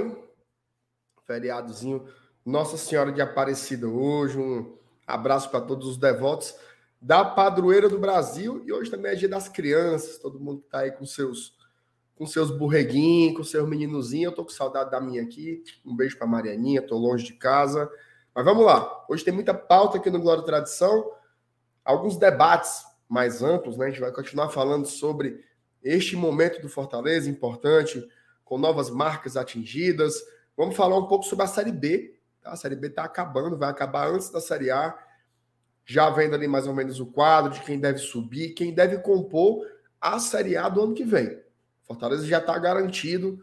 hein? Feriadozinho. Nossa Senhora de Aparecida hoje. Um abraço para todos os devotos da padroeira do Brasil. E hoje também é dia das crianças. Todo mundo que está aí com seus com seus borreguinhos, com seus meninozinhos. Eu tô com saudade da minha aqui. Um beijo para Marianinha, tô longe de casa. Mas vamos lá. Hoje tem muita pauta aqui no Glória e Tradição. Alguns debates mais amplos, né? A gente vai continuar falando sobre este momento do Fortaleza importante, com novas marcas atingidas. Vamos falar um pouco sobre a Série B. Tá? A Série B está acabando, vai acabar antes da Série A. Já vendo ali mais ou menos o quadro de quem deve subir, quem deve compor a Série A do ano que vem. Fortaleza já está garantido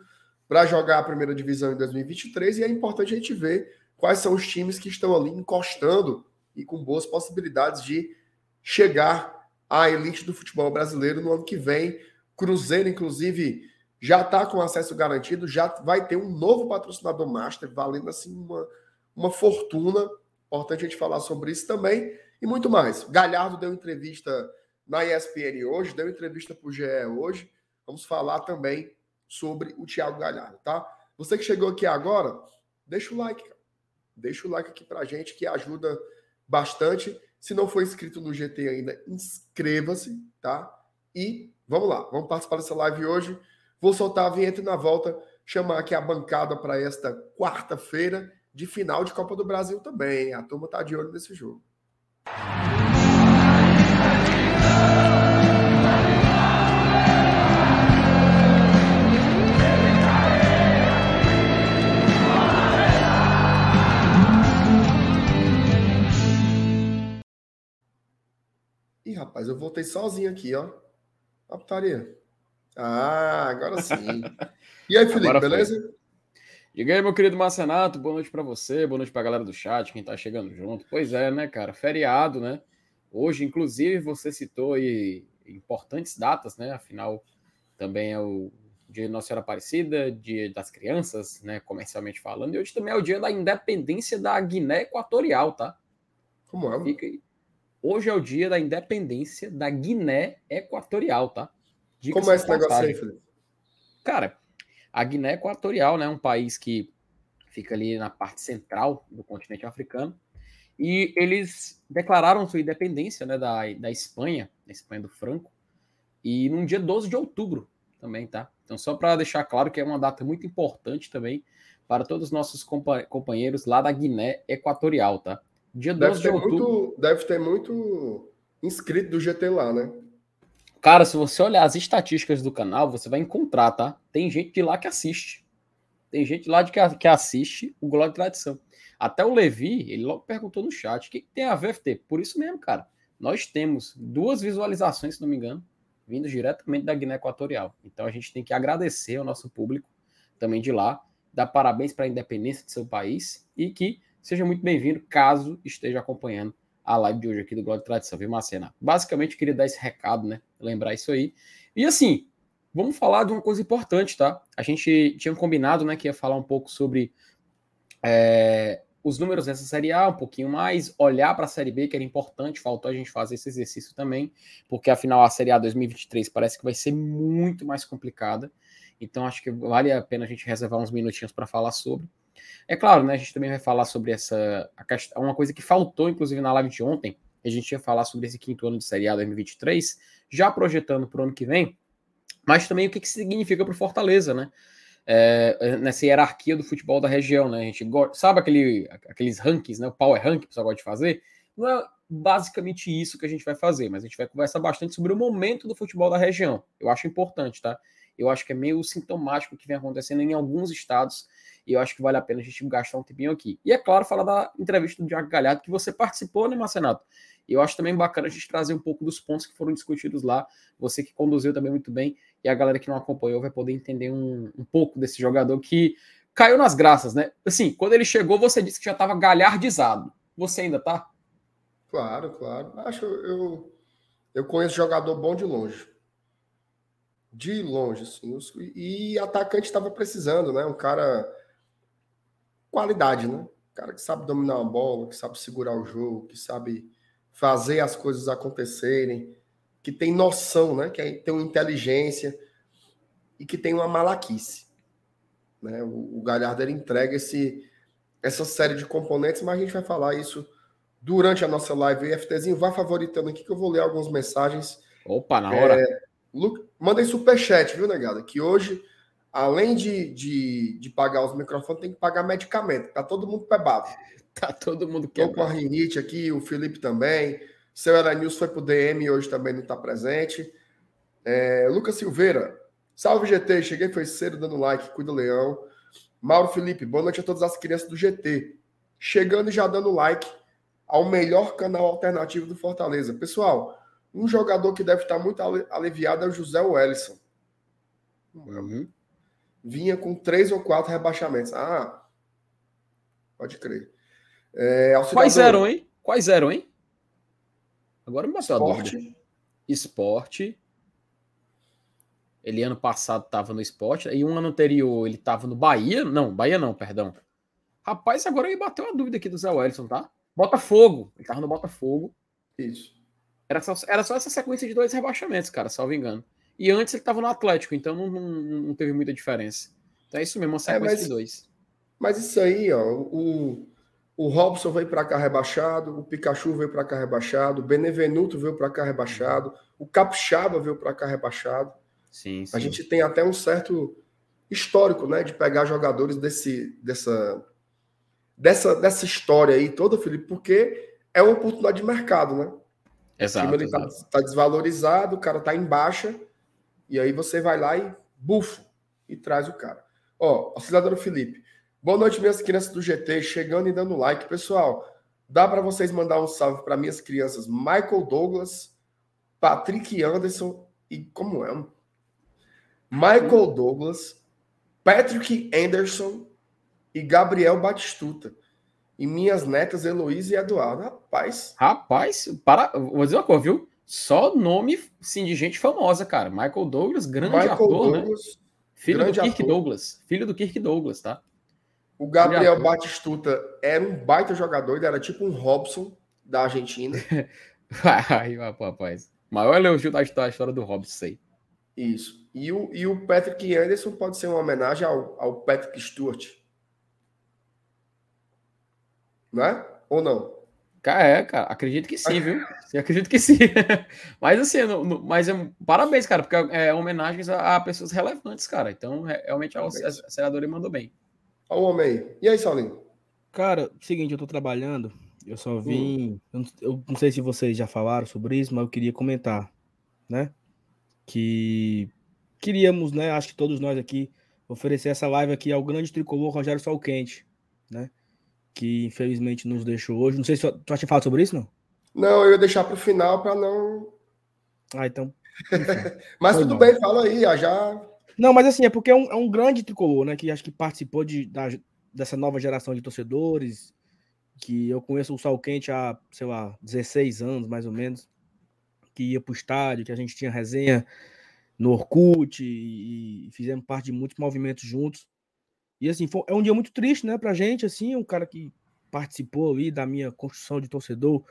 para jogar a primeira divisão em 2023 e é importante a gente ver quais são os times que estão ali encostando e com boas possibilidades de chegar à elite do futebol brasileiro no ano que vem. Cruzeiro, inclusive, já está com acesso garantido, já vai ter um novo patrocinador master, valendo assim uma, uma fortuna. Importante a gente falar sobre isso também e muito mais. Galhardo deu entrevista na ESPN hoje, deu entrevista para o GE hoje vamos falar também sobre o Thiago Galhardo, tá? Você que chegou aqui agora, deixa o like, deixa o like aqui pra gente que ajuda bastante. Se não for inscrito no GT ainda, inscreva-se, tá? E vamos lá, vamos participar dessa live hoje. Vou soltar a vinheta e na volta chamar aqui a bancada para esta quarta-feira de final de Copa do Brasil também. A turma tá de olho nesse jogo. Ih, rapaz, eu voltei sozinho aqui, ó. A putaria. Ah, agora sim. E aí, Felipe, agora beleza? Foi. E aí, meu querido Marcenato, boa noite para você, boa noite para a galera do chat, quem tá chegando junto. Pois é, né, cara? Feriado, né? Hoje, inclusive, você citou aí importantes datas, né? Afinal, também é o dia de Nossa Senhora Aparecida, dia das crianças, né? Comercialmente falando. E hoje também é o dia da independência da Guiné Equatorial, tá? Como é? Fica aí. Hoje é o dia da independência da Guiné Equatorial, tá? Dica Como é esse negócio aí, Felipe? Cara, a Guiné Equatorial né, é um país que fica ali na parte central do continente africano. E eles declararam sua independência né, da, da Espanha, da Espanha do Franco, e no dia 12 de outubro também, tá? Então, só para deixar claro que é uma data muito importante também para todos os nossos companheiros lá da Guiné Equatorial, tá? Dia 12 de outubro. Muito, deve ter muito inscrito do GT lá, né? Cara, se você olhar as estatísticas do canal, você vai encontrar, tá? Tem gente de lá que assiste. Tem gente lá de que, que assiste o Glória de Tradição. Até o Levi, ele logo perguntou no chat: o que, que tem a ver, FT? Por isso mesmo, cara. Nós temos duas visualizações, se não me engano, vindo diretamente da Guiné Equatorial. Então a gente tem que agradecer ao nosso público também de lá, dar parabéns para a independência de seu país e que Seja muito bem-vindo, caso esteja acompanhando a live de hoje aqui do Glória de Tradição, viu, Marcena? Basicamente, queria dar esse recado, né? Lembrar isso aí. E assim, vamos falar de uma coisa importante, tá? A gente tinha combinado, né, que ia falar um pouco sobre é, os números dessa Série A, um pouquinho mais, olhar para a Série B, que era importante, faltou a gente fazer esse exercício também, porque afinal a Série A 2023 parece que vai ser muito mais complicada. Então acho que vale a pena a gente reservar uns minutinhos para falar sobre. É claro, né? A gente também vai falar sobre essa. uma coisa que faltou, inclusive, na live de ontem. A gente ia falar sobre esse quinto ano de Série A 2023, já projetando para o ano que vem, mas também o que, que significa para o Fortaleza, né? É, nessa hierarquia do futebol da região, né? A gente sabe aquele, aqueles rankings, né? O power rank que o pessoal gosta de fazer? Não é basicamente isso que a gente vai fazer, mas a gente vai conversar bastante sobre o momento do futebol da região. Eu acho importante, tá? Eu acho que é meio sintomático o que vem acontecendo em alguns estados e eu acho que vale a pena a gente gastar um tempinho aqui. E é claro, falar da entrevista do Diago Galhardo, que você participou, né, Marcenato? E eu acho também bacana a gente trazer um pouco dos pontos que foram discutidos lá. Você que conduziu também muito bem, e a galera que não acompanhou vai poder entender um, um pouco desse jogador que caiu nas graças, né? Assim, quando ele chegou, você disse que já estava galhardizado. Você ainda tá? Claro, claro. Acho eu eu conheço jogador bom de longe. De longe, assim. E atacante estava precisando, né? Um cara qualidade, né? Cara que sabe dominar uma bola, que sabe segurar o jogo, que sabe fazer as coisas acontecerem, que tem noção, né? Que tem uma inteligência. e que tem uma malaquice. Né? O, o Galhardo ele entrega esse, essa série de componentes, mas a gente vai falar isso durante a nossa live. E FTzinho, vá favoritando aqui que eu vou ler algumas mensagens. Opa, na hora. É, Lu, mandem superchat, viu, negada? Que hoje, além de, de, de pagar os microfones, tem que pagar medicamento. Tá todo mundo pebado. Tá todo mundo quebrado. Tô com a rinite aqui, o Felipe também. Seu Elenils foi pro DM e hoje também não está presente. É, Lucas Silveira, salve GT, cheguei foi cedo dando like, cuida leão. Mauro Felipe, boa noite a todas as crianças do GT. Chegando e já dando like ao melhor canal alternativo do Fortaleza. Pessoal, um jogador que deve estar muito aliviado é o José Wellison. Uhum. Vinha com três ou quatro rebaixamentos. Ah, pode crer. É, Quais eram, hein? Quais eram, hein? Agora me bateu Esporte. Esporte. Ele ano passado estava no esporte. E um ano anterior ele estava no Bahia. Não, Bahia não, perdão. Rapaz, agora me bateu a dúvida aqui do Zé Wellison, tá? Botafogo. Ele estava no Botafogo. Isso. Era só, era só essa sequência de dois rebaixamentos, cara, salvo engano. E antes ele estava no Atlético, então não, não, não, teve muita diferença. Então é isso mesmo, uma sequência é, mas, de dois. Mas isso aí, ó, o, o Robson veio para cá rebaixado, o Pikachu veio para cá rebaixado, o Benevenuto veio para cá rebaixado, o Capixaba veio para cá rebaixado. Sim, sim. A gente tem até um certo histórico, né, de pegar jogadores desse, dessa, dessa, dessa história aí toda, Felipe, porque é uma oportunidade de mercado, né? Exato. O time ele tá, desvalorizado, o cara tá em baixa, e aí você vai lá e bufo e traz o cara. Ó, auxiliador Felipe. Boa noite, minhas crianças do GT, chegando e dando like. Pessoal, dá para vocês mandar um salve para minhas crianças Michael Douglas, Patrick Anderson e como é? Michael Douglas, Patrick Anderson e Gabriel Batistuta. E minhas netas Heloísa e Eduardo. Rapaz. Rapaz, para, vou dizer uma coisa, viu? Só nome sim, de gente famosa, cara. Michael Douglas, grande Michael ator, né? Douglas, né? Filho do Kirk ator. Douglas. Filho do Kirk Douglas, tá? O Gabriel Batistuta era um baita jogador, ele era tipo um Robson da Argentina. Ai, rapaz. Maior elogio da história do Robson aí. Isso. E o, e o Patrick Anderson pode ser uma homenagem ao, ao Patrick Stewart. Não é? Ou não? Cara, é, cara, acredito que sim, viu? Acredito que sim. mas assim, no, no, mas é, parabéns, cara, porque é, é homenagens a, a, pessoas relevantes, cara. Então, realmente, a, a senadora mandou bem. Olha o homem aí. E aí, Saulinho? Cara, seguinte, eu tô trabalhando, eu só vim. Hum. Eu, não sei se vocês já falaram sobre isso, mas eu queria comentar, né? Que queríamos, né? Acho que todos nós aqui, oferecer essa live aqui ao grande tricolor Rogério Sol Quente, né? Que infelizmente nos deixou hoje. Não sei se tu acha falado sobre isso, não? Não, eu ia deixar para o final para não. Ah, então. mas Foi tudo bom. bem, fala aí, já não, mas assim, é porque é um, é um grande tricolor, né? Que acho que participou de, da, dessa nova geração de torcedores. Que eu conheço o Sal Quente há, sei lá, 16 anos, mais ou menos. Que ia pro estádio, que a gente tinha resenha no Orkut e, e fizemos parte de muitos movimentos juntos. E assim, foi, é um dia muito triste, né, pra gente, assim, um cara que participou ali da minha construção de torcedor.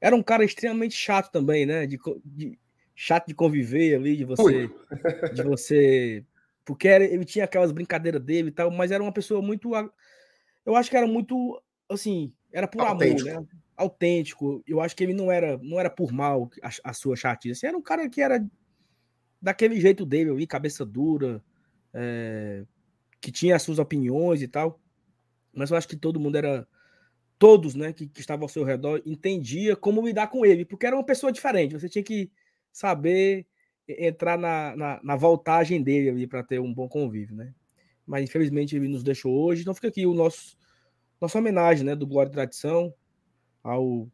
Era um cara extremamente chato também, né? De, de chato de conviver ali, de você, de você porque era, ele tinha aquelas brincadeiras dele e tal, mas era uma pessoa muito. Eu acho que era muito. Assim, era por Autêntico. amor, né? Autêntico. Eu acho que ele não era, não era por mal a, a sua chatice. Assim, era um cara que era daquele jeito dele ali, cabeça dura, é, que tinha as suas opiniões e tal. Mas eu acho que todo mundo era. Todos, né, que, que estavam ao seu redor, entendia como lidar com ele, porque era uma pessoa diferente. Você tinha que saber entrar na, na, na voltagem dele ali para ter um bom convívio, né? Mas infelizmente ele nos deixou hoje. Então fica aqui o nosso nossa homenagem, né, do Glória e Tradição ao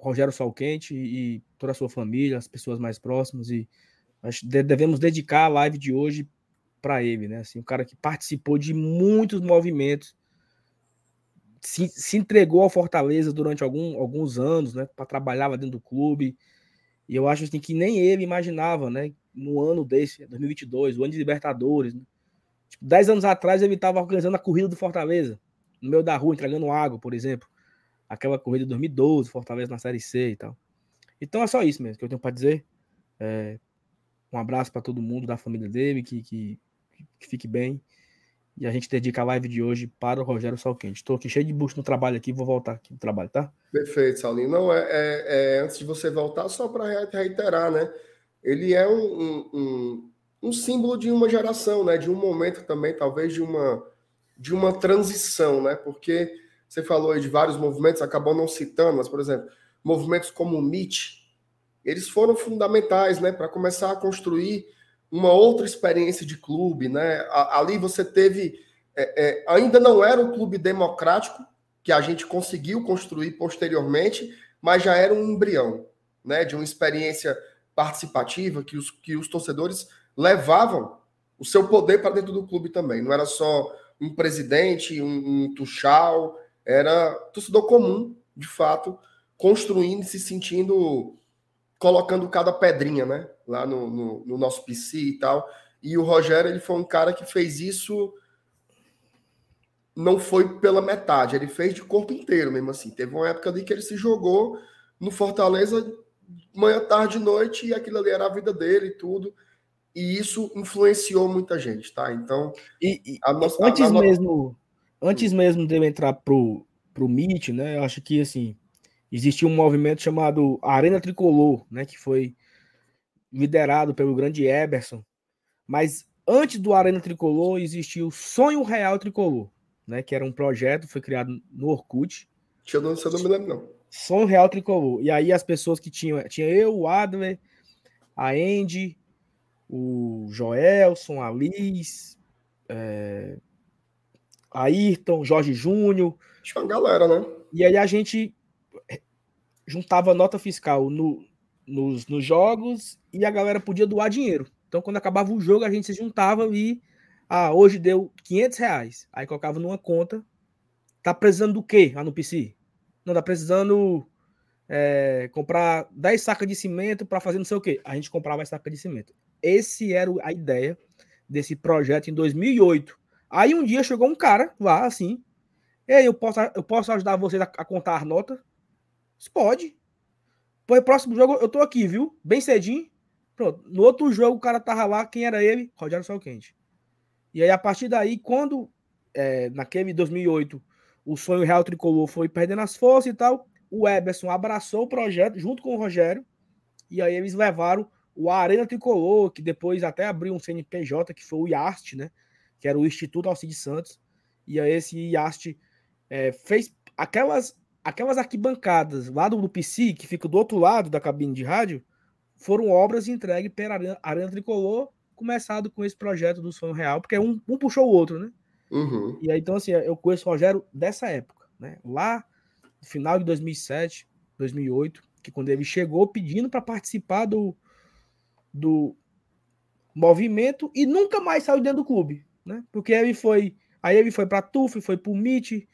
Rogério Salquente e toda a sua família, as pessoas mais próximas e devemos dedicar a live de hoje para ele, né? Assim, um cara que participou de muitos movimentos, se, se entregou ao Fortaleza durante algum, alguns anos, né? Para trabalhar lá dentro do clube. E eu acho assim, que nem ele imaginava, né? No ano desse, 2022, o ano de Libertadores. Né? Tipo, dez anos atrás ele estava organizando a corrida do Fortaleza, no meio da rua, entregando água, por exemplo. Aquela corrida de 2012, Fortaleza na Série C e tal. Então é só isso mesmo que eu tenho para dizer. É, um abraço para todo mundo da família dele, que, que, que fique bem. E a gente dedica a live de hoje para o Rogério Salquente. Estou aqui cheio de bucho no trabalho aqui, vou voltar aqui no trabalho, tá? Perfeito, Saulinho. Não, é, é, é antes de você voltar, só para reiterar, né? Ele é um, um, um, um, símbolo de uma geração, né? De um momento também, talvez de uma, de uma transição, né? Porque você falou aí de vários movimentos, acabou não citando, mas, por exemplo, movimentos como o MIT, eles foram fundamentais, né? Para começar a construir uma outra experiência de clube, né? Ali você teve. É, é, ainda não era um clube democrático, que a gente conseguiu construir posteriormente, mas já era um embrião, né? De uma experiência participativa que os, que os torcedores levavam o seu poder para dentro do clube também. Não era só um presidente, um, um tuchal, era torcedor comum, de fato, construindo e se sentindo colocando cada pedrinha, né? Lá no, no, no, nosso PC e tal. E o Rogério, ele foi um cara que fez isso. Não foi pela metade, ele fez de corpo inteiro mesmo assim. Teve uma época ali que ele se jogou no Fortaleza manhã, tarde, noite, e aquilo ali era a vida dele e tudo. E isso influenciou muita gente, tá? Então. E, e nossa, antes, a, a, mesmo, antes mesmo de eu entrar pro, pro Meet, né? Eu acho que assim existia um movimento chamado Arena Tricolor, né, que foi liderado pelo grande Eberson. Mas antes do Arena Tricolor existia o Sonho Real Tricolor, né, que era um projeto, foi criado no Orkut. Eu não, eu não me lembro, não. Sonho Real Tricolor. E aí as pessoas que tinham, tinha eu, o Adler, a Andy, o Joelson, a Liz, é, a Ayrton, Jorge Júnior. Tinha uma galera, né? E aí a gente juntava nota fiscal no, nos, nos jogos e a galera podia doar dinheiro. Então, quando acabava o jogo, a gente se juntava e. Ah, hoje deu 500 reais. Aí colocava numa conta. Tá precisando do quê lá no PC? Não, tá precisando é, comprar 10 sacas de cimento para fazer não sei o quê. A gente comprava as sacas de cimento. Esse era a ideia desse projeto em 2008. Aí um dia chegou um cara lá assim. Ei, eu posso, eu posso ajudar vocês a, a contar as notas? Pode. Pois próximo jogo eu tô aqui, viu? Bem cedinho. Pronto. No outro jogo o cara tava lá, quem era ele? Rogério Salquente. E aí a partir daí, quando é, naquele 2008 o sonho real tricolor foi perdendo as forças e tal, o Eberson abraçou o projeto junto com o Rogério. E aí eles levaram o Arena Tricolor, que depois até abriu um CNPJ, que foi o IAST, né? Que era o Instituto Alcides Santos. E aí esse IAST é, fez aquelas aquelas arquibancadas lá do, do PC, que fica do outro lado da cabine de rádio, foram obras entregues pela Arena, Arena Tricolor, começado com esse projeto do Sonho Real, porque um, um puxou o outro, né? Uhum. E aí, então, assim, eu conheço o Rogério dessa época, né? Lá, no final de 2007, 2008, que quando ele chegou pedindo para participar do, do movimento e nunca mais saiu dentro do clube, né? Porque ele foi, aí ele foi para TUF, foi para o MIT,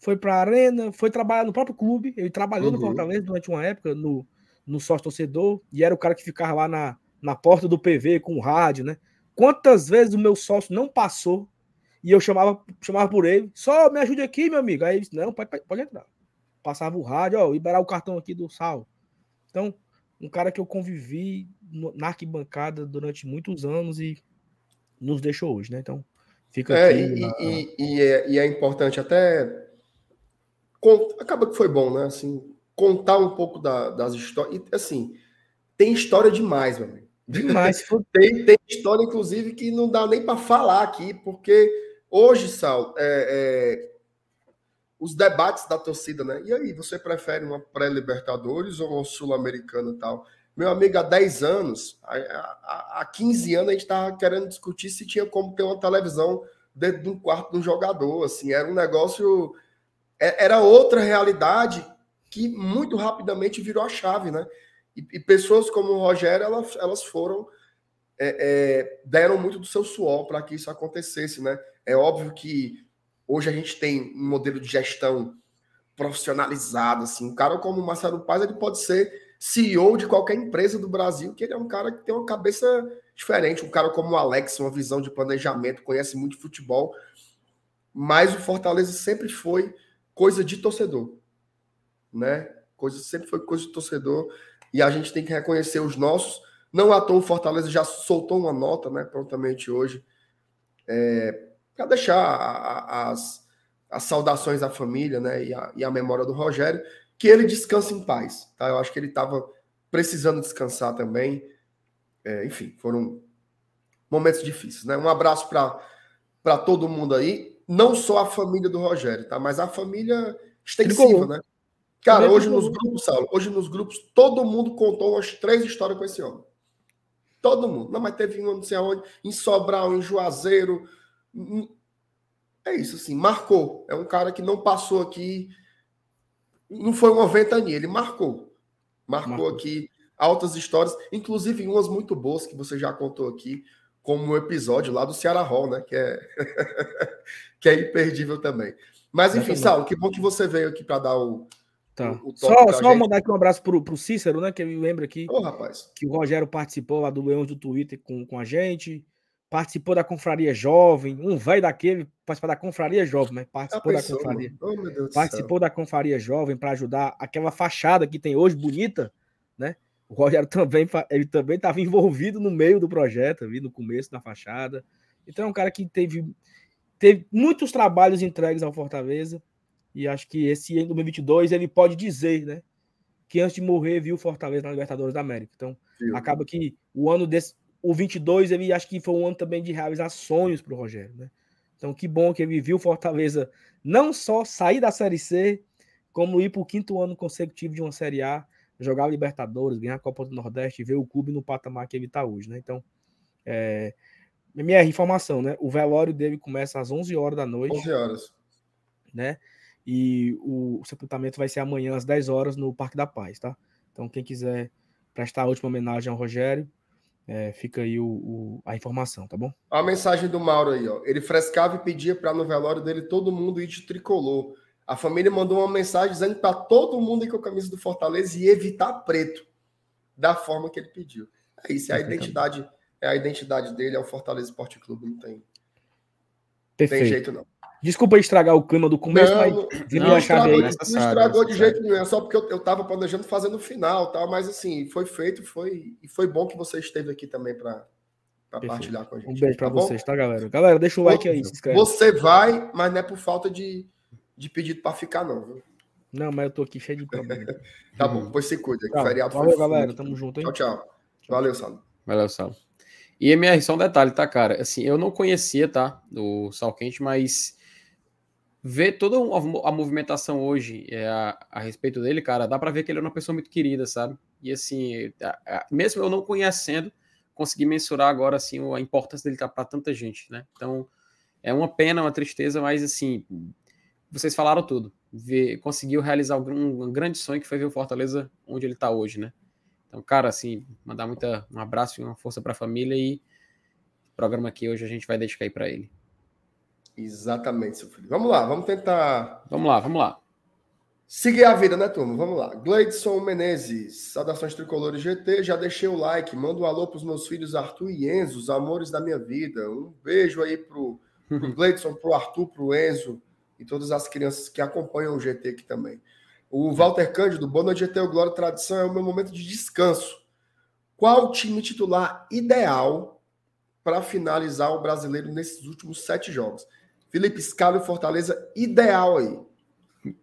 foi para a Arena, foi trabalhar no próprio clube. Ele trabalhou uhum. no Fortaleza durante uma época, no, no sócio torcedor, e era o cara que ficava lá na, na porta do PV com o rádio, né? Quantas vezes o meu sócio não passou e eu chamava, chamava por ele, só me ajude aqui, meu amigo. Aí ele disse, não, pode, pode entrar. Passava o rádio, ó, liberar o cartão aqui do Sal. Então, um cara que eu convivi no, na arquibancada durante muitos anos e nos deixou hoje, né? Então, fica é, aqui. E, na... e, e, é, e é importante até acaba que foi bom, né? Assim, contar um pouco da, das histórias. Assim, tem história demais, meu amigo. Demais. tem, tem história, inclusive, que não dá nem para falar aqui, porque hoje, Sal, é, é, os debates da torcida, né? E aí, você prefere uma pré-Libertadores ou uma Sul-Americana tal? Meu amigo, há 10 anos, há, há 15 anos, a gente estava querendo discutir se tinha como ter uma televisão dentro de um quarto de um jogador. Assim, era um negócio é, era outra realidade que muito rapidamente virou a chave, né? E, e pessoas como o Rogério, elas, elas foram é, é, deram muito do seu suor para que isso acontecesse, né? É óbvio que hoje a gente tem um modelo de gestão profissionalizado, assim. Um cara como o Marcelo Paz, ele pode ser CEO de qualquer empresa do Brasil, que ele é um cara que tem uma cabeça diferente. Um cara como o Alex, uma visão de planejamento, conhece muito futebol. Mas o Fortaleza sempre foi coisa de torcedor, né? Coisa sempre foi coisa de torcedor e a gente tem que reconhecer os nossos. Não à toa o Fortaleza já soltou uma nota, né, prontamente hoje, é, para deixar a, a, as, as saudações à família né, e, a, e a memória do Rogério, que ele descanse em paz. Tá? Eu acho que ele estava precisando descansar também. É, enfim, foram momentos difíceis. Né? Um abraço para todo mundo aí, não só a família do Rogério, tá? mas a família extensiva, né? Cara, hoje nos grupos, Saulo, hoje nos grupos, todo mundo contou umas três histórias com esse homem. Todo mundo. Não, mas teve um não sei aonde, em Sobral, em Juazeiro. É isso, assim, marcou. É um cara que não passou aqui. Não foi uma ventania, ele marcou. Marcou, marcou. aqui altas histórias, inclusive umas muito boas que você já contou aqui, como o episódio lá do Ceará Hall, né? Que é, que é imperdível também. Mas enfim, Saulo, que bom que você veio aqui para dar o, Tá. Só só mandar aqui um abraço pro, pro Cícero, né? Que me lembra aqui oh, rapaz. que o Rogério participou lá do Leões do Twitter com, com a gente. Participou da Confraria Jovem. Um velho daquele participou da Confraria Jovem, mas participou da Confraria. Oh, participou da Confraria Jovem para ajudar aquela fachada que tem hoje, bonita, né? O Rogério também ele também estava envolvido no meio do projeto, ali no começo da fachada. Então é um cara que teve, teve muitos trabalhos entregues ao Fortaleza e acho que esse ano 2022 ele pode dizer, né? Que antes de morrer viu Fortaleza na Libertadores da América. Então, Sim. acaba que o ano desse, o 22, ele acho que foi um ano também de realizar sonhos para o Rogério, né? Então, que bom que ele viu Fortaleza não só sair da Série C, como ir para o quinto ano consecutivo de uma Série A, jogar Libertadores, ganhar a Copa do Nordeste e ver o clube no patamar que ele está hoje, né? Então, é... minha informação, né? O velório dele começa às 11 horas da noite. 11 horas. Né? E o, sepultamento vai ser amanhã às 10 horas no Parque da Paz, tá? Então, quem quiser prestar a última homenagem ao Rogério, é, fica aí o, o, a informação, tá bom? A mensagem do Mauro aí, ó. Ele frescava e pedia para no velório dele todo mundo ir de tricolor. A família mandou uma mensagem dizendo para todo mundo ir com a camisa do Fortaleza e evitar preto, da forma que ele pediu. É isso, é a identidade, é a identidade dele, é o Fortaleza Esporte Clube, não tem, Perfeito. tem jeito não. Desculpa estragar o clima do começo, não, mas não, estragou, aí. Não estragou de jeito nenhum, é só porque eu, eu tava planejando fazer no final, tal, mas assim, foi feito foi, e foi bom que você esteve aqui também para partilhar com a gente. Um beijo para tá vocês, tá, galera? Galera, deixa o like aí, se inscreve. Você vai, mas não é por falta de, de pedido para ficar, não, viu? Não, mas eu tô aqui cheio de problema. tá bom, pois se cuida. Tchau. feriado Valeu, galera. Tamo junto, hein? Tchau, tchau. Valeu, Salo. Valeu, Salo. E MR, só um detalhe, tá, cara? Assim, eu não conhecia, tá, do Sal Quente, mas ver toda a movimentação hoje é, a, a, respeito dele, cara, dá para ver que ele é uma pessoa muito querida, sabe? E assim, mesmo eu não conhecendo, consegui mensurar agora assim a importância dele para tanta gente, né? Então, é uma pena, uma tristeza, mas assim, vocês falaram tudo. Ver, conseguiu realizar um, um grande sonho que foi ver o Fortaleza onde ele está hoje, né? Então, cara, assim, mandar muita, um abraço e uma força para a família e o programa aqui hoje a gente vai dedicar aí para ele. Exatamente, seu filho. Vamos lá, vamos tentar. Vamos lá, vamos lá. Seguir a vida, né, turma? Vamos lá. Gleidson Menezes, saudações tricolores GT. Já deixei o like. Manda um alô para os meus filhos Arthur e Enzo, os amores da minha vida. Um beijo aí pro, pro Gleidson, pro Arthur, pro Enzo e todas as crianças que acompanham o GT aqui também. O Walter Cândido, boa noite, GT, o Glória Tradição, é o meu momento de descanso. Qual o time titular ideal para finalizar o brasileiro nesses últimos sete jogos? Felipe Scalo e Fortaleza ideal aí.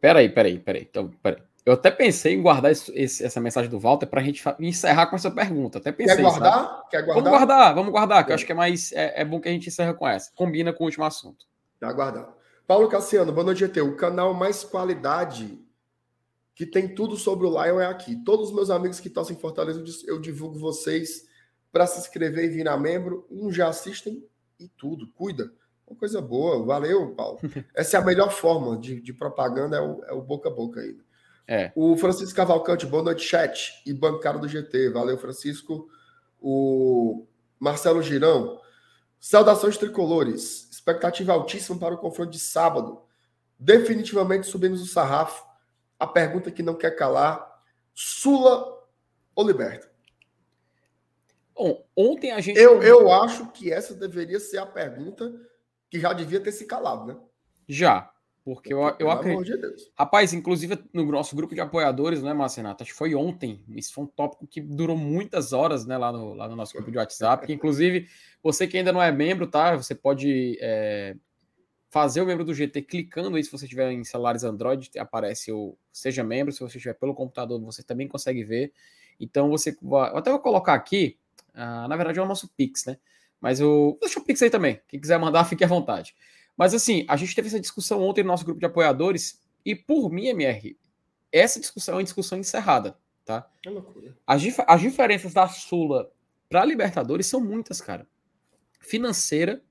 Peraí, peraí, peraí. Então, peraí. Eu até pensei em guardar esse, esse, essa mensagem do Walter para a gente encerrar com essa pergunta. Até pensei. Quer guardar? Quer guardar? Vamos guardar, vamos guardar, que eu acho que é mais é, é, bom que a gente encerra com essa. Combina com o último assunto. Tá guardado. Paulo Cassiano, boa noite, GT. O canal mais qualidade que tem tudo sobre o Lion é aqui. Todos os meus amigos que torcem em Fortaleza, eu divulgo vocês para se inscrever e virar membro. Uns já assistem e tudo. Cuida. Uma coisa boa. Valeu, Paulo. Essa é a melhor forma de, de propaganda, é o, é o, boca a boca ainda. É. O Francisco Cavalcante, boa noite, chat e bancário do GT. Valeu, Francisco. O Marcelo Girão, saudações tricolores. Expectativa altíssima para o confronto de sábado. Definitivamente subimos o sarrafo. A pergunta que não quer calar: Sula ou Liberta? Bom, ontem a gente. Eu, eu acho que essa deveria ser a pergunta que já devia ter se calado, né? Já. Porque eu, eu acredito. De Rapaz, inclusive no nosso grupo de apoiadores, né, Marcenato? Acho que foi ontem. Isso foi um tópico que durou muitas horas, né, lá no, lá no nosso grupo de WhatsApp. Que, inclusive, você que ainda não é membro, tá? Você pode é, fazer o membro do GT clicando aí. Se você tiver em celulares Android, aparece o Seja Membro. Se você estiver pelo computador, você também consegue ver. Então, você vai. Eu até vou colocar aqui. Ah, na verdade, é o nosso Pix, né? Mas o. Deixa o Pix aí também. Quem quiser mandar, fique à vontade. Mas assim, a gente teve essa discussão ontem no nosso grupo de apoiadores, e por mim, MR, essa discussão é uma discussão encerrada, tá? É loucura. As, dif as diferenças da Sula para Libertadores são muitas, cara. Financeira,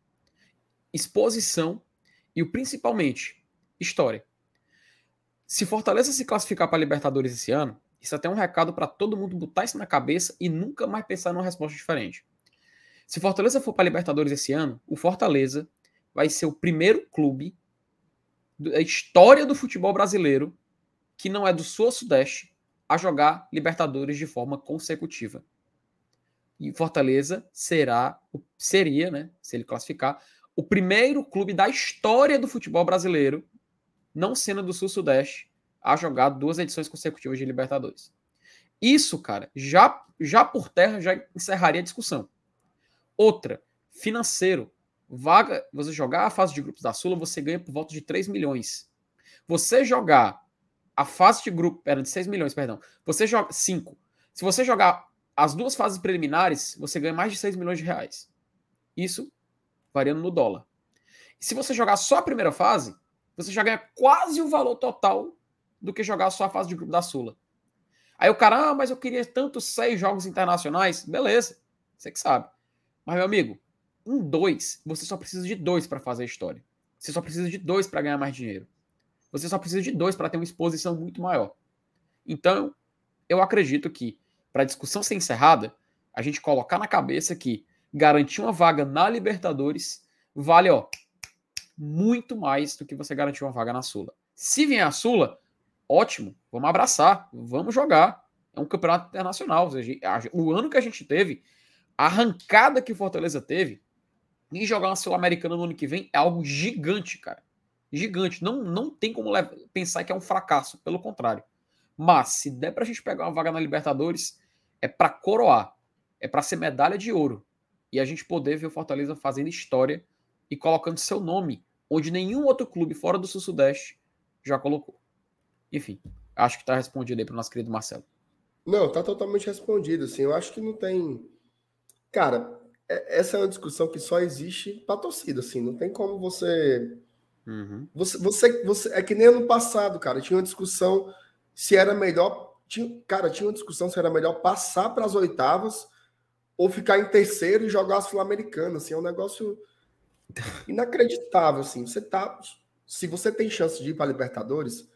exposição e principalmente história. Se Fortaleza se classificar para Libertadores esse ano, isso é até é um recado para todo mundo botar isso na cabeça e nunca mais pensar numa resposta diferente. Se Fortaleza for para Libertadores esse ano, o Fortaleza vai ser o primeiro clube da história do futebol brasileiro que não é do sul-sudeste a jogar Libertadores de forma consecutiva. E Fortaleza será, seria, né, se ele classificar, o primeiro clube da história do futebol brasileiro, não sendo do sul-sudeste, a jogar duas edições consecutivas de Libertadores. Isso, cara, já, já por terra já encerraria a discussão. Outra, financeiro vaga, você jogar a fase de grupos da Sula, você ganha por volta de 3 milhões. Você jogar a fase de grupo, era de 6 milhões, perdão. Você joga 5. Se você jogar as duas fases preliminares, você ganha mais de 6 milhões de reais. Isso variando no dólar. Se você jogar só a primeira fase, você já ganha quase o valor total do que jogar só a fase de grupo da Sula. Aí o cara, ah, mas eu queria tanto seis jogos internacionais. Beleza, você que sabe. Mas, meu amigo, um dois, você só precisa de dois para fazer a história. Você só precisa de dois para ganhar mais dinheiro. Você só precisa de dois para ter uma exposição muito maior. Então, eu acredito que, para a discussão ser encerrada, a gente colocar na cabeça que garantir uma vaga na Libertadores vale, ó, muito mais do que você garantir uma vaga na Sula. Se vier a Sula, ótimo, vamos abraçar, vamos jogar. É um campeonato internacional. O ano que a gente teve, a arrancada que Fortaleza teve, e jogar uma Sul-Americana no ano que vem é algo gigante, cara. Gigante. Não, não tem como pensar que é um fracasso, pelo contrário. Mas se der pra gente pegar uma vaga na Libertadores, é para coroar. É para ser medalha de ouro. E a gente poder ver o Fortaleza fazendo história e colocando seu nome, onde nenhum outro clube fora do Sul-Sudeste já colocou. Enfim, acho que tá respondido aí pro nosso querido Marcelo. Não, tá totalmente respondido, assim. Eu acho que não tem. Cara, é, essa é uma discussão que só existe para torcida, assim, não tem como você, uhum. você, você, você, é que nem ano passado, cara, tinha uma discussão se era melhor, tinha, cara, tinha uma discussão se era melhor passar para as oitavas ou ficar em terceiro e jogar a sul-americana, assim, é um negócio inacreditável, assim, você tá, se você tem chance de ir para Libertadores,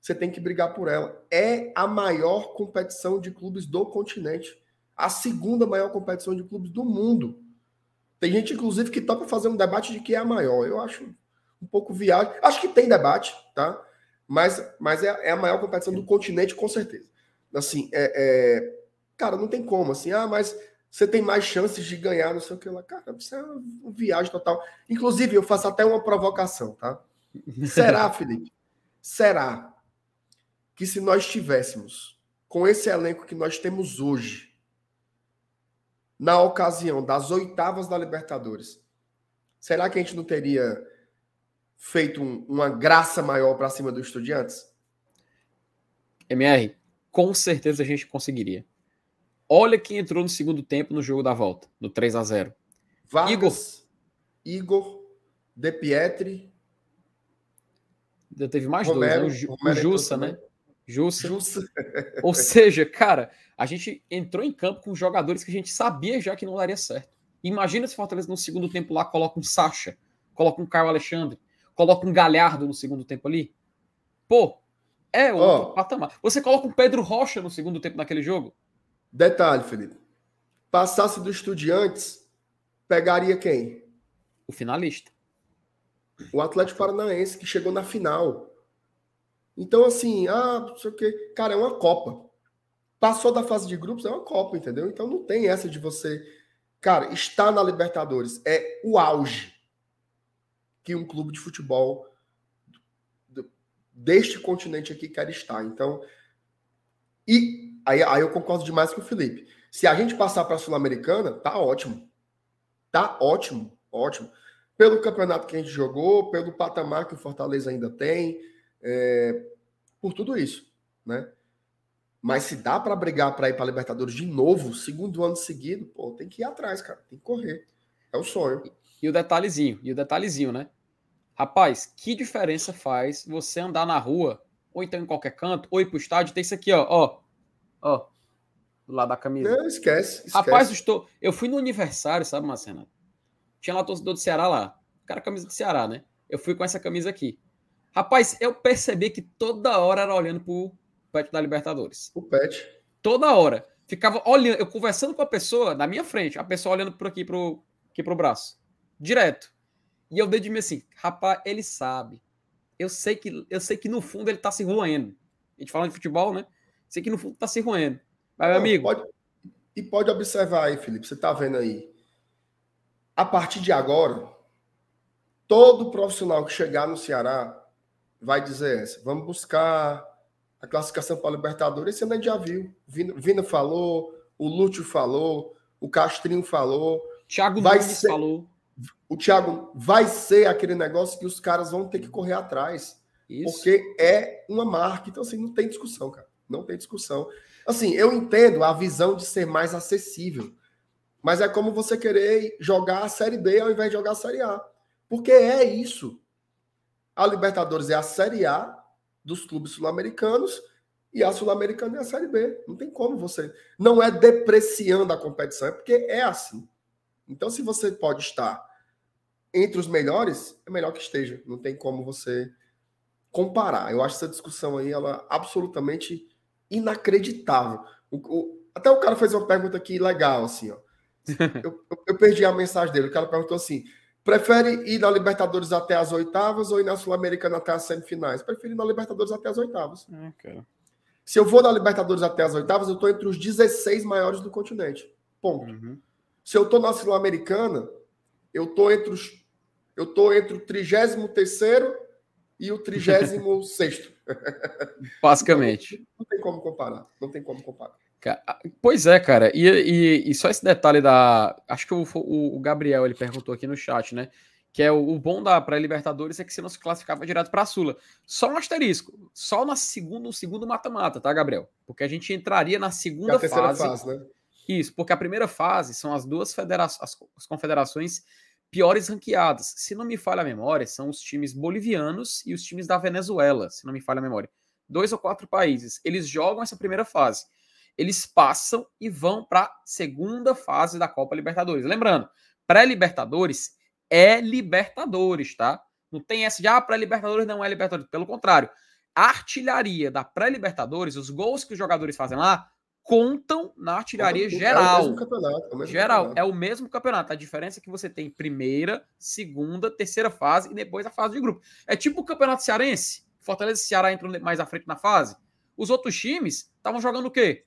você tem que brigar por ela. É a maior competição de clubes do continente a segunda maior competição de clubes do mundo. Tem gente, inclusive, que topa fazer um debate de que é a maior. Eu acho um pouco viagem. Acho que tem debate, tá? Mas, mas é, é a maior competição do continente, com certeza. Assim, é, é, cara, não tem como. Assim, ah, mas você tem mais chances de ganhar, não sei o que lá. Cara, isso é uma viagem total. Inclusive, eu faço até uma provocação, tá? Será, Felipe? Será que se nós tivéssemos com esse elenco que nós temos hoje, na ocasião das oitavas da Libertadores, será que a gente não teria feito um, uma graça maior para cima do Estudiantes? MR, com certeza a gente conseguiria. Olha quem entrou no segundo tempo no jogo da volta, no 3 a 0 Vargas, Igor, Igor De Pietri. Teve mais Romero, dois, né? O, o Jussa, né? Jussa. Jussa. Ou seja, cara, a gente entrou em campo com jogadores que a gente sabia já que não daria certo. Imagina se Fortaleza no segundo tempo lá coloca um Sacha, coloca um Caio Alexandre, coloca um Galhardo no segundo tempo ali. Pô, é outro oh, patamar. Você coloca um Pedro Rocha no segundo tempo naquele jogo? Detalhe, Felipe. Passasse do Estudiantes, pegaria quem? O finalista. O Atlético Paranaense, que chegou na final. Então, assim, ah, não sei o quê. Cara, é uma Copa. Passou da fase de grupos, é uma Copa, entendeu? Então não tem essa de você. Cara, estar na Libertadores é o auge que um clube de futebol deste continente aqui quer estar. Então, e aí, aí eu concordo demais com o Felipe. Se a gente passar para a Sul-Americana, tá ótimo. Tá ótimo, ótimo. Pelo campeonato que a gente jogou, pelo patamar que o Fortaleza ainda tem, é, por tudo isso, né? Mas se dá para brigar para ir para Libertadores de novo, segundo ano seguido, pô, tem que ir atrás, cara, tem que correr. É o sonho. E o detalhezinho, e o detalhezinho, né? Rapaz, que diferença faz você andar na rua, ou então em qualquer canto, ou ir pro estádio, tem isso aqui, ó, ó, ó, do lado da camisa. Não, esquece, esquece. Rapaz, eu, estou, eu fui no aniversário, sabe, Marcena? Tinha lá torcedor do Ceará lá. O cara camisa do Ceará, né? Eu fui com essa camisa aqui. Rapaz, eu percebi que toda hora era olhando pro pet da Libertadores. O pet. Toda hora. Ficava olhando, eu conversando com a pessoa na minha frente, a pessoa olhando por aqui pro, aqui pro braço. Direto. E eu dei de mim assim, rapaz, ele sabe. Eu sei que eu sei que no fundo ele tá se roendo. A gente falando de futebol, né? Sei que no fundo tá se roendo. Mas, meu amigo. Pode, e pode observar aí, Felipe, você tá vendo aí. A partir de agora, todo profissional que chegar no Ceará vai dizer essa. Vamos buscar a classificação para a Libertadores. Esse ano a gente já viu. Vina, Vina falou, o Lúcio falou, o Castrinho falou. Thiago vai Nunes ser, falou. O Thiago vai ser aquele negócio que os caras vão ter que correr atrás. Isso. Porque é uma marca. Então, assim, não tem discussão, cara. Não tem discussão. Assim, eu entendo a visão de ser mais acessível. Mas é como você querer jogar a Série B ao invés de jogar a Série A. Porque é isso. A Libertadores é a Série A dos clubes sul-americanos e a Sul-Americana é a Série B. Não tem como você. Não é depreciando a competição, é porque é assim. Então, se você pode estar entre os melhores, é melhor que esteja. Não tem como você comparar. Eu acho essa discussão aí ela absolutamente inacreditável. O, o, até o cara fez uma pergunta aqui legal, assim, ó. Eu, eu, eu perdi a mensagem dele. O cara perguntou assim: Prefere ir na Libertadores até as oitavas ou ir na Sul-Americana até as semifinais? Prefiro ir na Libertadores até as oitavas. É, Se eu vou na Libertadores até as oitavas, eu estou entre os 16 maiores do continente. Ponto. Uhum. Se eu estou na Sul-Americana, eu estou entre os. Eu tô entre o 33 e o 36. Basicamente. Não, não tem como comparar. Não tem como comparar. Pois é, cara. E, e, e, só esse detalhe da. Acho que o, o, Gabriel ele perguntou aqui no chat, né? Que é o, o bom da pré-Libertadores é que você não se classificava direto para a Sula. Só um asterisco. Só na segunda, no segundo mata-mata, tá, Gabriel? Porque a gente entraria na segunda é fase. fase né? Isso, porque a primeira fase são as duas federações, as confederações piores ranqueadas. Se não me falha a memória, são os times bolivianos e os times da Venezuela, se não me falha a memória. Dois ou quatro países. Eles jogam essa primeira fase eles passam e vão para a segunda fase da Copa Libertadores. Lembrando, pré-Libertadores é Libertadores, tá? Não tem essa de ah, pré-Libertadores não é Libertadores. Pelo contrário, a artilharia da pré-Libertadores, os gols que os jogadores fazem lá, contam na artilharia geral. É o mesmo campeonato. É o mesmo geral, campeonato. é o mesmo campeonato. A diferença é que você tem primeira, segunda, terceira fase e depois a fase de grupo. É tipo o campeonato cearense. Fortaleza e Ceará entram mais à frente na fase. Os outros times estavam jogando o quê?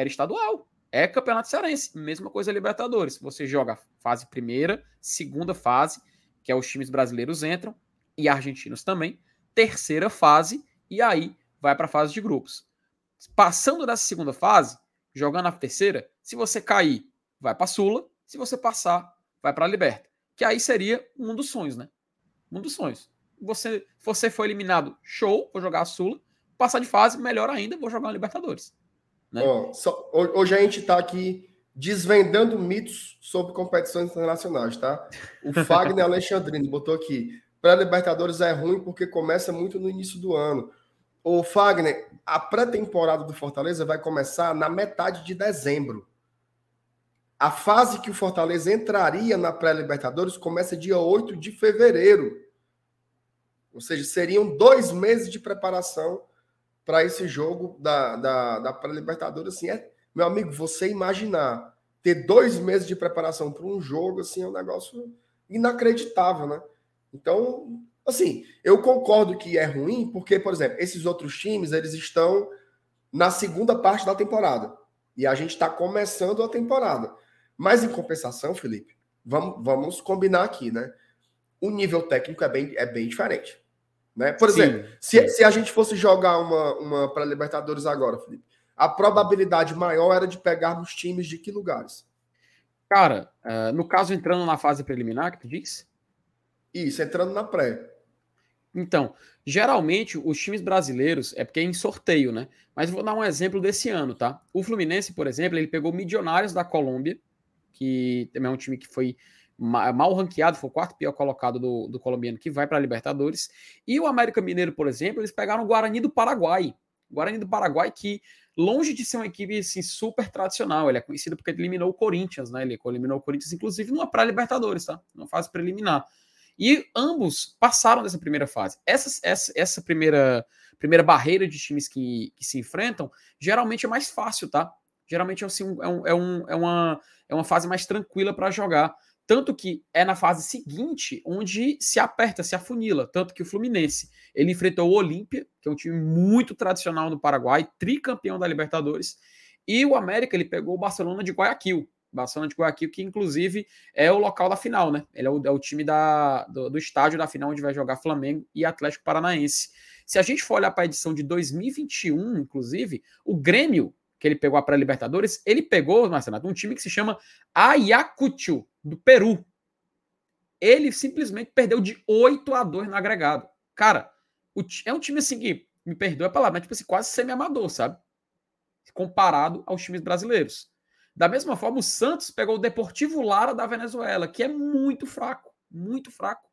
Era estadual. É campeonato cearense. Mesma coisa Libertadores. Você joga fase primeira, segunda fase, que é os times brasileiros entram, e argentinos também. Terceira fase, e aí vai para a fase de grupos. Passando dessa segunda fase, jogando a terceira, se você cair, vai para Sula. Se você passar, vai para a Liberta. Que aí seria um dos sonhos, né? Um dos sonhos. Você, você foi eliminado, show, vou jogar a Sula. Passar de fase, melhor ainda, vou jogar a Libertadores. Né? Ó, só, hoje a gente está aqui desvendando mitos sobre competições internacionais, tá? O Fagner Alexandrino botou aqui: pré-Libertadores é ruim porque começa muito no início do ano. O Fagner, a pré-temporada do Fortaleza vai começar na metade de dezembro. A fase que o Fortaleza entraria na pré-Libertadores começa dia 8 de fevereiro. Ou seja, seriam dois meses de preparação para esse jogo da, da, da pré-Libertadores, assim, é, meu amigo, você imaginar ter dois meses de preparação para um jogo, assim, é um negócio inacreditável, né? Então, assim, eu concordo que é ruim, porque, por exemplo, esses outros times, eles estão na segunda parte da temporada. E a gente está começando a temporada. Mas, em compensação, Felipe, vamos, vamos combinar aqui, né? O nível técnico é bem, é bem diferente Né? Por exemplo, se, se a gente fosse jogar uma, uma para Libertadores agora, Felipe, a probabilidade maior era de pegarmos times de que lugares? Cara, uh, no caso, entrando na fase preliminar, que tu disse? Isso, entrando na pré. Então, geralmente os times brasileiros é porque é em sorteio, né? Mas vou dar um exemplo desse ano, tá? O Fluminense, por exemplo, ele pegou Milionários da Colômbia, que também é um time que foi mal ranqueado, foi o quarto pior colocado do, do colombiano que vai para a Libertadores. E o América Mineiro, por exemplo, eles pegaram o Guarani do Paraguai. Guarani do Paraguai que longe de ser uma equipe assim, super tradicional. Ele é conhecido porque eliminou o Corinthians, né? Ele eliminou o Corinthians, inclusive, numa pré-Libertadores, tá? Numa fase preliminar. E ambos passaram dessa primeira fase. Essa, essa, essa primeira, primeira barreira de times que, que se enfrentam geralmente é mais fácil, tá? Geralmente assim, é, um, é, um, é, uma, é uma fase mais tranquila para jogar. Tanto que é na fase seguinte onde se aperta, se afunila. Tanto que o Fluminense ele enfrentou o Olímpia, que é um time muito tradicional no Paraguai, tricampeão da Libertadores. E o América ele pegou o Barcelona de Guayaquil. Barcelona de Guayaquil, que inclusive é o local da final, né? Ele é o, é o time da, do, do, estádio da final onde vai jogar Flamengo e Atlético Paranaense. Se a gente for olhar para a edição de 2021, inclusive, o Grêmio, que ele pegou a pré-Libertadores, ele pegou, Marcelo, um time que se chama Ayacucho, do Peru. Ele simplesmente perdeu de 8 a 2 no agregado. Cara, é um time assim que, me perdoa a palavra, mas tipo assim, quase semi-amador, sabe? Comparado aos times brasileiros. Da mesma forma, o Santos pegou o Deportivo Lara da Venezuela, que é muito fraco, muito fraco.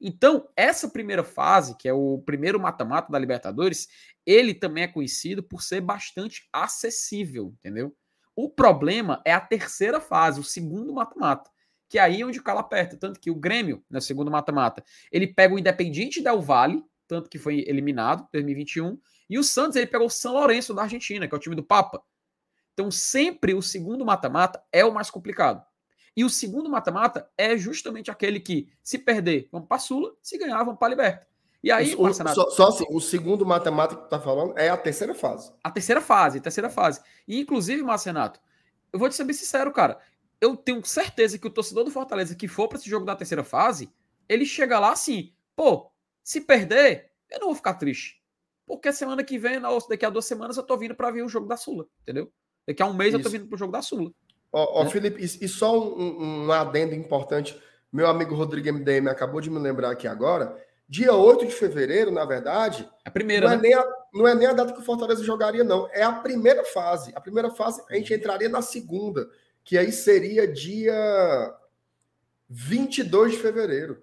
Então, essa primeira fase, que é o primeiro mata-mata da Libertadores, ele também é conhecido por ser bastante acessível, entendeu? O problema é a terceira fase, o segundo mata-mata que aí é onde o calo aperta. Tanto que o Grêmio, no segundo mata-mata, ele pega o Independiente Del Valle, tanto que foi eliminado em 2021, e o Santos ele pegou o São Lourenço da Argentina, que é o time do Papa. Então sempre o segundo mata-mata é o mais complicado. E o segundo mata-mata é justamente aquele que, se perder, vamos para Sula, se ganhar, vamos para Liberta. E aí, o, só, só, assim, o segundo mata-mata que tu tá falando é a terceira fase. A terceira fase, a terceira fase. E, inclusive, Marcenato, eu vou te ser bem sincero, cara eu tenho certeza que o torcedor do Fortaleza que for para esse jogo da terceira fase, ele chega lá assim, pô, se perder, eu não vou ficar triste. Porque semana que vem, daqui a duas semanas, eu tô vindo para ver o jogo da Sula, entendeu? Daqui a um mês Isso. eu tô vindo pro jogo da Sula. Ó, ó né? Felipe, e, e só um, um, adendo importante. Meu amigo Rodrigo MDM acabou de me lembrar aqui agora. Dia 8 de fevereiro, na verdade. É a primeira. Não, é né? nem a, não é nem a data que o Fortaleza jogaria, não. É a primeira fase. A primeira fase, a gente entraria na segunda que aí seria dia 22 de fevereiro.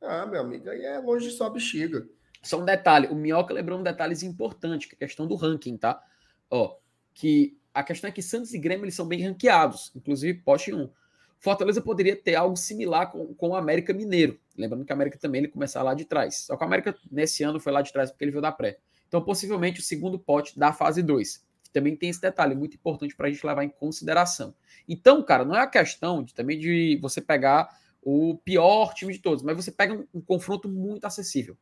Ah, meu amigo, aí é longe de sua bexiga. Só um detalhe, o Minhoca lembrou um detalhe importante, que é a questão do ranking, tá? Ó, que a questão é que Santos e Grêmio eles são bem ranqueados, inclusive poste 1. Fortaleza poderia ter algo similar com, com o América Mineiro. Lembrando que o América também ele começar lá de trás. Só que o América nesse ano foi lá de trás porque ele veio da pré. Então, possivelmente, o segundo pote da fase 2. Também tem esse detalhe muito importante para a gente levar em consideração. Então, cara, não é a questão de, também de você pegar o pior time de todos, mas você pega um, um confronto muito acessível,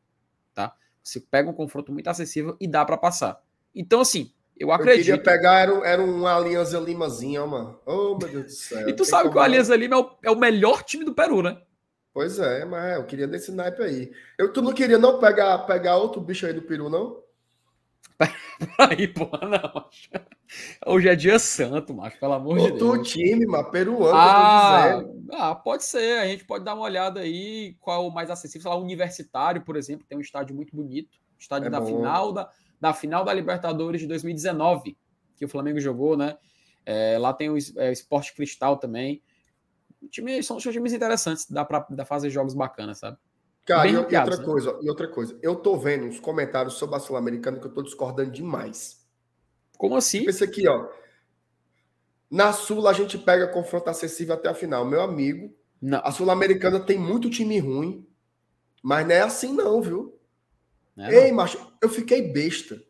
tá? Você pega um confronto muito acessível e dá para passar. Então, assim, eu acredito. Eu queria pegar, era, era um Alianza Limazinha, mano. Oh, meu Deus do céu. e tu sabe que o Alianza Lima é o, é o melhor time do Peru, né? Pois é, mas eu queria desse naipe aí. Eu, tu não queria não pegar, pegar outro bicho aí do Peru, não? Aí, porra, não. Hoje é dia santo, macho, pelo amor de Deus. Outro time, mas peruano, ah, ah, pode ser. A gente pode dar uma olhada aí qual é o mais acessível. Sei lá, Universitário, por exemplo, tem um estádio muito bonito. Estádio é da final da, da final da Libertadores de 2019, que o Flamengo jogou, né? É, lá tem o é, Esporte Cristal também. Time, são, são times interessantes, dá para fazer jogos bacanas, sabe? Cara, e, e, outra né? coisa, e outra coisa, eu tô vendo uns comentários sobre a Sul-Americana que eu tô discordando demais. Como assim? Esse aqui, ó. Na Sul a gente pega confronto acessível até a final. Meu amigo, não. a Sul-Americana tem muito time ruim, mas não é assim não, viu? É, Ei, macho, eu fiquei besta.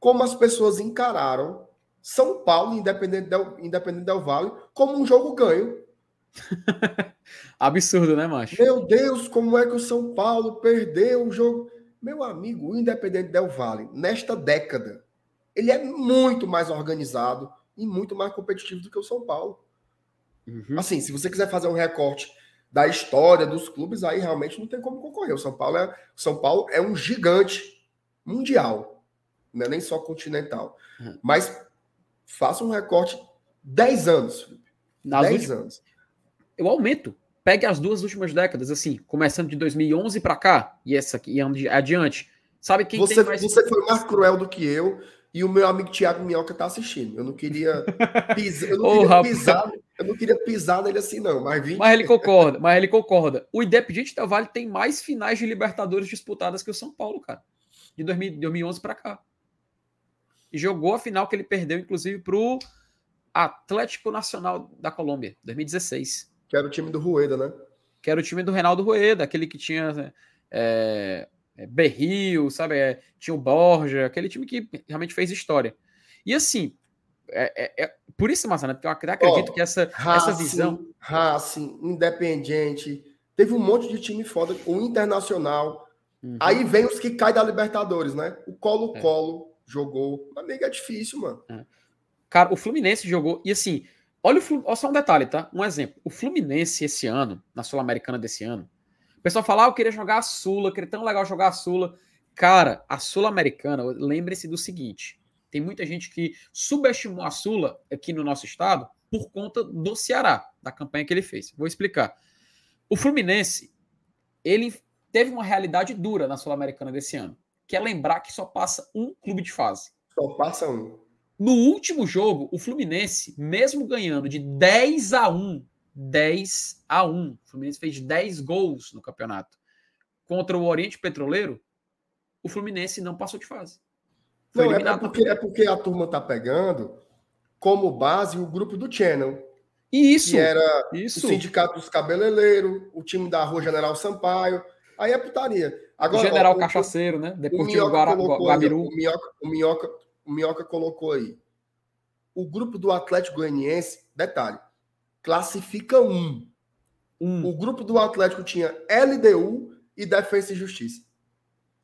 Como as pessoas encararam São Paulo, independente del, independente del Vale, como um jogo ganho. Absurdo, né, macho? Meu Deus, como é que o São Paulo perdeu o jogo? Meu amigo, o Independente Del Vale, nesta década, ele é muito mais organizado e muito mais competitivo do que o São Paulo. Uhum. Assim, se você quiser fazer um recorte da história dos clubes, aí realmente não tem como concorrer. O São Paulo é, São Paulo é um gigante mundial, não é nem só continental. Uhum. Mas faça um recorte 10 anos, Felipe. 10 anos. Eu aumento. Pegue as duas últimas décadas, assim, começando de 2011 para cá, e essa aqui e adiante. Sabe quem você, mais... Você foi mais cruel do que eu, e o meu amigo Thiago Minhoca tá assistindo. Eu não queria pisar, eu não oh, queria pisar, eu não queria pisar nele assim, não. Mas, 20... mas ele concorda, mas ele concorda. O Independente Del Vale tem mais finais de Libertadores disputadas que o São Paulo, cara. De 2011 para cá. E jogou a final que ele perdeu, inclusive, pro Atlético Nacional da Colômbia, 2016. Que era o time do Rueda, né? Que era o time do Reinaldo Rueda, aquele que tinha é, é, Berril, sabe? É, tinha o Borja, aquele time que realmente fez história. E assim, é, é, é por isso, Massana, porque eu acredito oh, que essa, Racing, essa visão. Racing, Independiente, teve um monte de time foda, o Internacional. Uhum. Aí vem os que caem da Libertadores, né? O Colo-Colo é. jogou. Amigo, é difícil, mano. É. Cara, o Fluminense jogou. E assim, olha, o, olha só um detalhe, tá? Um exemplo. O Fluminense esse ano, na Sul-Americana desse ano, o pessoal fala, ah, eu queria jogar a Sula, queria tão legal jogar a Sula. Cara, a Sul-Americana, lembre-se do seguinte: tem muita gente que subestimou a Sula aqui no nosso estado por conta do Ceará, da campanha que ele fez. Vou explicar. O Fluminense, ele teve uma realidade dura na Sul-Americana desse ano, que é lembrar que só passa um clube de fase. Só passa um. No último jogo, o Fluminense, mesmo ganhando de 10 a 1 10 a 1. O Fluminense fez 10 gols no campeonato. Contra o Oriente Petroleiro, o Fluminense não passou de fase. Foi não, é porque, é porque a turma tá pegando como base o grupo do Channel. Isso. Que era isso. o Sindicato dos Cabeleireiros, o time da Rua General Sampaio. Aí é putaria. Agora, o General ó, Cachaceiro, né? Depois o Guara, Guabiru. Aí, o, Minhoca, o, Minhoca, o Minhoca colocou aí. O grupo do Atlético Goianiense, detalhe, classifica um. um. O grupo do Atlético tinha LDU e Defesa e Justiça.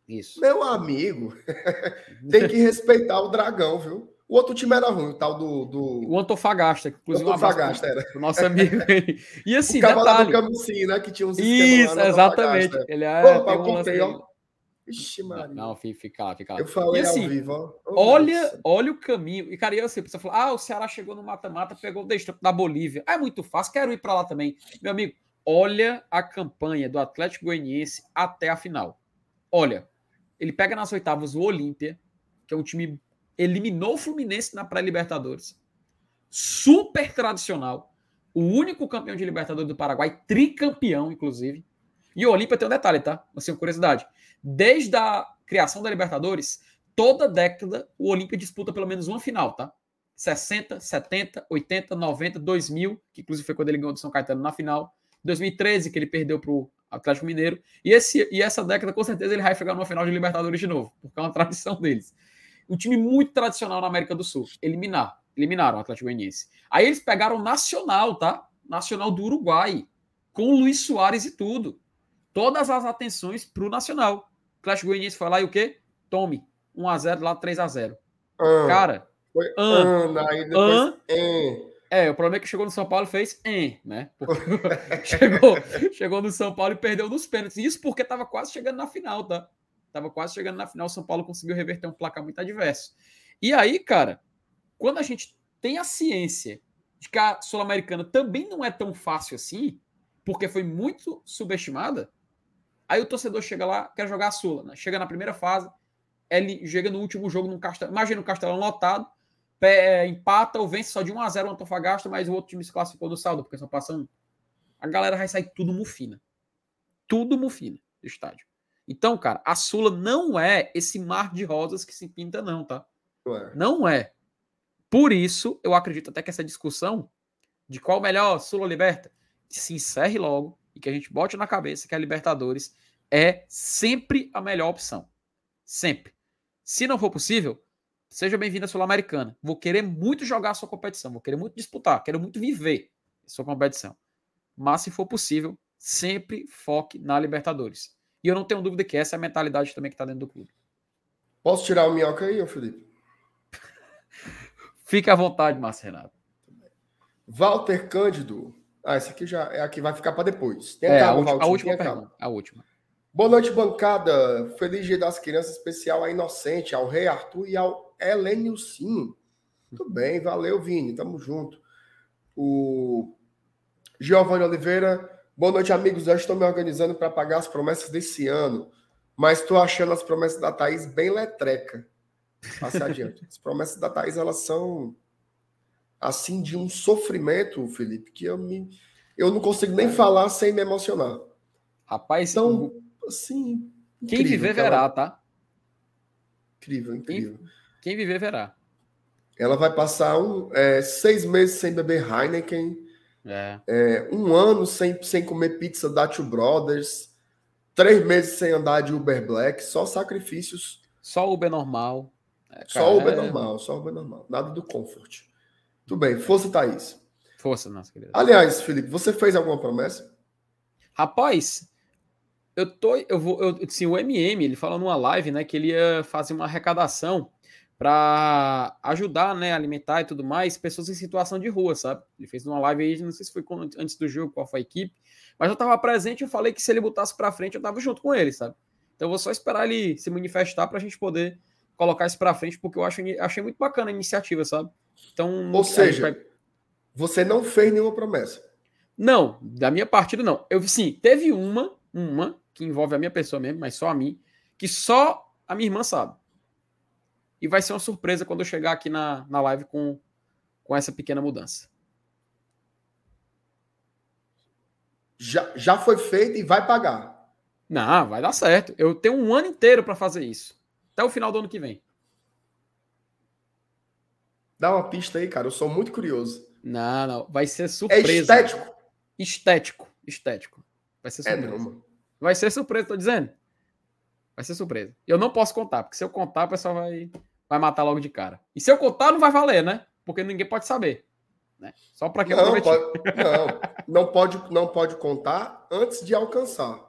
Isso. Meu amigo, tem que respeitar o dragão, viu? O outro time era ruim, o tal do. do... O Antofagasta, que inclusive o Antofagasta um era. O nosso amigo. e assim, o detalhe... do Camusim, né? Que tinha uns Isso, exatamente. Ele é. Opa, eu contei, ó. Ixi, Maria. Não, fica lá, fica lá. Eu falei e, assim, ao vivo, ó. Oh, olha, olha o caminho. E, cara, eu assim, você falou, ah, o Ceará chegou no mata-mata, pegou o destro da Bolívia. Ah, é muito fácil, quero ir para lá também. Meu amigo, olha a campanha do Atlético Goianiense até a final. Olha, ele pega nas oitavas o Olímpia, que é um time eliminou o Fluminense na pré-Libertadores. Super tradicional. O único campeão de Libertadores do Paraguai, tricampeão, inclusive. E o Olímpia tem um detalhe, tá? Assim, uma curiosidade. Desde a criação da Libertadores, toda década o Olímpia disputa pelo menos uma final, tá? 60, 70, 80, 90, 2000, que inclusive foi quando ele ganhou do São Caetano na final. 2013, que ele perdeu para o Atlético Mineiro. E, esse, e essa década, com certeza, ele vai chegar numa final de Libertadores de novo, porque é uma tradição deles. Um time muito tradicional na América do Sul. Eliminar. Eliminaram o Atlético Goianiense. Aí eles pegaram o Nacional, tá? Nacional do Uruguai. Com o Luiz Soares e tudo. Todas as atenções para o Nacional. Clash Goianiense foi lá e o quê? Tome. 1x0 lá, 3x0. Ah, Cara. Foi an, aí depois É, o problema é que chegou no São Paulo e fez em, né? chegou, chegou no São Paulo e perdeu nos pênaltis. Isso porque estava quase chegando na final, tá? Tava quase chegando na final, o São Paulo conseguiu reverter um placar muito adverso. E aí, cara, quando a gente tem a ciência de que a Sul-Americana também não é tão fácil assim, porque foi muito subestimada, Aí o torcedor chega lá, quer jogar a Sula, né? chega na primeira fase, ele chega no último jogo num castelo, imagina o Castelão lotado, empata ou vence só de 1 a 0 o Antofagasta, mas o outro time se classificou do saldo, porque só passa um. A galera vai sair tudo mufina. Tudo mufina do estádio. Então, cara, a Sula não é esse mar de rosas que se pinta, não, tá? Ué. Não é. Por isso, eu acredito até que essa discussão de qual melhor Sula Liberta se encerre logo e que a gente bote na cabeça que a Libertadores é sempre a melhor opção. Sempre. Se não for possível, seja bem-vindo à Sul-Americana. Vou querer muito jogar a sua competição, vou querer muito disputar, quero muito viver a sua competição. Mas se for possível, sempre foque na Libertadores. E eu não tenho dúvida que essa é a mentalidade também que está dentro do clube. Posso tirar o minhoca aí, ô Felipe? Fique à vontade, Márcio Renato. Walter Cândido Ah, essa aqui já é a que vai ficar para depois. Tem é, a, última, a última pergunta. A última. Boa noite, bancada. Feliz Dia das Crianças, especial à Inocente, ao Rei Arthur e ao Helenilcinho. Tudo bem, valeu, Vini. Tamo junto. O Giovanni Oliveira. Boa noite, amigos. Já estou me organizando para pagar as promessas desse ano, mas estou achando as promessas da Thaís bem letreca. Passe adiante. As promessas da Thaís, elas são assim de um sofrimento, Felipe, que eu me eu não consigo nem falar sem me emocionar. Rapaz, então, assim, quem viver verá, tá? Incrível, incrível. Quem, quem, viver verá. Ela vai passar um, é, seis meses sem beber Heineken, é. É, um ano sem, sem comer pizza da Two Brothers, três meses sem andar de Uber Black, só sacrifícios. Só Uber normal. É, só Uber é. normal, só Uber normal. Nada do comfort. Tudo bem. Força, Thaís. Força, nossa querida. Aliás, Felipe, você fez alguma promessa? Rapaz, eu tô. Eu vou. Eu, assim, o MM, ele falou numa live, né, que ele ia fazer uma arrecadação para ajudar, né, alimentar e tudo mais, pessoas em situação de rua, sabe? Ele fez uma live aí, não sei se foi antes do jogo, qual foi a equipe, mas eu tava presente e eu falei que se ele botasse para frente, eu tava junto com ele, sabe? Então eu vou só esperar ele se manifestar para a gente poder colocar isso para frente, porque eu acho, achei muito bacana a iniciativa, sabe? Então, ou seja, vai... você não fez nenhuma promessa. Não, da minha partida não. Eu sim, teve uma, uma que envolve a minha pessoa mesmo, mas só a mim, que só a minha irmã sabe. E vai ser uma surpresa quando eu chegar aqui na, na live com, com essa pequena mudança. Já, já foi feito e vai pagar. Não, vai dar certo. Eu tenho um ano inteiro para fazer isso. Até o final do ano que vem. Dá uma pista aí, cara. Eu sou muito curioso. Não, não. Vai ser é surpresa. É estético? Estético. Estético. Vai ser é, surpresa. É, vai ser surpresa, tô dizendo. Vai ser surpresa. Eu não posso contar, porque se eu contar, o pessoal vai, vai matar logo de cara. E se eu contar, não vai valer, né? Porque ninguém pode saber. Né? Só para quem não, pode, não, não pode, não pode contar antes de alcançar.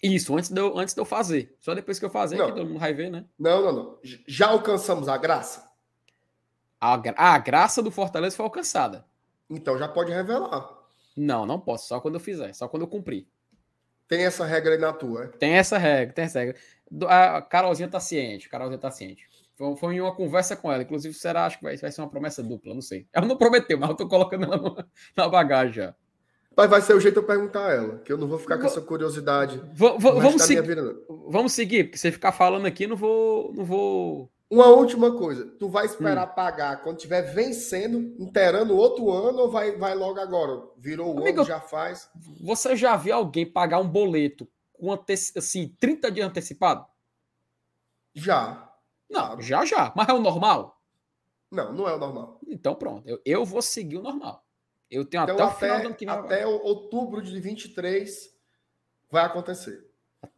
Isso, antes de eu, antes de eu fazer. Só depois que eu fazer, não. que todo mundo vai ver, né? Não, não, não. Já alcançamos a graça? A, a graça do Fortaleza foi alcançada. Então já pode revelar. Não, não posso. Só quando eu fizer. Só quando eu cumprir. Tem essa regra aí na tua? É? Tem essa regra, tem essa regra. A Carolzinha tá ciente. A Carolzinha tá ciente. Foi, foi uma conversa com ela. Inclusive, será, acho que vai, vai ser uma promessa dupla, não sei. Ela não prometeu, mas eu tô colocando ela no, na bagagem já. Mas vai ser o jeito de eu perguntar a ela, que eu não vou ficar com essa curiosidade. Vamos, seguir, vamos seguir, porque você ficar falando aqui, não vou, não vou uma última coisa, tu vai esperar hum. pagar quando estiver vencendo, inteirando outro ano ou vai, vai logo agora? Virou o Amigo, ano, já faz. Você já viu alguém pagar um boleto com assim, 30 dias antecipado? Já. Não, claro. já já. Mas é o normal? Não, não é o normal. Então pronto, eu, eu vou seguir o normal. Eu tenho então, até, até o final do ano que vem. Até outubro de 23 vai acontecer.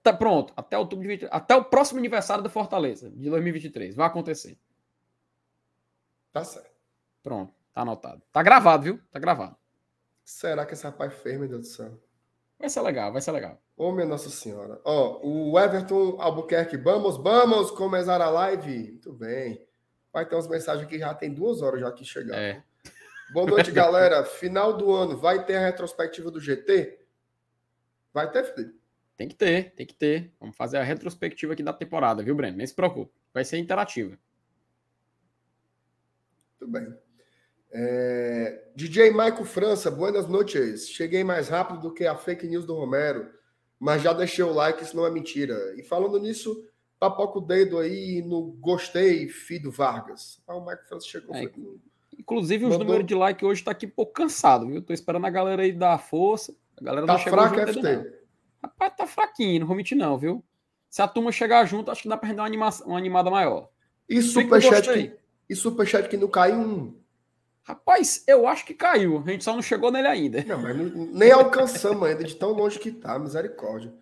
Tá pronto, até outubro de 20, até o próximo aniversário da Fortaleza de 2023. Vai acontecer. Tá certo. Pronto, tá anotado. Tá gravado, viu? Tá gravado. Será que esse rapaz fez, meu Deus do céu? Vai ser legal, vai ser legal. Ô, minha Nossa Senhora. Ó, o Everton Albuquerque, vamos, vamos começar a live. Muito bem. Vai ter umas mensagens aqui, já tem duas horas já que chegaram. É. Boa noite, galera. Final do ano, vai ter a retrospectiva do GT? Vai ter, Felipe? Tem que ter, tem que ter. Vamos fazer a retrospectiva aqui da temporada, viu, Breno? Nem se preocupe. Vai ser interativa. Tudo bem. É... DJ Maico França, buenas noites. Cheguei mais rápido do que a fake news do Romero, mas já deixei o like, isso não é mentira. E falando nisso, papoca o dedo aí no gostei, Fido Vargas. Ah, o Maico França chegou. É, foi... Inclusive, os números de like hoje tá aqui um pouco cansado, viu? Tô esperando a galera aí dar força. A galera tá não chegou fraca, FT. Rapaz, tá fraquinho, não vou mentir não, viu? Se a turma chegar junto, acho que dá pra render uma, uma animada maior. E superchat que, e superchat que não caiu um. Rapaz, eu acho que caiu. A gente só não chegou nele ainda. Não, mas nem alcançamos ainda, de tão longe que tá, misericórdia.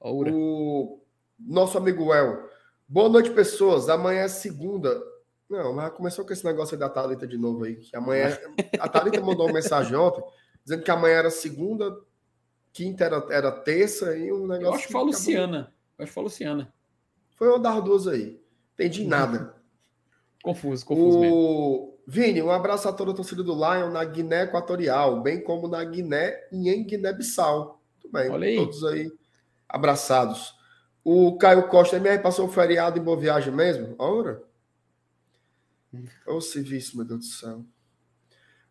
Oura. O nosso amigo El. Boa noite, pessoas. Amanhã é segunda. Não, mas começou com esse negócio aí da Thalita de novo aí. Que amanhã. A Thalita mandou uma mensagem ontem, dizendo que amanhã era segunda, quinta era, era terça e um negócio. Eu acho que foi a Luciana. Eu acho que foi a Luciana. Foi uma das duas aí. Entendi nada. confuso, confuso o... mesmo. Vini, um abraço a toda a torcida do Lion na Guiné Equatorial, bem como na Guiné e em Guiné-Bissau. Muito bem, Olha aí. todos aí abraçados. O Caio Costa, MR passou um feriado em Boa Viagem mesmo? Ora? Ô serviço, meu Deus do céu.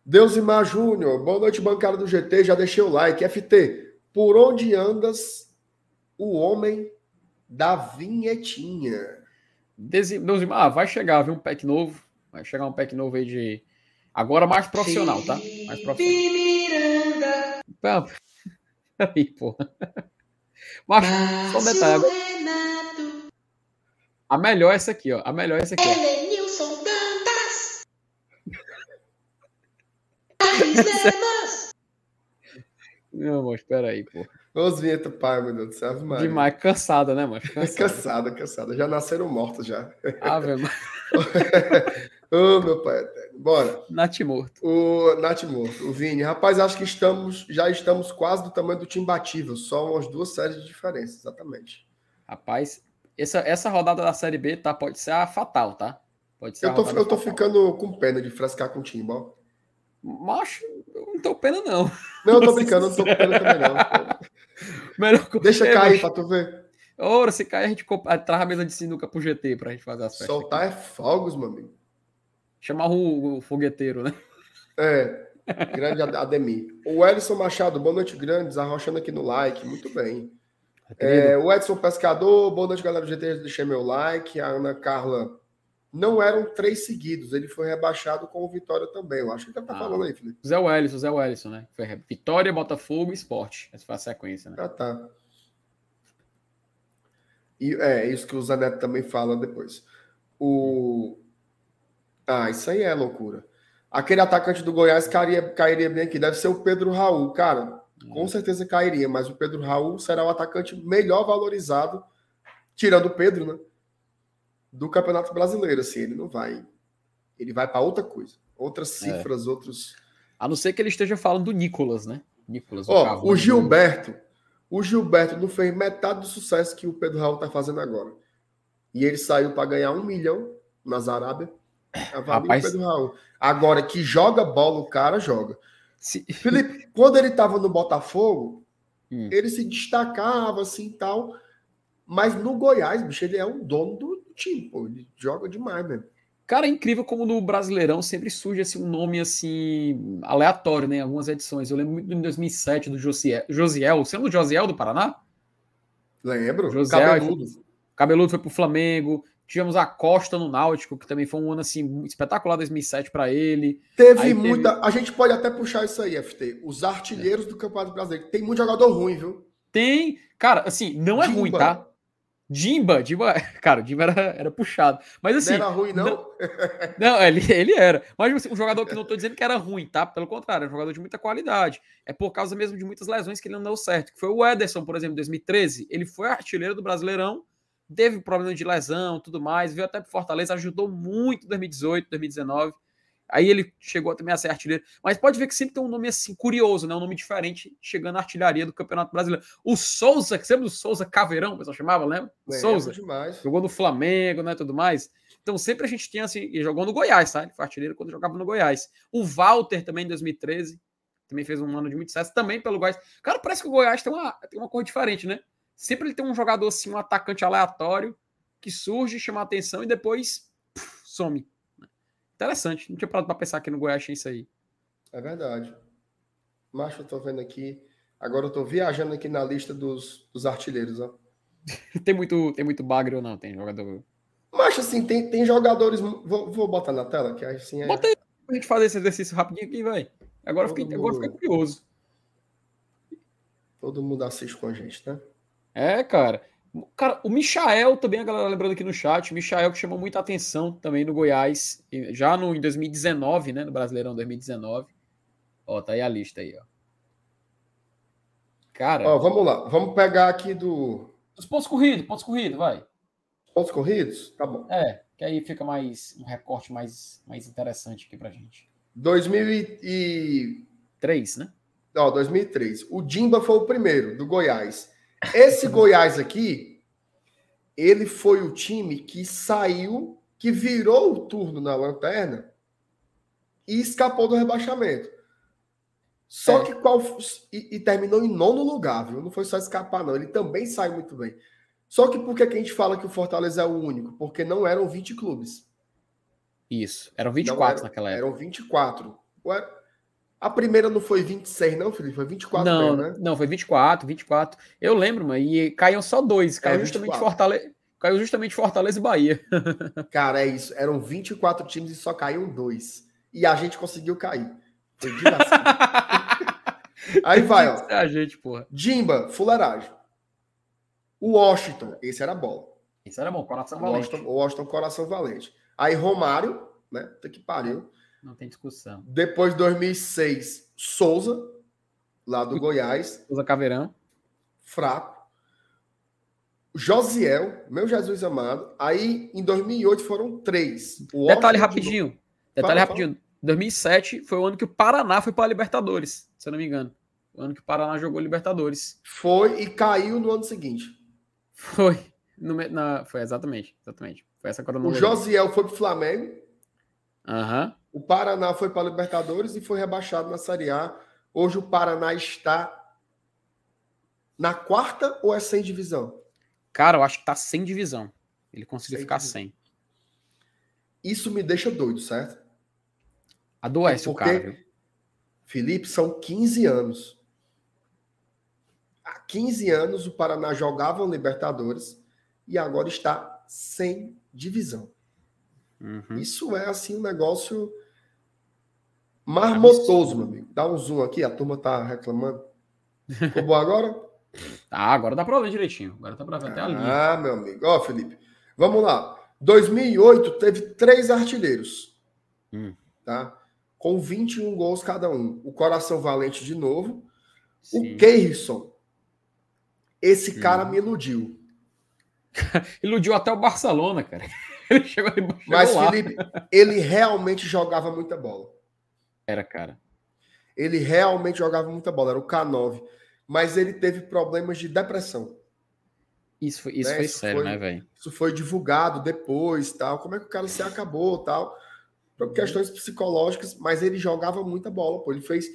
Deus Mar Júnior, boa noite, bancada do GT. Já deixei o like. FT, por onde andas o homem da vinhetinha? Desi- ah, vai chegar, viu? Um pack novo. Vai chegar um pack novo aí de. Agora mais profissional, tá? Mais profissional. Pá, Aí, pô. Mas, só um detalhe. A melhor é essa aqui, ó. A melhor é essa aqui, ó. Elenilson Dantas. Carlos Lemos. Não, mas espera aí, pô. Os vinheta, pai, meu Deus do céu. Maria. Demais, cansada, né, mano? Cansada. Cansada, cansada. Já nasceram mortos já. Ave, Maria. Ô, meu pai eterno. Bora. Nath morto. O Nath Morto, o Vini. Rapaz, acho que estamos, já estamos quase do tamanho do time batível. Só umas duas séries de diferença, exatamente. Rapaz, essa, essa rodada da Série B, tá? Pode ser a fatal, tá? Pode ser Eu tô, eu tô fatal. ficando com pena de frescar com o time, ó. Macho, eu não tô pena, não. Não, eu tô brincando, não tô pena também, não. Melhor Deixa É, cair pra tu ver. Ora, se cair, a gente traz a mesa de sinuca pro GT pra gente fazer as festas. Soltar é fogos, meu amigo. Chamar o, o fogueteiro, né? É, grande Ad- Ademir. O Ellison Machado, boa noite, grandes, arrochando aqui no like, muito bem. É, o Edson Pescador, boa noite, galera do GT, deixei meu like. A Ana Carla, não eram três seguidos, ele foi rebaixado com o Vitória também. Eu acho que ele tá Ah. falando aí, Felipe. Zé Wellison, Zé Wellison, né? Foi Vitória, Botafogo e Esporte. Essa foi a sequência, né? Ah, tá. E é isso que o Zanetti também fala depois. O. Ah, isso aí é loucura. Aquele atacante do Goiás cairia, cairia bem aqui. Deve ser o Pedro Raul, cara. Com certeza cairia, mas o Pedro Raul será o atacante melhor valorizado, tirando o Pedro, né? Do Campeonato Brasileiro, assim, ele não vai. Ele vai para outra coisa, outras cifras, outros. A não ser que ele esteja falando do Nicolas, né? Nicolas. Ó, Cavani. o Gilberto, o Gilberto não fez metade do sucesso que o Pedro Raul tá fazendo agora. E ele saiu para ganhar um milhão nas Arábia. Rapaz. o Pedro Raul. Agora que joga bola, o cara joga. Se- Felipe, quando ele tava no Botafogo, Hum. ele se destacava assim e tal. Mas no Goiás, bicho, ele é o dono do time, pô. Ele joga demais mesmo. Cara, é incrível como no Brasileirão sempre surge assim, um nome assim aleatório, né? Em algumas edições. Eu lembro muito em 2007 do Josiel. Josiel. Você lembra do Josiel do Paraná? Lembro? José Cabeludo. Cabeludo foi pro Flamengo. Tivemos a Costa no Náutico, que também foi um ano assim espetacular 2007 para ele. Teve Aí teve- muita. A gente pode até puxar isso aí, FT. Os artilheiros do Campeonato Brasileiro. Tem muito jogador ruim, viu? Tem, cara, assim, não é Dimba. ruim, tá? Dimba, Dimba, cara, o Dimba era, era puxado. Mas assim, não era ruim, não? não- Não, ele, ele era. Mas assim, um jogador que não tô dizendo que era ruim, tá? Pelo contrário, é um jogador de muita qualidade. É por causa mesmo de muitas lesões que ele não deu certo. Que foi o Ederson, por exemplo, em 2013. Ele foi artilheiro do Brasileirão, teve problema de lesão, tudo mais, veio até pro Fortaleza, ajudou muito em 2018, 2019. Aí ele chegou também a ser artilheiro. Mas pode ver que sempre tem um nome assim curioso, né? Um nome diferente chegando à artilharia do Campeonato Brasileiro. O Souza, que lembra do Souza Caveirão, o pessoal chamava, lembra? Lembro Souza. demais. Jogou no Flamengo, né, tudo mais. Então sempre a gente tinha assim, e jogou no Goiás, tá? Ele foi artilheiro quando jogava no Goiás. O Walter também em 2013, também fez um ano de muito sucesso, também pelo Goiás. Cara, parece que o Goiás tem uma, tem uma cor diferente, né? Sempre ele tem um jogador assim, um atacante aleatório, que surge, chama a atenção e depois puf, some. Interessante, não tinha parado pra pensar que no Goiás tinha isso aí. É verdade. Macho, eu tô vendo aqui. Agora eu tô viajando aqui na lista dos, dos artilheiros, ó. Tem muito, tem muito bagre ou não? Tem jogador. Mas assim, tem, tem jogadores. Vou, vou botar na tela, que assim é. Bota aí pra gente fazer esse exercício rapidinho aqui, vai. Agora eu Todo fiquei, agora mundo- fiquei curioso. Todo mundo assiste com a gente, né? É, cara. Cara, o Michael também, a galera lembrando aqui no chat, o Michael que chamou muita atenção também no Goiás, já no, em 2019, né? No Brasileirão 2019. Ó, tá aí a lista aí, ó. Cara, Ó, vamos lá. Vamos pegar aqui do os pontos corridos, pontos corridos, vai. pontos corridos. Tá bom. É, que aí fica mais um recorte mais, mais interessante aqui pra gente. 2000 e, e- Três, né? ó, 2003. O Dimba foi o primeiro, do Goiás. Esse Goiás aqui, ele foi o time que saiu, que virou o turno na lanterna e escapou do rebaixamento. Só É. que qual e, e terminou em nono lugar, viu? Não foi só escapar, não. Ele também saiu muito bem. Só que por que a gente fala que o Fortaleza é o único? Porque não eram 20 clubes. Isso. Eram Não 24 eram- naquela época. Eram 24. Ué, A primeira não foi 26, não, Felipe? Foi 24 Não, mesmo, né? não, foi 24, 24. Eu lembro, mano, e caíam só dois. Caiu É, justamente 24. Fortaleza. Caiu justamente Fortaleza e Bahia. Cara, é isso. Eram 24 times e só caíam dois. E a gente conseguiu cair. Foi de. Aí vai, ó. É a gente, porra. Jimba, fuleiragem. O Washington, esse era bola. Isso era bom, coração valente. Washington, Washington Coração Valente. Aí Romário, né? Puta que pariu. Não tem discussão. Depois, 2006, Souza, lá do Goiás, Usa Caveirão. fraco. Josiel, meu Jesus amado. Aí, em 2008, foram três. O Detalhe de rapidinho. Detalhe Fala, rapidinho. 2007 foi o ano que o Paraná foi para a Libertadores, se eu não me engano. O ano que o Paraná jogou Libertadores. Foi e caiu no ano seguinte. Foi. No na, foi exatamente, exatamente. Foi essa O cronologia. Josiel foi pro Flamengo. Aham. O Paraná foi para a Libertadores e foi rebaixado na Série A. Hoje o Paraná está na quarta ou é sem divisão? Cara, eu acho que tá sem divisão. Ele conseguiu Sem ficar divisão. sem. Isso me deixa doido, certo? Adoece o Porque- cara, viu? Felipe, são 15 anos. Há 15 anos o Paraná jogava o Libertadores e agora está sem divisão. Uhum. Isso é assim um negócio marmotoso, meu amigo. Dá um zoom aqui, a turma tá reclamando. Ficou bom agora? Ah, agora dá pra ver direitinho. Agora dá pra ver até a linha. Ah, meu amigo. Ó, Felipe, vamos lá. 2008 teve três artilheiros, Hum. tá? Com 21 gols cada um. O Coração Valente de novo. Sim. O Keirson. Esse cara Hum. me iludiu. Iludiu até o Barcelona, cara. Ele chegou, chegou Mas, lá. Felipe, ele realmente jogava muita bola. Era, cara. Ele realmente jogava muita bola. Era o K9. Mas ele teve problemas de depressão. Isso foi, isso Né, foi isso sério, foi- né, velho? Isso foi divulgado depois, tal. Como é que o cara se acabou, tal. Por questões psicológicas, mas ele jogava muita bola, pô. Ele fez.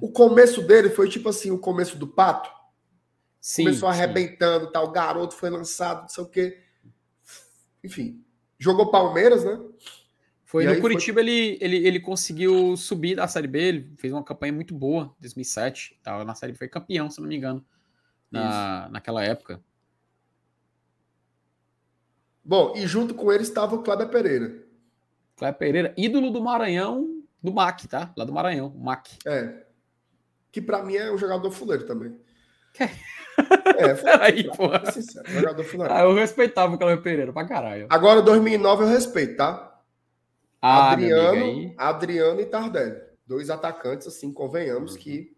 O começo dele foi tipo assim, o começo do pato. Sim. Começou sim. arrebentando, tal. O garoto foi lançado, não sei o quê. Enfim. Jogou Palmeiras, né? Foi E no aí foi- Curitiba, ele, ele, ele conseguiu subir da Série B, ele fez uma campanha muito boa, em 2007. Tava na Série B, foi campeão, se não me engano, na, naquela época. Bom, e junto com ele estava o Kleber Pereira. Cléber Pereira, ídolo do Maranhão, do MAC, tá? Lá do Maranhão, o MAC. É. Que pra mim é um jogador fuleiro também. Que- É, Peraí, porra. é sincero, jogador fuleiro. Ah, eu respeitava o Cléber Pereira pra caralho. Agora, 2009 eu respeito, tá? Ah, Adriano. Adriano e Tardelli. Dois atacantes, assim, convenhamos Uhum. que.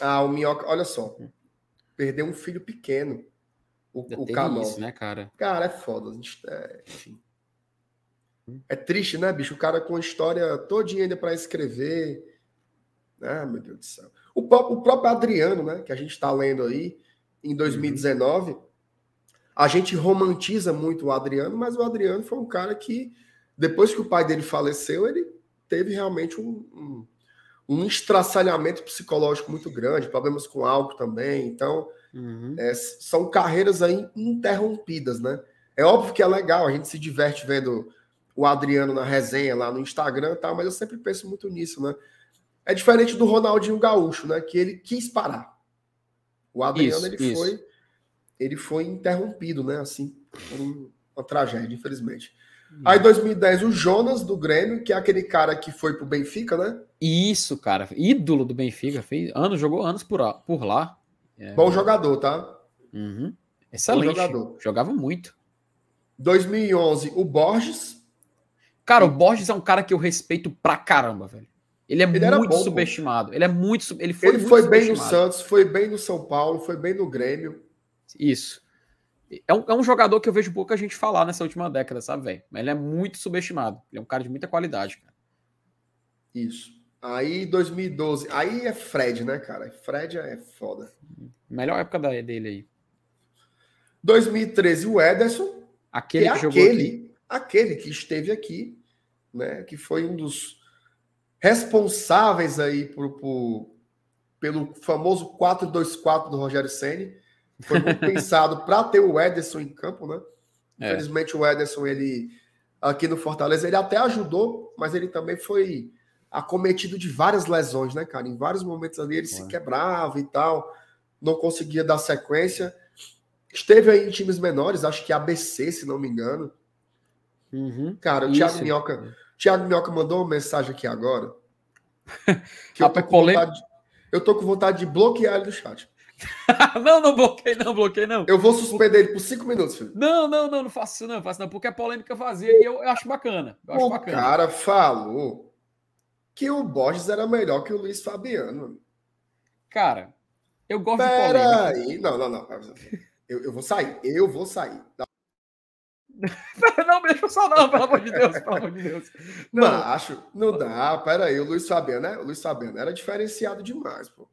Ah, o Minhoca, olha só. Perdeu um filho pequeno. O, Ainda o teve K9. isso, né, cara? Cara, é foda. a gente- é, enfim. É triste, né, bicho? O cara com história todinha ainda para escrever. Ah, meu Deus do céu. O, o próprio Adriano, né, que a gente está lendo aí, em 2019, a gente romantiza muito o Adriano, mas o Adriano foi um cara que, depois que o pai dele faleceu, ele teve realmente um, um, um estraçalhamento psicológico muito grande, problemas com álcool também. Então, Uhum. é, são carreiras aí interrompidas, né? É óbvio que é legal, a gente se diverte vendo o Adriano na resenha lá no Instagram e tal, mas eu sempre penso muito nisso, né? É diferente do Ronaldinho Gaúcho, né? Que ele quis parar. O Adriano, Isso, ele isso. foi ele foi interrompido, né? Assim, por um- uma tragédia, infelizmente. Aí, 2010, o Jonas do Grêmio, que é aquele cara que foi pro Benfica, né? Isso, cara. Ídolo do Benfica. Fez anos, jogou anos por, lá- por lá. É. Bom jogador, tá? Uhum. Excelente. jogador. Jogava muito. 2011, o Borges. Cara, o Borges é um cara que eu respeito pra caramba, velho. Ele é Ele muito bom, pô. subestimado. Ele é muito. Ele foi, Ele foi bem no. Santos, foi bem no São Paulo, foi bem no Grêmio. Isso. É um, é um jogador que eu vejo pouca gente falar nessa última década, sabe, velho? Mas ele é muito subestimado. Ele é um cara de muita qualidade, cara. Isso. Aí, 2012. Aí é Fred, né, cara? Fred é foda. Melhor época da- dele aí. 2013, o Ederson, Aquele que que, é jogou aqui. aquele, aquele que esteve aqui, né? Que foi um dos responsáveis aí por, por- pelo famoso 4-2-4 do Rogério Ceni. Foi muito pensado para ter o Ederson em campo, né? É. Infelizmente o Ederson, ele aqui no Fortaleza, ele até ajudou, mas ele também foi acometido de várias lesões, né, cara? Em vários momentos ali ele se Foi. quebrava e tal, não conseguia dar sequência. Esteve aí em times menores, acho que ABC, se não me engano. Cara, o Thiago. Minhoca, Thiago Minhoca mandou uma mensagem aqui agora. Que eu, tô com vontade, eu tô com vontade de bloquear ele do chat. não, não bloqueei, não, bloqueei, não. Eu vou suspender ele por cinco minutos, filho. Não, não, não, não faço isso, não, não faço não, porque é polêmica vazia e eu, eu acho bacana. Eu acho O bacana. cara falou que o Borges era melhor que o Luiz Fabiano. Cara, eu gosto de Pera polêmica. aí. Não, não, não. Eu, eu vou sair. Eu vou sair. Não, deixa eu só não, pelo amor de Deus, pelo amor de Deus. Não, Macho, não dá. Pera aí. O Luiz Fabiano, né? O Luiz Fabiano era diferenciado demais, pô.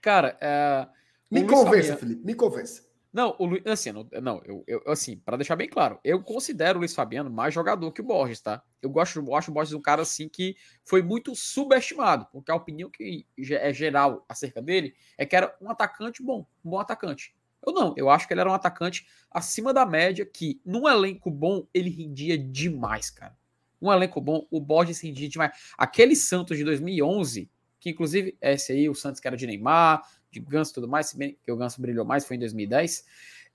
Cara, é, Me convença, Fabiano- Felipe. Me convença. Não, o Luiz, assim, não, não, eu, eu- assim, para deixar bem claro, eu considero o Luiz Fabiano mais jogador que o Borges, tá? Eu gosto, eu acho o Borges um cara assim que foi muito subestimado, porque a opinião que é geral acerca dele é que era um atacante bom, um bom atacante. Eu não, eu acho que ele era um atacante acima da média, que num elenco bom ele rendia demais, cara. Um elenco bom, o Borges rendia demais. Aquele Santos de 2011, que inclusive esse aí, o Santos que era de Neymar, de Ganso e tudo mais, se bem que o Ganso brilhou mais, foi em 2010,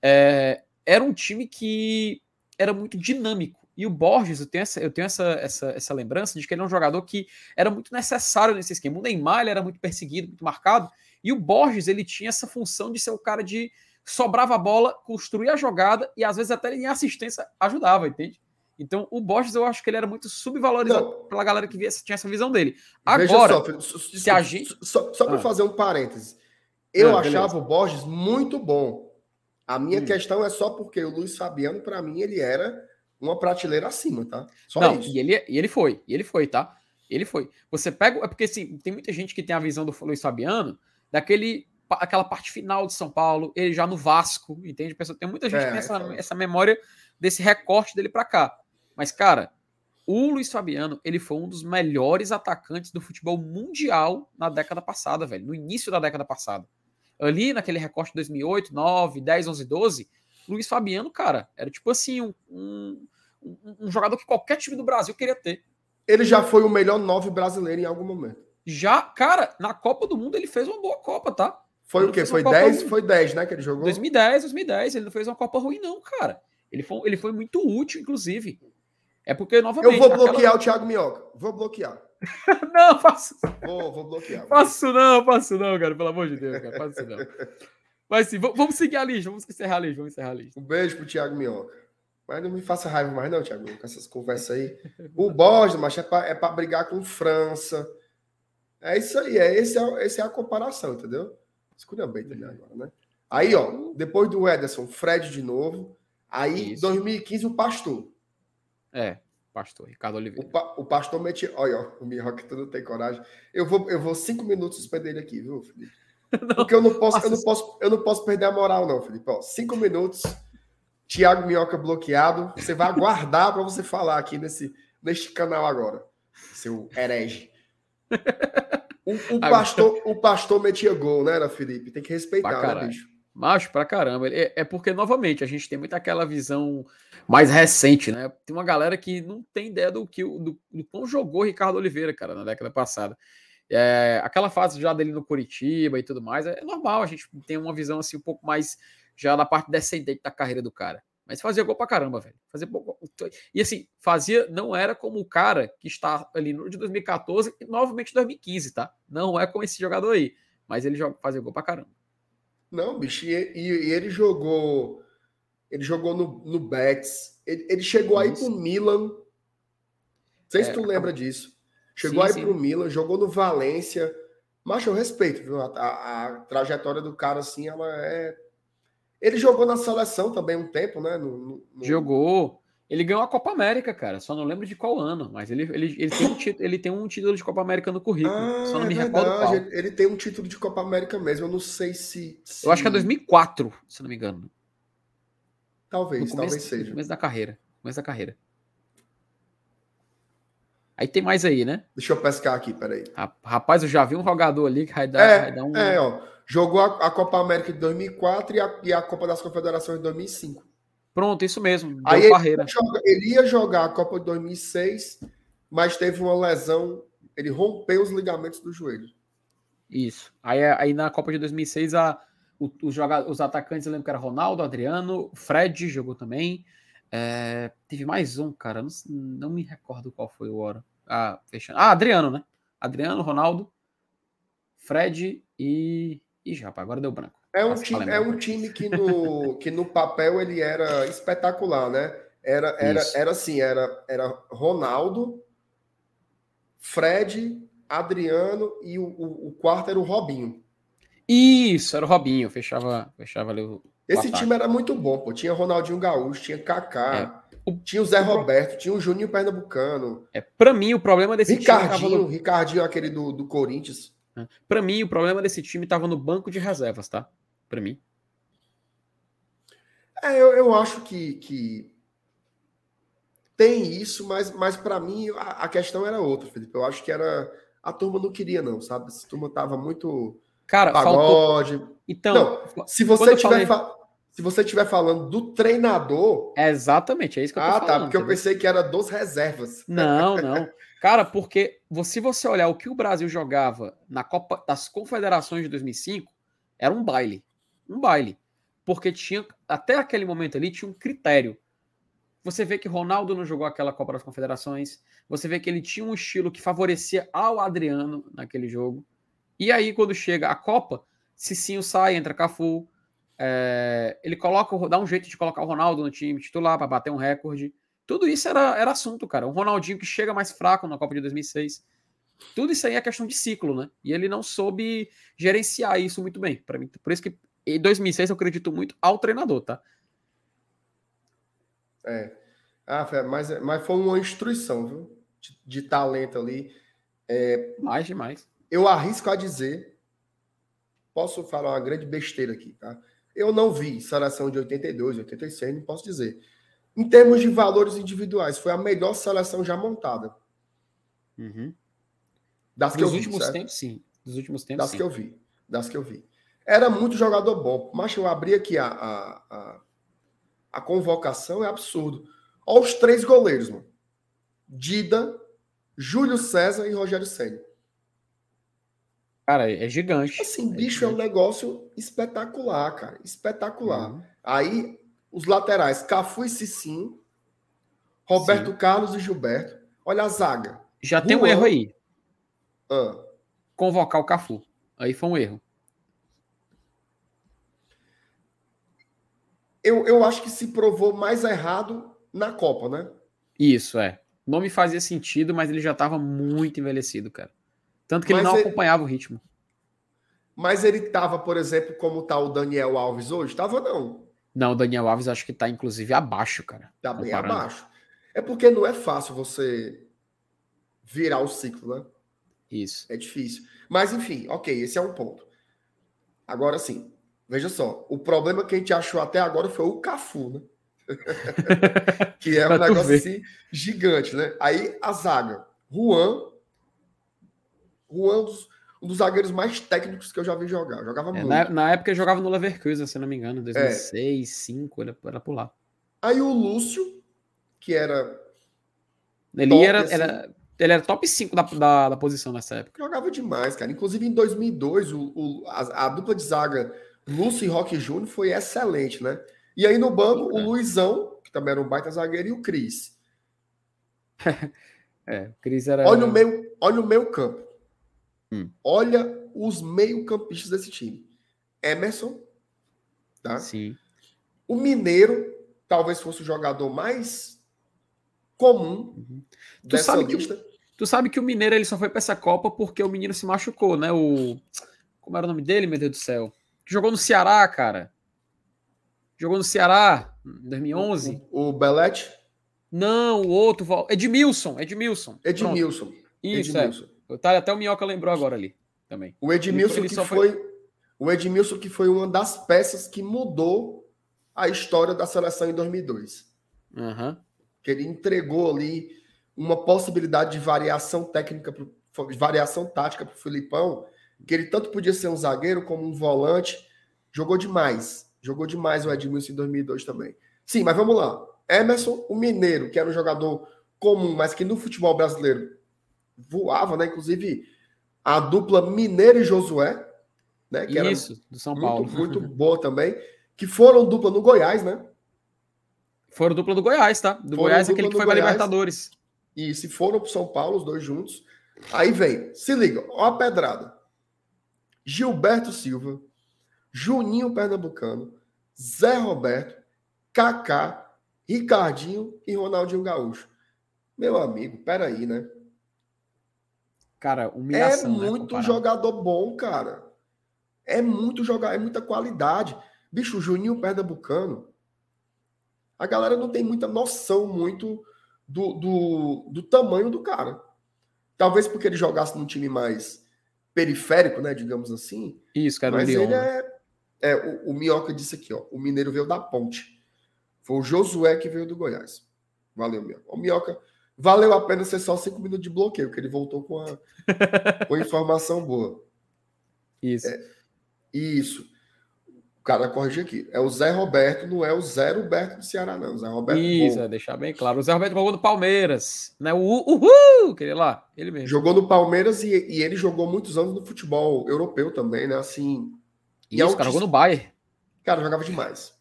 é, era um time que era muito dinâmico. E o Borges, eu tenho, essa, eu tenho essa, essa, essa lembrança de que ele é um jogador que era muito necessário nesse esquema. O Neymar ele era muito perseguido, muito marcado, e o Borges ele tinha essa função de ser o cara de sobrava a bola, construir a jogada e às vezes até em assistência ajudava, entende? Então o Borges eu acho que ele era muito subvalorizado Não. pela galera que via, tinha essa visão dele. Agora, só, se a gente- Só, só para Ah. fazer um parêntese. Eu Ah, beleza. achava o Borges muito bom. A minha Hum. questão é só porque o Luiz Fabiano, para mim, ele era uma prateleira acima, tá? Só Não, isso. e ele, e ele foi, e ele foi, tá? Ele foi. Você pega. É porque assim, tem muita gente que tem a visão do Luiz Fabiano, daquele aquela parte final de São Paulo, ele já no Vasco, entende? Tem muita gente É, que tem essa, então. essa memória desse recorte dele pra cá. Mas, cara, o Luiz Fabiano, ele foi um dos melhores atacantes do futebol mundial na década passada, velho. No início da década passada. Ali naquele recorte de 2008, 9, 10, 11, 12, Luiz Fabiano, cara, era tipo assim, um, um, um- jogador que qualquer time do Brasil queria ter. Ele já foi o melhor nove brasileiro em algum momento. Já, cara, na Copa do Mundo ele fez uma boa Copa, tá? Foi Ele o quê? Foi uma Copa 10? ruim. Foi 10, né? Que ele jogou? 2010, 2010, ele não fez uma Copa ruim, não, cara. Ele foi, ele foi muito útil, inclusive. É porque, novamente. Eu vou aquela- bloquear o Thiago Minhoca. Vou bloquear. Não, faço, Vou, vou bloquear. faço não, faço não, cara. Pelo amor de Deus, cara. Faço não. Mas sim, vamos seguir a lista, vamos encerrar a lista, vamos encerrar a lista. Um beijo pro Thiago Minhoca. Mas não me faça raiva mais, não, Thiago, com essas conversas aí. O Borges, mas é pra, é pra brigar com França. É isso aí, é, esse é, é a comparação, entendeu? Escolha bem também agora, né? Aí, ó, depois do Ederson, Fred de novo. Aí, Isso. 2015, o Pastor. É, pastor Ricardo O, Oliveira. pa- o Pastor mete. Olha, ó, o Minhoca não tem coragem. Eu vou, eu vou cinco minutos suspender ele aqui, viu, Felipe? Porque eu não posso, eu não posso, eu não posso perder a moral, não, Felipe. Ó, cinco minutos. Thiago Minhoca bloqueado. Você vai aguardar para você falar aqui nesse, neste canal agora. Seu herege. O, o pastor, o pastor metia gol, né, era Felipe? Tem que respeitar, né, bicho? Macho pra caramba. É, é porque, novamente, a gente tem muito aquela visão mais recente, né? Tem uma galera que não tem ideia do que do, do quão jogou Ricardo Oliveira, cara, na década passada. É, aquela fase já dele no Curitiba e tudo mais, é normal, a gente tem uma visão assim um pouco mais já da parte descendente da carreira do cara. Mas fazia gol pra caramba, velho. Fazia E assim, fazia, não era como o cara que está ali no de 2014 e novamente 2015, tá? Não é como esse jogador aí. Mas ele joga, fazia gol pra caramba. Não, bicho, e, e- e ele jogou. Ele jogou no, no Betis. Ele, ele chegou aí pro Milan. Não sei se É, tu lembra disso. Chegou Sim, aí sim. pro Milan, jogou no Valência. Mas eu respeito, viu? A, a- a trajetória do cara, assim, ela é. Ele jogou na seleção também um tempo, né? No, no- no- Jogou. Ele ganhou a Copa América, cara. Só não lembro de qual ano, mas ele, ele, ele, tem, um título, ele tem um título de Copa América no currículo. Ah, só não é me recordo verdade. qual. Ele, tem um título de Copa América mesmo. Eu não sei se. Eu acho que é se- 2004, se não me engano. Talvez, começo, talvez no seja. começo da carreira. Começo da carreira. Aí tem mais aí, né? Deixa eu pescar aqui, peraí. Ra- Rapaz, eu já vi um jogador ali que vai dar, vai dar um. É, ó. Jogou a, a Copa América de 2004 e a, e a Copa das Confederações de 2005. Pronto, isso mesmo. Aí ele barreira. ia, jogar, ele ia jogar a Copa de 2006, mas teve uma lesão. Ele rompeu os ligamentos do joelho. Isso. Aí, aí na Copa de 2006, a, o- os, joga- os atacantes, eu lembro que era Ronaldo, Adriano, Fred jogou também. É, teve mais um, cara. Não, não me recordo qual foi o hora. Ah, fechando. Ah, Adriano, né? Adriano, Ronaldo, Fred e. Ih, rapaz, agora deu branco. É um time, é um time que, no, que no papel ele era espetacular, né? Era, era, Isso. era assim, era, era Ronaldo, Fred, Adriano e o, o, o quarto era o Robinho. Isso, era o Robinho. Fechava, fechava ali o. Esse time era muito bom, pô. Tinha Ronaldinho Gaúcho, tinha Kaká, O- tinha o Zé Roberto, tinha o Juninho Pernambucano, É, pra mim, o problema desse time. Ricardinho, no- Ricardinho aquele do, do Corinthians. Pra mim, o problema desse time tava no banco de reservas, tá? Pra mim. É, eu, eu acho que, que tem isso, mas, mas para mim a, a questão era outra, Felipe. Eu acho que era. A turma não queria, não, sabe? Essa turma tava muito Cara, faltou. pagode. Então, Se Quando você eu tiver falei- fa- se você estiver falando do treinador. é exatamente, é isso que eu tô Ah, falando. tá. Porque eu entendeu? pensei que era dos reservas. Não, não. Cara, porque se você olhar o que o Brasil jogava na Copa das Confederações de 2005, era um baile. Um baile. Porque tinha, até aquele momento ali, tinha um critério. Você vê que Ronaldo não jogou aquela Copa das Confederações. Você vê que ele tinha um estilo que favorecia ao Adriano naquele jogo. E aí, quando chega a Copa, Cicinho sai, entra Cafu. é, ele coloca, dá um jeito de colocar o Ronaldo no time titular para bater um recorde. Tudo isso era, era assunto, cara. Um Ronaldinho que chega mais fraco na Copa de 2006. Tudo isso aí é questão de ciclo, né? E ele não soube gerenciar isso muito bem. Para mim, por isso que em 2006 eu acredito muito ao treinador, tá? É. Ah, mas, mas foi uma instrução, viu? De, de talento ali. Mais demais. Eu arrisco a dizer. Posso falar uma grande besteira aqui, tá? Eu não vi seleção de 82, 86, não posso dizer. Em termos de valores individuais, foi a melhor seleção já montada. Uhum. Das que eu Dos vi, últimos certo? tempos, sim. Dos últimos tempos, Das sim. que eu vi. Das que eu vi. Era muito jogador bom. Mas eu abri aqui a, a, a, a convocação, é absurdo. Olha os três goleiros, mano. Dida, Júlio César e Rogério Senna. Cara, é gigante. Assim, É bicho, é um gigante. negócio espetacular, cara. Espetacular. Uhum. Aí, os laterais, Cafu e Cicinho, Roberto Carlos e Gilberto. Olha a zaga. Já tem um Juan. erro aí. Ah, Convocar o Cafu. Aí foi um erro. Eu, eu acho que se provou mais errado na Copa, né? Isso, é. Não me fazia sentido, mas ele já tava muito envelhecido, cara. Tanto que ele Mas não ele- acompanhava o ritmo. Mas ele tava, por exemplo, como tá o Daniel Alves hoje? Tava não. Não, o Daniel Alves acho que tá inclusive abaixo, cara. Tá bem abaixo. É porque não é fácil você virar o ciclo, né? Isso. É difícil. Mas, enfim, ok, esse é um ponto. Agora sim, veja só. O problema que a gente achou até agora foi o Cafu, né? que é um negócio assim gigante, né? Aí a zaga. Juan. Juan, um dos, um dos zagueiros mais técnicos que eu já vi jogar. Jogava É, muito. na, na época ele jogava no Leverkusen, se não me É. engano, 2006, 2005, era, era por lá. Aí o Lúcio, que era. Ele Top, era, assim. era, ele era top 5 da, da, da posição nessa época. Jogava demais, cara. Inclusive em 2002, o, o- a, a dupla de zaga Lúcio e Roque Júnior foi excelente, né? E aí no banco, o Luizão, que também era um baita zagueiro, e o Cris. É, o Cris era. Olha o meio, olha o meio campo. Hum. Olha os meio-campistas desse time. Emerson, tá? Sim. O Mineiro talvez fosse o jogador mais comum Uhum. Tu dessa sabe que o- lista. Tu sabe que o Mineiro ele só foi pra essa Copa porque o menino se machucou, né? O. Como era o nome dele, meu Deus do céu? Jogou no Ceará, cara. Jogou no Ceará em 2011. O, o Belete, Não, o outro. Edmilson, Edmilson. Pronto. Edmilson. Isso, Edmilson. é. Tá, até o Minhoca lembrou agora ali também. O Edmilson Ele que só foi, o Edmilson que foi uma das peças que mudou a história da seleção em 2002. Aham. Que ele entregou ali uma possibilidade de variação técnica, pro- variação tática para o Filipão, que ele tanto podia ser um zagueiro como um volante. Jogou demais. Jogou demais o Edmilson em 2002 também. Sim, mas vamos lá. Emerson, o Mineiro, que era um jogador comum, mas que no futebol brasileiro voava, né? Inclusive a dupla Mineiro e Josué, né? Que era Isso, do São Paulo. muito, muito boa também, que foram dupla no Goiás, né? Foram dupla do Goiás, tá? Do Foram Goiás, dupla aquele que foi pra Goiás. Libertadores. E se foram para São Paulo, os dois juntos. Aí vem, se liga, ó a pedrada. Gilberto Silva, Juninho Pernambucano, Zé Roberto, Kaká, Ricardinho e Ronaldinho Gaúcho. Meu amigo, peraí, né? Cara, É humilhação, né, muito comparar. jogador bom, cara. É muito jogar, é muita qualidade. Bicho, Juninho Pernambucano, a galera não tem muita noção muito do, do, do tamanho do cara. Talvez porque ele jogasse num time mais periférico, né, digamos assim. Isso, cara, o mas ele é, é o, o Minhoca disse aqui, ó, o Mineiro veio da Ponte. Foi o Josué que veio do Goiás. Valeu, Minhoca. O Minhoca, valeu a pena ser só cinco minutos de bloqueio, que ele voltou com a, com a informação boa. Isso. Isso. O cara corrige aqui. É o Zé Roberto, não é o Zé Roberto do Ceará, não. O Zé Roberto Isso, é deixar bem claro. O Zé Roberto jogou no Palmeiras, né? O Uhul, aquele lá, ele mesmo. Jogou no Palmeiras e, e ele jogou muitos anos no futebol europeu também, né? Assim, e Isso, cara, altíssimo. jogou no Bayern. cara, jogava demais.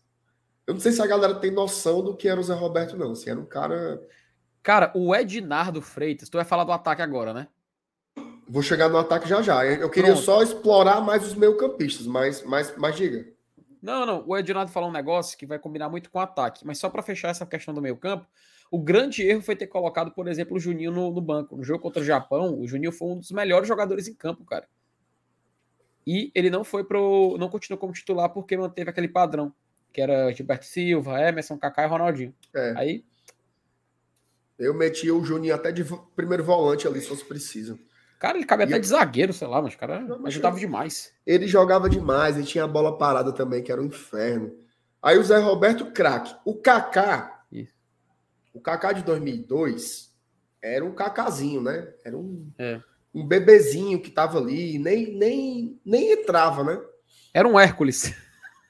Eu não sei se a galera tem noção do que era o Zé Roberto, não. Assim, era um cara. Cara, o Ednardo Freitas, tu vai falar do ataque agora, né? Vou chegar no ataque já já. Eu queria Pronto. só explorar mais os meio-campistas, mas, mas, mas diga. Não, não, o Ednardo falou um negócio que vai combinar muito com o ataque, mas só pra fechar essa questão do meio campo, o grande erro foi ter colocado, por exemplo, o Juninho no, no banco. No jogo contra o Japão, o Juninho foi um dos melhores jogadores em campo, cara. E ele não foi pro. não continuou como titular porque manteve aquele padrão, que era Gilberto Silva, Emerson, Kaká e Ronaldinho. É, Aí, eu metia o Juninho até de primeiro volante ali, se fosse preciso. Cara, ele cabe até de zagueiro, sei lá, mas o cara Não, mas ajudava eu- demais. Ele jogava demais, ele tinha a bola parada também, que era um inferno. Aí o Zé Roberto, craque. O Kaká, Isso. o Kaká de 2002, era um cacazinho, né? Era um, É. um bebezinho que tava ali, nem, nem, nem entrava, né? Era um Hércules.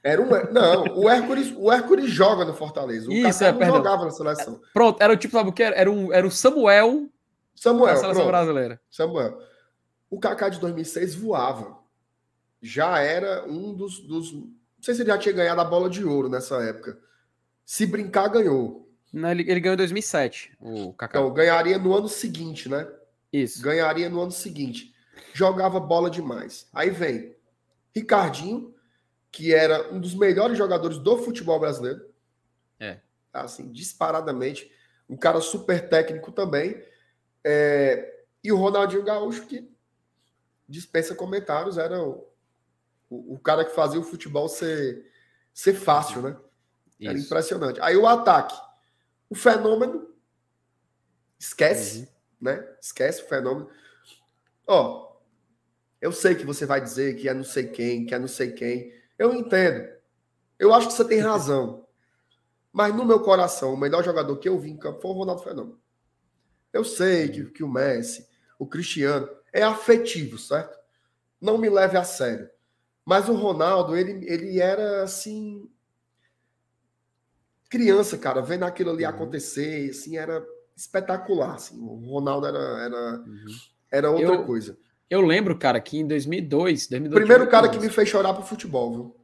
Era um, não, o Hércules, o Hércules joga no Fortaleza. O Isso, Kaká é, não perdão. jogava na seleção. Pronto, era o tipo, sabe o que era? Era, um, era o Samuel Samuel, seleção pronto. brasileira. Samuel. O Kaká de 2006 voava. Já era um dos, dos. Não sei se ele já tinha ganhado a bola de ouro nessa época. Se brincar, ganhou. Não, ele, ele ganhou em 2007, o Kaká. Então, ganharia no ano seguinte, né? Isso. Ganharia no ano seguinte. Jogava bola demais. Aí vem Ricardinho, que era um dos melhores jogadores do futebol brasileiro. É. Assim, disparadamente. Um cara super técnico também. É, E o Ronaldinho Gaúcho, que dispensa comentários, era o, o, o cara que fazia o futebol ser, ser fácil, né? Era Isso. impressionante. Aí o ataque. O fenômeno. Esquece, Uhum. né? Esquece o fenômeno. Ó, eu sei que você vai dizer que é não sei quem, que é não sei quem. Eu entendo. Eu acho que você tem razão. Mas no meu coração, o melhor jogador que eu vi em campo foi o Ronaldo Fenômeno. Eu sei que, que o Messi, o Cristiano, é afetivo, certo? Não me leve a sério. Mas o Ronaldo, ele, ele era assim. Criança, cara, vendo aquilo ali Uhum. acontecer, assim, era espetacular. Assim. O Ronaldo era, era, Uhum. era outra Eu- coisa. Eu lembro, cara, que em 2002... 2002 O primeiro tinha cara oito que me fez chorar pro futebol, viu?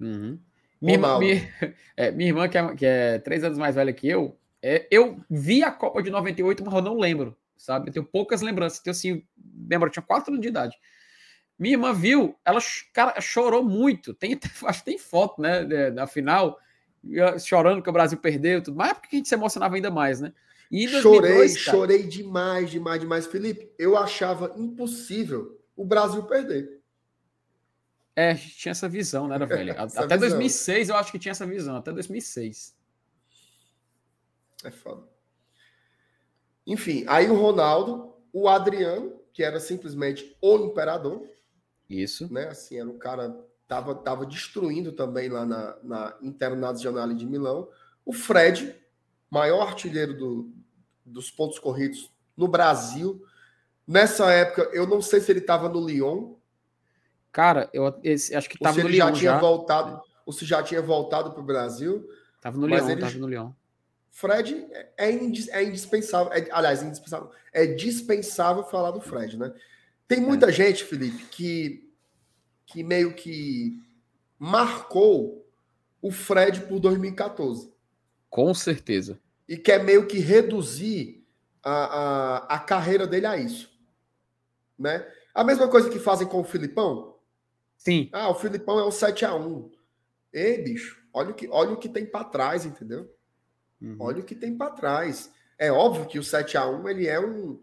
Uhum. Minha, minha, é, minha irmã, que é, que é três anos mais velha que eu, é, eu vi a Copa de 98, mas eu não lembro, sabe? Eu tenho poucas lembranças. Tenho, assim, lembro, eu tinha quatro anos de idade. Minha irmã viu, ela cara, chorou muito. Tem, acho que tem foto, né, da final, e ela chorando que o Brasil perdeu, tudo mais, porque a gente se emocionava ainda mais, né? E em 2002, chorei, cara, chorei demais, demais, demais. Felipe, eu achava impossível o Brasil perder. É, a gente tinha essa visão, né, era velho? Até visão. 2006 eu acho que tinha essa visão, até 2006. É foda. Enfim, aí o Ronaldo, o Adriano, que era simplesmente o imperador, Isso. né? Assim, era um cara tava tava destruindo também lá na, na Internazionale de Milão. O Fred, maior artilheiro do, dos pontos corridos no Brasil. Nessa época, eu não sei se ele estava no Lyon. Cara, eu esse, acho que ou tava se no ele já Lyon tinha já. voltado, ou se já tinha voltado para o Brasil. Tava no Lyon, ele- tava no Lyon. Fred é, indis- é indispensável. é- aliás, indispensável. É dispensável falar do Fred, né? Tem muita gente, Felipe, que, que meio que marcou o Fred por 2014 Com certeza. e quer meio que reduzir a, a, a carreira dele a isso. Né? A mesma coisa que fazem com o Filipão. Sim. Ah, o Filipão é o 7x1. Ei, bicho, olha o que, olha o que tem para trás, entendeu? Uhum. Olha o que tem para trás. É óbvio que o 7 a 1 ele é um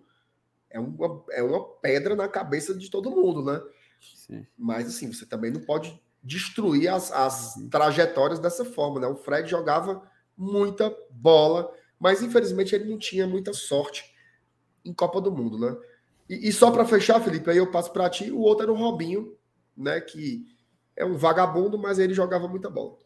é uma, é uma pedra na cabeça de todo mundo, né? Sim. Mas assim, você também não pode destruir as, as trajetórias dessa forma, né? O Fred jogava muita bola, mas infelizmente ele não tinha muita sorte em Copa do Mundo, né? E, e só para fechar, Felipe, aí eu passo para ti, o outro era o Robinho, né? Que é um vagabundo, mas ele jogava muita bola.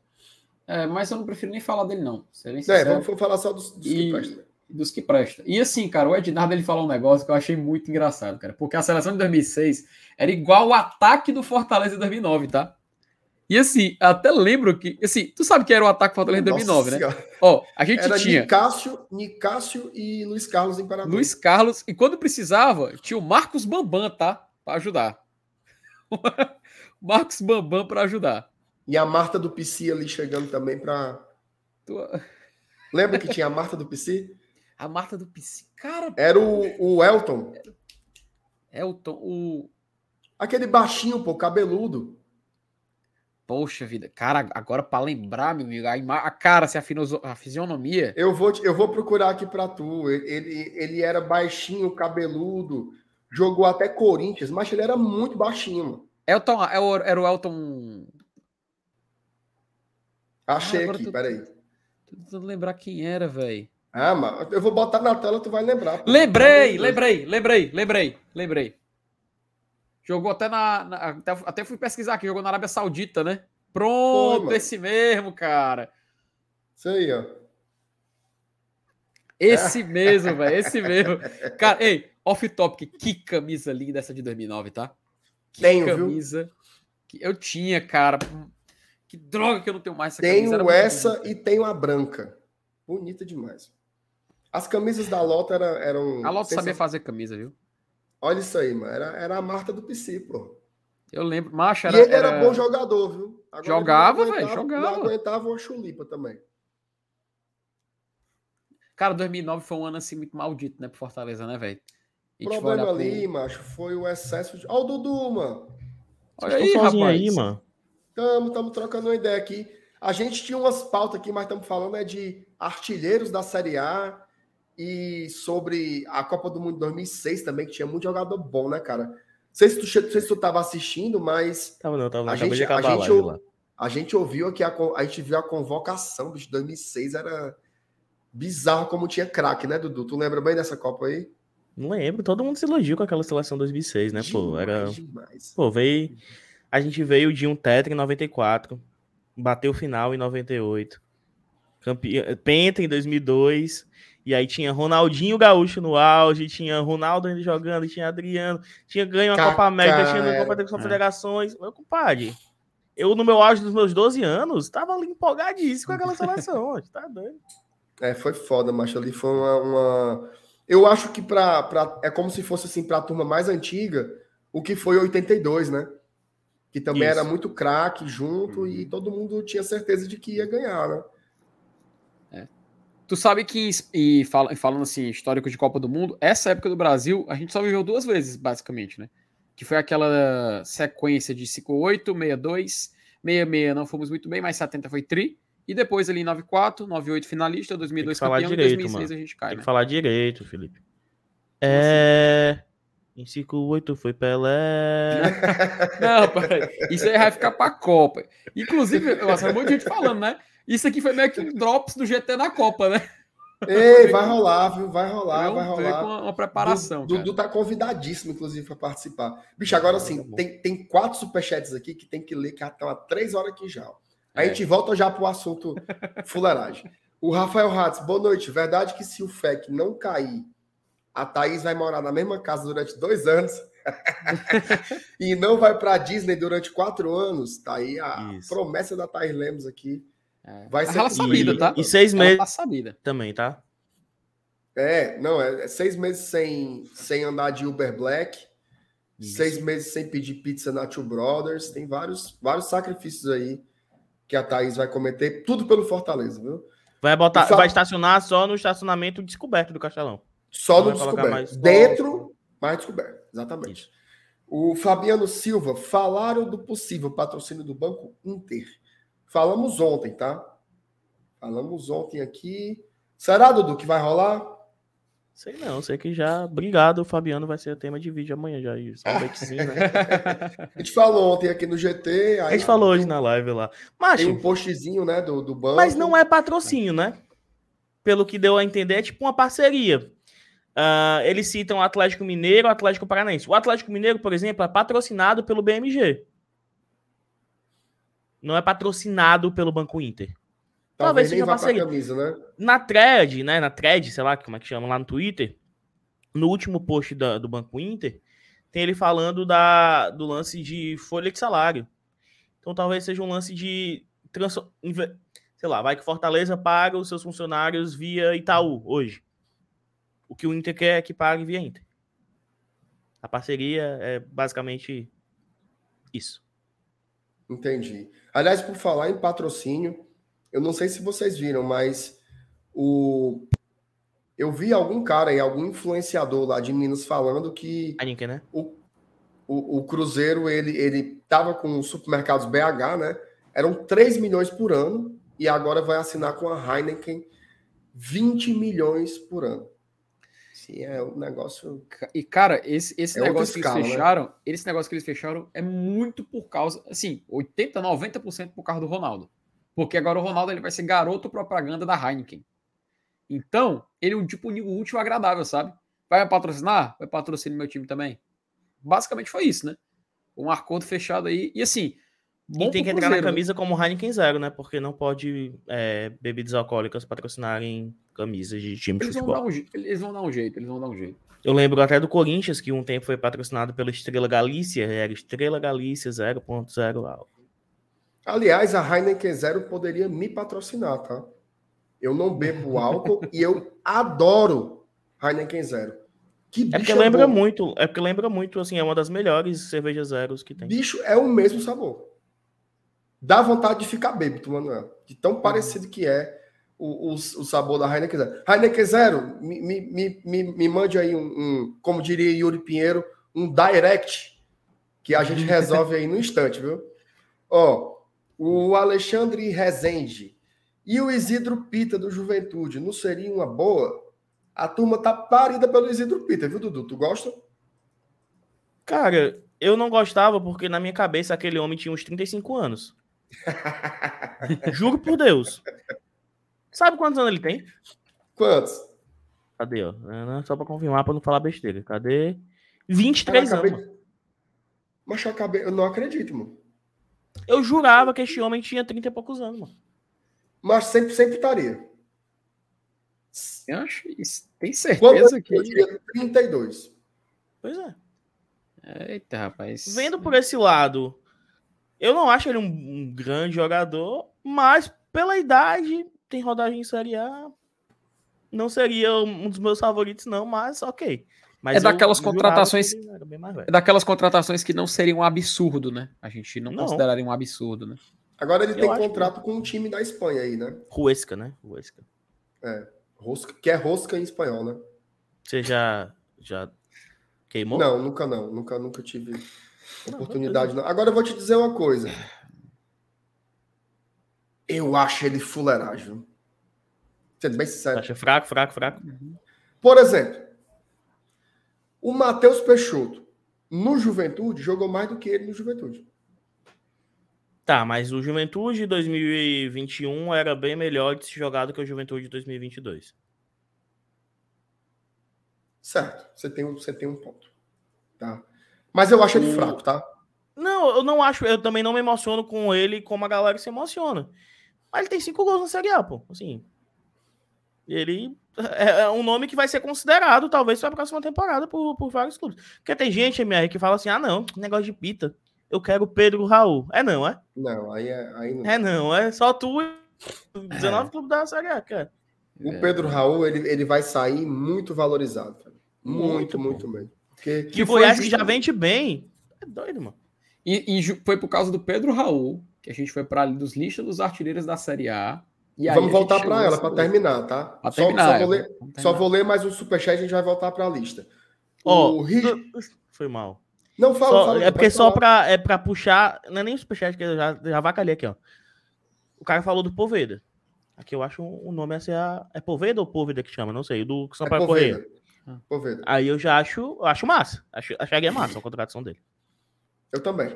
É, mas eu não prefiro nem falar dele, não. É, vamos falar só dos, dos que E- prestam. dos que presta. E assim, cara, o Ednardo ele falou um negócio que eu achei muito engraçado, cara, porque a seleção de 2006 era igual o ataque do Fortaleza em 2009, tá? E assim, até lembro que, assim, tu sabe que era o ataque do Fortaleza em 2009, né? Senhora. Ó, a gente Era tinha Nicásio, Nicásio e Luiz Carlos Imperador. Luiz Carlos e quando precisava, tinha o Marcos Bambam, tá? Pra ajudar. Marcos Bambam pra ajudar. E a Marta do PC ali chegando também para. Tu- Lembra que tinha a Marta do PC? A Marta do PC, cara, Era o, o Elton, Elton, o aquele baixinho, pô, cabeludo. Poxa vida, cara, agora pra lembrar, meu amigo, a, ima- a cara, se a, finoso- a fisionomia. Eu vou, te- eu vou procurar aqui para tu. Ele, ele, era baixinho, cabeludo, jogou até Corinthians, mas ele era muito baixinho. mano. Elton, é era o Elton. Achei Ah, agora aqui, tu- peraí. Tô tentando lembrar quem era, velho. Ah, mas eu vou botar na tela, tu vai lembrar. pô. Lembrei, lembrei, lembrei, lembrei, lembrei. Jogou até na. na- até, até fui pesquisar aqui, jogou na Arábia Saudita, né? Pronto, esse mesmo, cara. Isso aí, ó. Esse mesmo, velho, esse mesmo. Cara, ei, off topic, que camisa linda essa de 2009, tá? Que Tenho, viu? camisa que eu tinha, cara. Que droga que eu não tenho mais essa camisa. era Tenho essa bonita. e tenho a branca. Bonita demais. As camisas da Lota era, eram. A Loto sabia fazer camisa, viu? Olha isso aí, mano. Era, era a Marta do PC, pô. Eu lembro, macho, era. e ele era, era- bom jogador, viu? Agora Jogava, velho, jogava. Não aguentava uma chulipa também. Cara, 2009 foi um ano assim muito maldito, né, pro Fortaleza, né, velho? O problema olhar pro- ali, macho, foi o excesso de. Ó, o Dudu, mano. Olha Vocês aí, rapaz. aí, mano. Estamos tamo trocando uma ideia aqui. A gente tinha umas pautas aqui, mas estamos falando é de artilheiros da Série A e sobre a Copa do Mundo 2006 também, que tinha muito jogador bom, né, cara? Não sei se tu, sei se tu tava assistindo, mas Tava não, tava. A gente- a a gente lá. a gente ouviu aqui, a, a gente viu a convocação de 2006, era bizarro como tinha craque, né, Dudu? Tu lembra bem dessa Copa aí? Não lembro, todo mundo se elogiou com aquela seleção 2006, né, pô? Demais, Era... demais. Pô, veio... A gente veio de um tetra em 94, bateu final em 98, campe... penta em 2002, e aí tinha Ronaldinho Gaúcho no auge, tinha Ronaldo ainda jogando, tinha Adriano, tinha ganho a Copa América, tinha ganho a. Copa das É. Confederações. Meu compadre, eu no meu auge dos meus 12 anos, tava ali empolgadíssimo com aquela seleção, tá doido. É, foi foda, macho. Ali foi uma. uma- Eu acho que pra, pra... é como se fosse assim, pra turma mais antiga, o que foi 82, né? Que também Isso. era muito craque junto e todo mundo tinha certeza de que ia ganhar, né? Tu sabe que, e fala- falando assim, histórico de Copa do Mundo, essa época do Brasil, a gente só viveu duas vezes, basicamente, né? Que foi aquela sequência de 58, 62, 66 não fomos muito bem, mas 70 foi tri. E depois ali 94, 98 finalista, 2002 falar campeão direito, e 2006 a gente cai, Tem né? que falar direito, Felipe. É. Em 58 foi Pelé. Não, peraí. Isso aí vai ficar pra Copa. Inclusive, nossa, um monte de gente falando, né? Isso aqui foi meio que um drops do GT na Copa, né? Ei, vai rolar, viu? Vai rolar, vai rolar. com uma, uma preparação. Dudu cara. Dudu tá convidadíssimo, inclusive, para participar. Bicho, agora sim, tem, tem quatro superchats aqui que tem que ler, que há três horas aqui já. ó. A É. gente volta já pro assunto fuleiragem. O Rafael Ratz, boa noite. Verdade que se o FEC não cair, a Thaís vai morar na mesma casa durante dois anos e não vai para Disney durante quatro anos. Tá aí a Isso. promessa da Thaís Lemos aqui. É. Vai ser ela cumprida, sabida, tá? E seis Ela meses tá sabida. também, tá? É, não, é, é seis meses sem, sem andar de Uber Black, Isso. seis meses sem pedir pizza na Two Brothers. Tem vários, vários sacrifícios aí que a Thaís vai cometer, tudo pelo Fortaleza, viu? Vai botar, E fa- vai estacionar só no estacionamento descoberto do Castelão. Só Não no descoberto. mais- Dentro, mais descoberto. Exatamente. Isso. O Fabiano Silva, falaram do possível patrocínio do Banco Inter. Falamos ontem, tá? Falamos ontem aqui. Será, Dudu, que vai rolar? Sei não, sei que já. Obrigado, Fabiano. Vai ser o tema de vídeo amanhã já. Isso. Né? A gente falou ontem aqui no GT. A gente falou hoje na live lá. Mas, Tem um postzinho, né, do, do banco. mas não é patrocínio, né? Pelo que deu a entender, é tipo uma parceria. Ah, eles citam o Atlético Mineiro o Atlético Paranaense. O Atlético Mineiro, por exemplo, é patrocinado pelo BMG. Não é patrocinado pelo Banco Inter. talvez Talvez seja parceria. camisa, né? Na thread, né? Na thread, sei lá como é que chama lá no Twitter, no último post da- do Banco Inter, tem ele falando da, do lance de folha de salário. Então talvez seja um lance de. inve- Sei lá, vai que Fortaleza paga os seus funcionários via Itaú hoje. O que o Inter quer é que pague via Inter. A parceria é basicamente isso. Entendi. Aliás, por falar em patrocínio, eu não sei se vocês viram, mas o eu vi algum cara aí, algum influenciador lá de Minas falando que Heineken, né? o, o, o Cruzeiro ele ele tava com os supermercados BH, né? Eram 3 milhões por ano e agora vai assinar com a Heineken 20 milhões por ano. Sim, é um negócio. E, cara, esse, esse É negócio que escala, eles né? fecharam, esse negócio que eles fecharam é muito por causa, assim, 80, 90% por causa do Ronaldo. Porque agora o Ronaldo ele vai ser garoto propaganda da Heineken. Então, ele é um tipo o último agradável, sabe? Vai me patrocinar? Vai patrocinar meu time também. Basicamente foi isso, né? Um acordo fechado aí. E assim, bom e tem que entrar na Cruzeiro, né? camisa como Heineken Zero, né? Porque não pode é, bebidas alcoólicas patrocinarem camisas de time de Eles vão, futebol. dar um, eles vão dar um jeito, eles vão dar um jeito. Eu lembro até do Corinthians, que um tempo foi patrocinado pela Estrela Galícia, era Estrela Galícia 0.0 algo. Aliás, a Heineken Zero poderia me patrocinar, tá? Eu não bebo álcool e eu adoro Heineken Zero. Que É porque bicho lembra bom. muito, é porque lembra muito, assim, é uma das melhores cervejas zeros que tem. Bicho, é o mesmo sabor. Dá vontade de ficar bêbado, Manuel. De tão parecido que é o, o, o sabor da Heineken Zero. Heineken Zero, me, me, me, me, me mande aí um, um, como diria Yuri Pinheiro, um direct, que a gente resolve aí no instante, viu? Ó, o Alexandre Rezende e o Isidro Pita do Juventude, não seria uma boa? A turma tá parida pelo Isidro Pita, viu, Dudu? Tu gosta? Cara, eu não gostava porque na minha cabeça aquele homem tinha uns 35 anos. Juro por Deus. Sabe quantos anos ele tem? Quantos? Cadê, ó? Só pra confirmar, pra não falar besteira. Cadê? 23 Eu acabei anos. Mas eu acabei, eu não acredito, mano. Eu jurava que este homem tinha 30 e poucos anos, mano. Mas sempre, sempre estaria. Eu acho isso. Tem Quando certeza eu, que. eu diria 32. Pois é. Eita, rapaz. Vendo por esse lado, eu não acho ele um, um grande jogador, mas pela idade, tem rodagem em Série A. Não seria um dos meus favoritos, não, mas ok. Mas É daquelas contratações- que. É daquelas contratações que não seriam um absurdo, né? A gente não, Não. consideraria um absurdo, né? Agora ele Eu tem contrato com um time da Espanha aí, né? Ruesca, né? Ruesca. Rosca, que é rosca em espanhol, né? Você já, já queimou? Não, nunca não. Nunca, nunca tive oportunidade, não. Agora eu vou te dizer uma coisa. Eu acho ele fuleiragem. Sendo bem Você sincero. acha fraco, fraco, fraco? Por exemplo, o Matheus Peixoto, no Juventude, jogou mais do que ele no Juventude. Tá, mas o Juventude de 2021 era bem melhor de se jogar do que o Juventude de 2022. Certo, você tem, um- você tem um ponto. Tá? Mas eu acho ele O- fraco, tá? Não, eu não acho, eu também não me emociono com ele como a galera se emociona. Mas ele tem cinco gols na Série A, pô. Assim, Ele é é um nome que vai ser considerado, talvez, para a próxima temporada por, por vários clubes. Porque tem gente, MR, que fala assim: ah, não, negócio de pita. Eu quero o Pedro Raul. É não, é? Não, aí, é, aí não. É não, é só tu e 19 clubes da Série A, cara. O Pedro Raul, ele, ele vai sair muito valorizado. cara. Muito, Muito, muito, mesmo. Porque, Que o Goiás que já vende bem. É doido, mano. E, e foi por causa do Pedro Raul que a gente foi para ali dos listas dos artilheiros da Série A. E Vamos voltar para ela, para terminar, tá? Pra Só- terminar, só, é, vou ler, só vou ler mais um superchat e a gente vai voltar para a lista. Ó, o Ri- foi mal. Não, fala, Só- fala. é porque só pra, é pra puxar. Não é nem o superchat, que eu já, já vacalhei aqui, ó. O cara falou do Poveda. Aqui eu acho o nome assim, a- é Poveda ou Poveda que chama? Não sei. Do É Sampaio Correia. Poveda. Poveda. Aí eu já acho, eu acho massa. Acho, acharia massa a contratação dele. Eu também.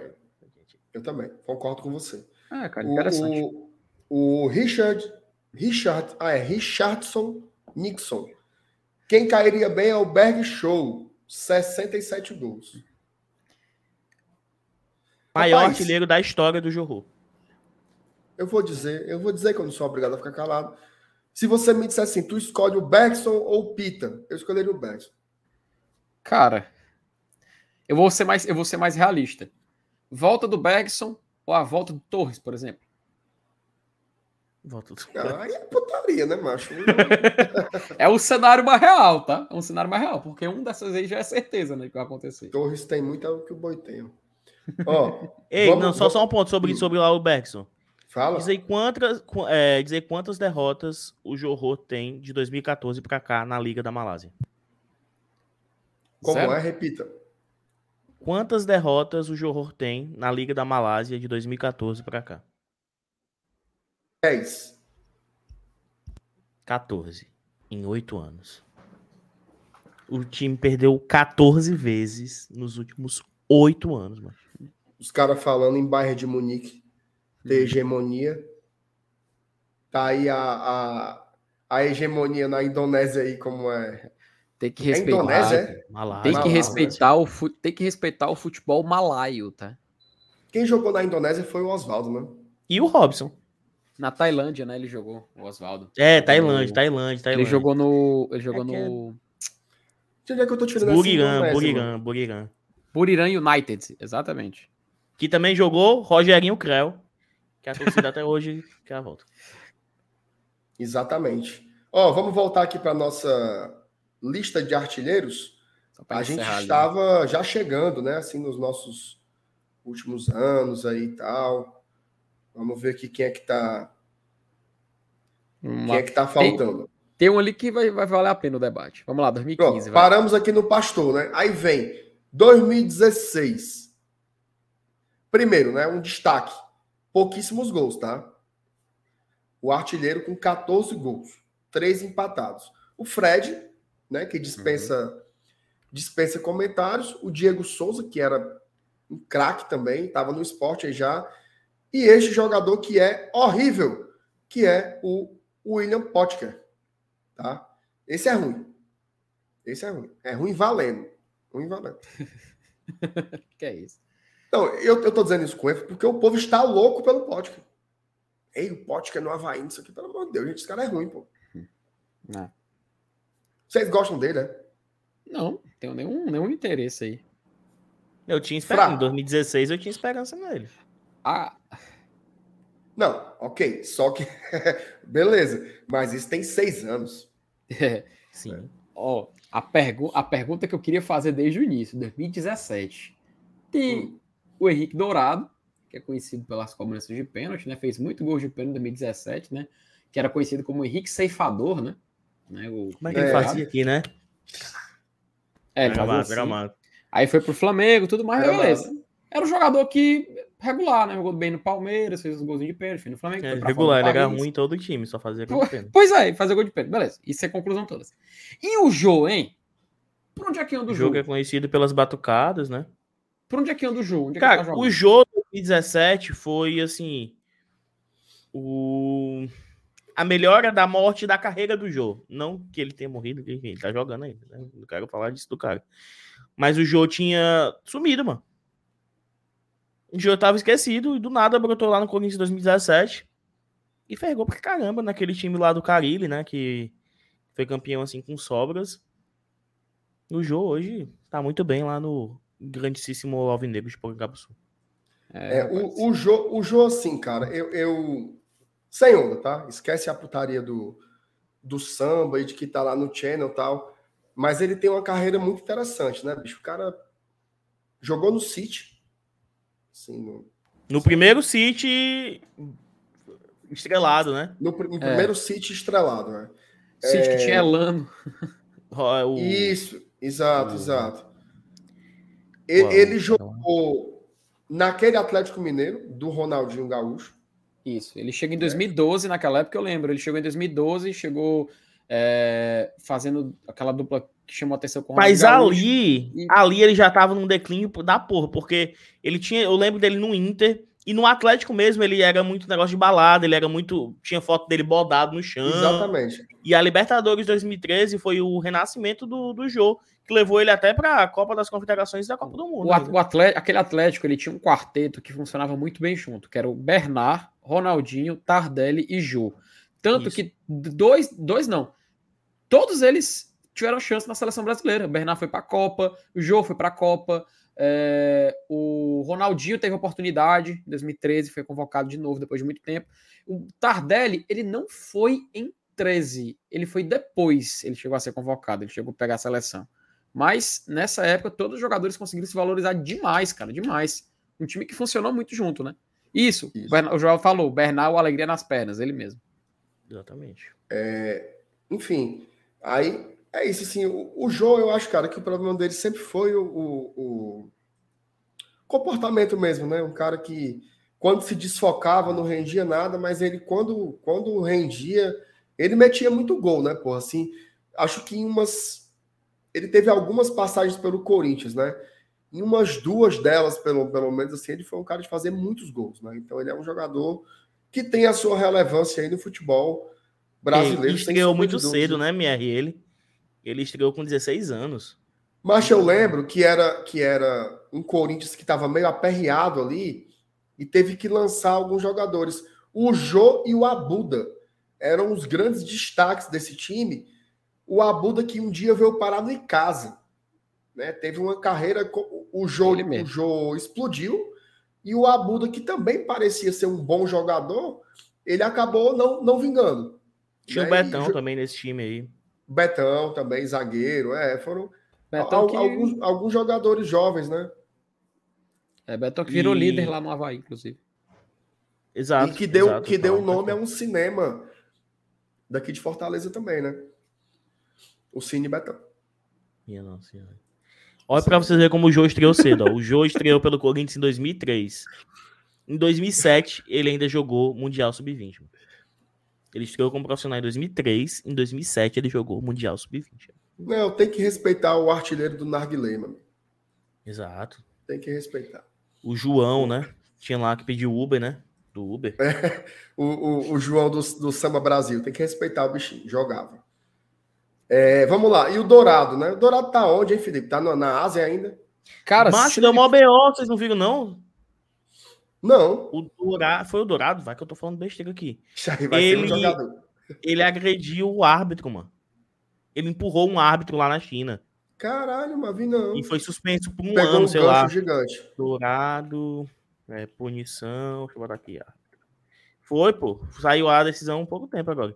Eu também. Concordo com você. É, cara, O, interessante. o, o Richard, Richard, ah, é Richardson Nixon. Quem cairia bem é o Berg Show, 67 gols. Maior Rapaz. artilheiro da história do Jorro. Eu vou dizer, eu vou dizer que eu não sou obrigado a ficar calado. Se você me disser assim, tu escolhe o Bergson ou o Pita, eu escolheria o Bergson. Cara, eu vou ser mais, eu vou ser mais realista. Volta do Bergson ou a volta do Torres, por exemplo. Volta. Ah, Aí é putaria, né, macho? É o cenário mais real, tá? É um cenário mais real, porque um dessas aí já é certeza, né, que vai acontecer. Torres tem muito é o que o Boi tem. ó. Ó, Ei, Vamos- não, só, vamos- só um ponto sobre, sobre lá o Bergson. Fala. Diz aí quantas, qu- é, diz aí quantas derrotas o Johor tem de 2014 pra cá na Liga da Malásia. Como Zero? é? Repita. Quantas derrotas o Johor tem na Liga da Malásia de 2014 pra cá? 10. 14. Em 8 anos. O time perdeu 14 vezes nos últimos 8 anos, mano. Os caras falando em Bayern de Munique, ter hegemonia. Tá aí a, a, a hegemonia na Indonésia aí, como é. Tem que É respeitar. Indonésia, é? Malásia. Tem que Malásia. respeitar o fu- tem que respeitar o futebol malaio, tá? Quem jogou na Indonésia foi o Oswaldo, né? E o Robson. Na Tailândia, né, ele jogou, o Oswaldo. É, Tailândia, No- Tailândia, Ele Tailândia. jogou no, ele jogou É que é- no De onde é que eu tô tirando essa Buriram? Buriram, Buriram. Buriram United, exatamente. Que também jogou Rogerinho Creu. Que a torcida até hoje quer a volta. Exatamente. Ó, vamos voltar aqui para nossa lista de artilheiros. A gente ali, né? estava já chegando, né? Assim, nos nossos últimos anos aí e tal. Vamos ver aqui quem é que tá, Uma- quem é que tá faltando. Tem um ali que vai, vai valer a pena o debate. Vamos lá, 2015, Pronto, paramos aqui no Pastor, né? Aí vem 2016. Primeiro, né? Um destaque. Pouquíssimos gols, tá? O artilheiro com 14 gols. Três empatados. O Fred, né? Que dispensa, dispensa comentários. O Diego Souza, que era um craque também, estava no esporte aí já. E este jogador que é horrível, que é o William Potker. Tá? Esse é ruim. Esse é ruim. É ruim valendo. Ruim valendo. Que é isso? Não, eu, eu tô dizendo isso com ele porque o povo está louco pelo Potker. Ei, o Potker no Havaí, isso aqui, pelo amor de Deus, gente, esse cara é ruim, pô. Não, Vocês gostam dele, né? não tenho nenhum, nenhum interesse aí. Eu tinha esperança. Fraco. Em 2016 eu tinha esperança nele. Ah, Não, ok. Só que. Beleza. Mas isso tem seis anos. Sim. ó, a, pergu a pergunta que eu queria fazer desde o início, 2017. Tem Hum. O Henrique Dourado, que é conhecido pelas cobranças de pênalti, né? Fez muito gol de pênalti em 2017, né? Que era conhecido como Henrique Ceifador, né? né? O Como é que ele fazia aqui, né? É, ele Gramado, assim. gramado. Aí foi pro Flamengo, tudo mais, Gramado. beleza. Era um jogador que regular, né? Jogou bem no Palmeiras, fez os golzinhos de pênalti, fez no Flamengo. É, regular, ele era ruim em todo o time, só fazia gol de pênalti. Pois é, fazer gol de pênalti, beleza. Isso é conclusão todas. E o Jô, hein? Por onde é que anda O o Jô? jogo é conhecido pelas batucadas, né? Por onde é que anda o? Onde é tá Cara, jogando? o jogo de 2017 foi assim. O... A melhora da morte da carreira do Jô. Não que ele tenha morrido, enfim, ele tá jogando ainda. Né? Não quero falar disso do cara. Mas o Jô tinha sumido, mano. O Jô tava esquecido e do nada brotou lá no Corinthians em 2017 e fergou pra caramba naquele time lá do Carilli, né? Que Foi campeão assim com sobras. O Jô hoje tá muito bem lá no grandíssimo Alvinegro de Portugal-Sul. É, o, o, Jô, o Jô, assim, cara, eu, eu. Sem onda, tá? Esquece a putaria do, do samba e de que tá lá no channel e tal. Mas ele tem uma carreira muito interessante, né, bicho? O cara jogou no City. Assim, no, No primeiro City estrelado, né? no, pr- no primeiro City estrelado, né? City que tinha Elano. O- o- Isso, exato, o- exato. E- Uau, Ele, então. jogou naquele Atlético Mineiro, do Ronaldinho Gaúcho. Isso. Ele chega em 2012, naquela época eu lembro. Ele chegou em 2012 e chegou é, fazendo aquela dupla que chamou a atenção com o Mas Ronaldinho Gaúcho. ali, E- ali ele já tava num declínio da porra, porque ele tinha, eu lembro dele no Inter e no Atlético mesmo, ele era muito negócio de balada, ele era muito, tinha foto dele bodado no chão. Exatamente. E a Libertadores 2013 foi o renascimento do, do Jô, que levou ele até pra Copa das Confederações e da Copa do Mundo. O, ainda. o atle- aquele Atlético, ele tinha um quarteto que funcionava muito bem junto, que era o Bernard, Ronaldinho, Tardelli e Jô. Tanto Isso. que dois, dois não, todos eles tiveram chance na seleção brasileira. O Bernard foi para a Copa, o Jô foi para a Copa, é, o Ronaldinho teve oportunidade em 2013, foi convocado de novo depois de muito tempo. O Tardelli, ele não foi em 13, ele foi depois, ele chegou a ser convocado, ele chegou a pegar a seleção. Mas nessa época, todos os jogadores conseguiram se valorizar demais, cara, demais. Um time que funcionou muito junto, né? Isso, Isso. o João falou, o Bernal, alegria nas pernas, ele mesmo. Exatamente. Enfim, aí é isso, assim, o, o Jô, eu acho, cara, que o problema dele sempre foi o, o- o comportamento mesmo, né? Um cara que, quando se desfocava, não rendia nada, mas ele, quando, quando rendia, ele metia muito gol, né, pô? Assim, acho que em umas... Ele teve algumas passagens pelo Corinthians, né? Em umas duas delas, pelo, pelo menos, assim, ele foi um cara de fazer muitos gols, né? Então ele é um jogador que tem a sua relevância aí no futebol brasileiro. Ele estreou muito cedo, né, MR? Ele, ele estreou com 16 anos. Mas eu lembro que era que era um Corinthians que estava meio aperreado ali e teve que lançar alguns jogadores. O Jô e o Abuda eram os grandes destaques desse time. O Abuda que um dia veio parar no Icasa, né? Teve uma carreira o Ele o explodiu e o Abuda que também parecia ser um bom jogador, ele acabou não não vingando. Tinha o né? E Betão Jo- também nesse time aí. Betão também zagueiro, é, foram al- que, alguns, alguns jogadores jovens, né? é, Betão que virou E- líder lá no Havaí, inclusive. Exato. e que deu, exato, que deu um nome a um cinema daqui de Fortaleza também, né? O Cine Betão. Minha nossa senhora. Olha pra vocês verem como o Jô estreou cedo. Ó. O Jô estreou pelo Corinthians em 2003. Em 2007, ele ainda jogou Mundial Sub-20. Ele estreou como profissional em 2003. Em 2007, ele jogou Mundial Sub-20. Não, tem que respeitar o artilheiro do Narguilé, mano. Exato. Tem que respeitar. O João, né? Tinha lá que pediu Uber, né? Do Uber. O, o, o João do, do Samba Brasil, tem que respeitar o bichinho. Jogava. É, vamos lá. E o Dourado, né? O Dourado tá onde, hein, Felipe? Tá na, na Ásia ainda? Cara, Macho, se deu ele- mó BO, vocês não viram, não? Não. O Dourado, foi o Dourado, vai que eu tô falando besteira aqui. Ser um Ele-. Ele agrediu o árbitro, mano. Ele empurrou um árbitro lá na China. Caralho, mas vi não. E foi suspenso por um Pegou ano, um sei lá. gigante. Dourado, é, punição, deixa eu botar aqui. ó. Foi, pô. Saiu a decisão há um pouco tempo agora.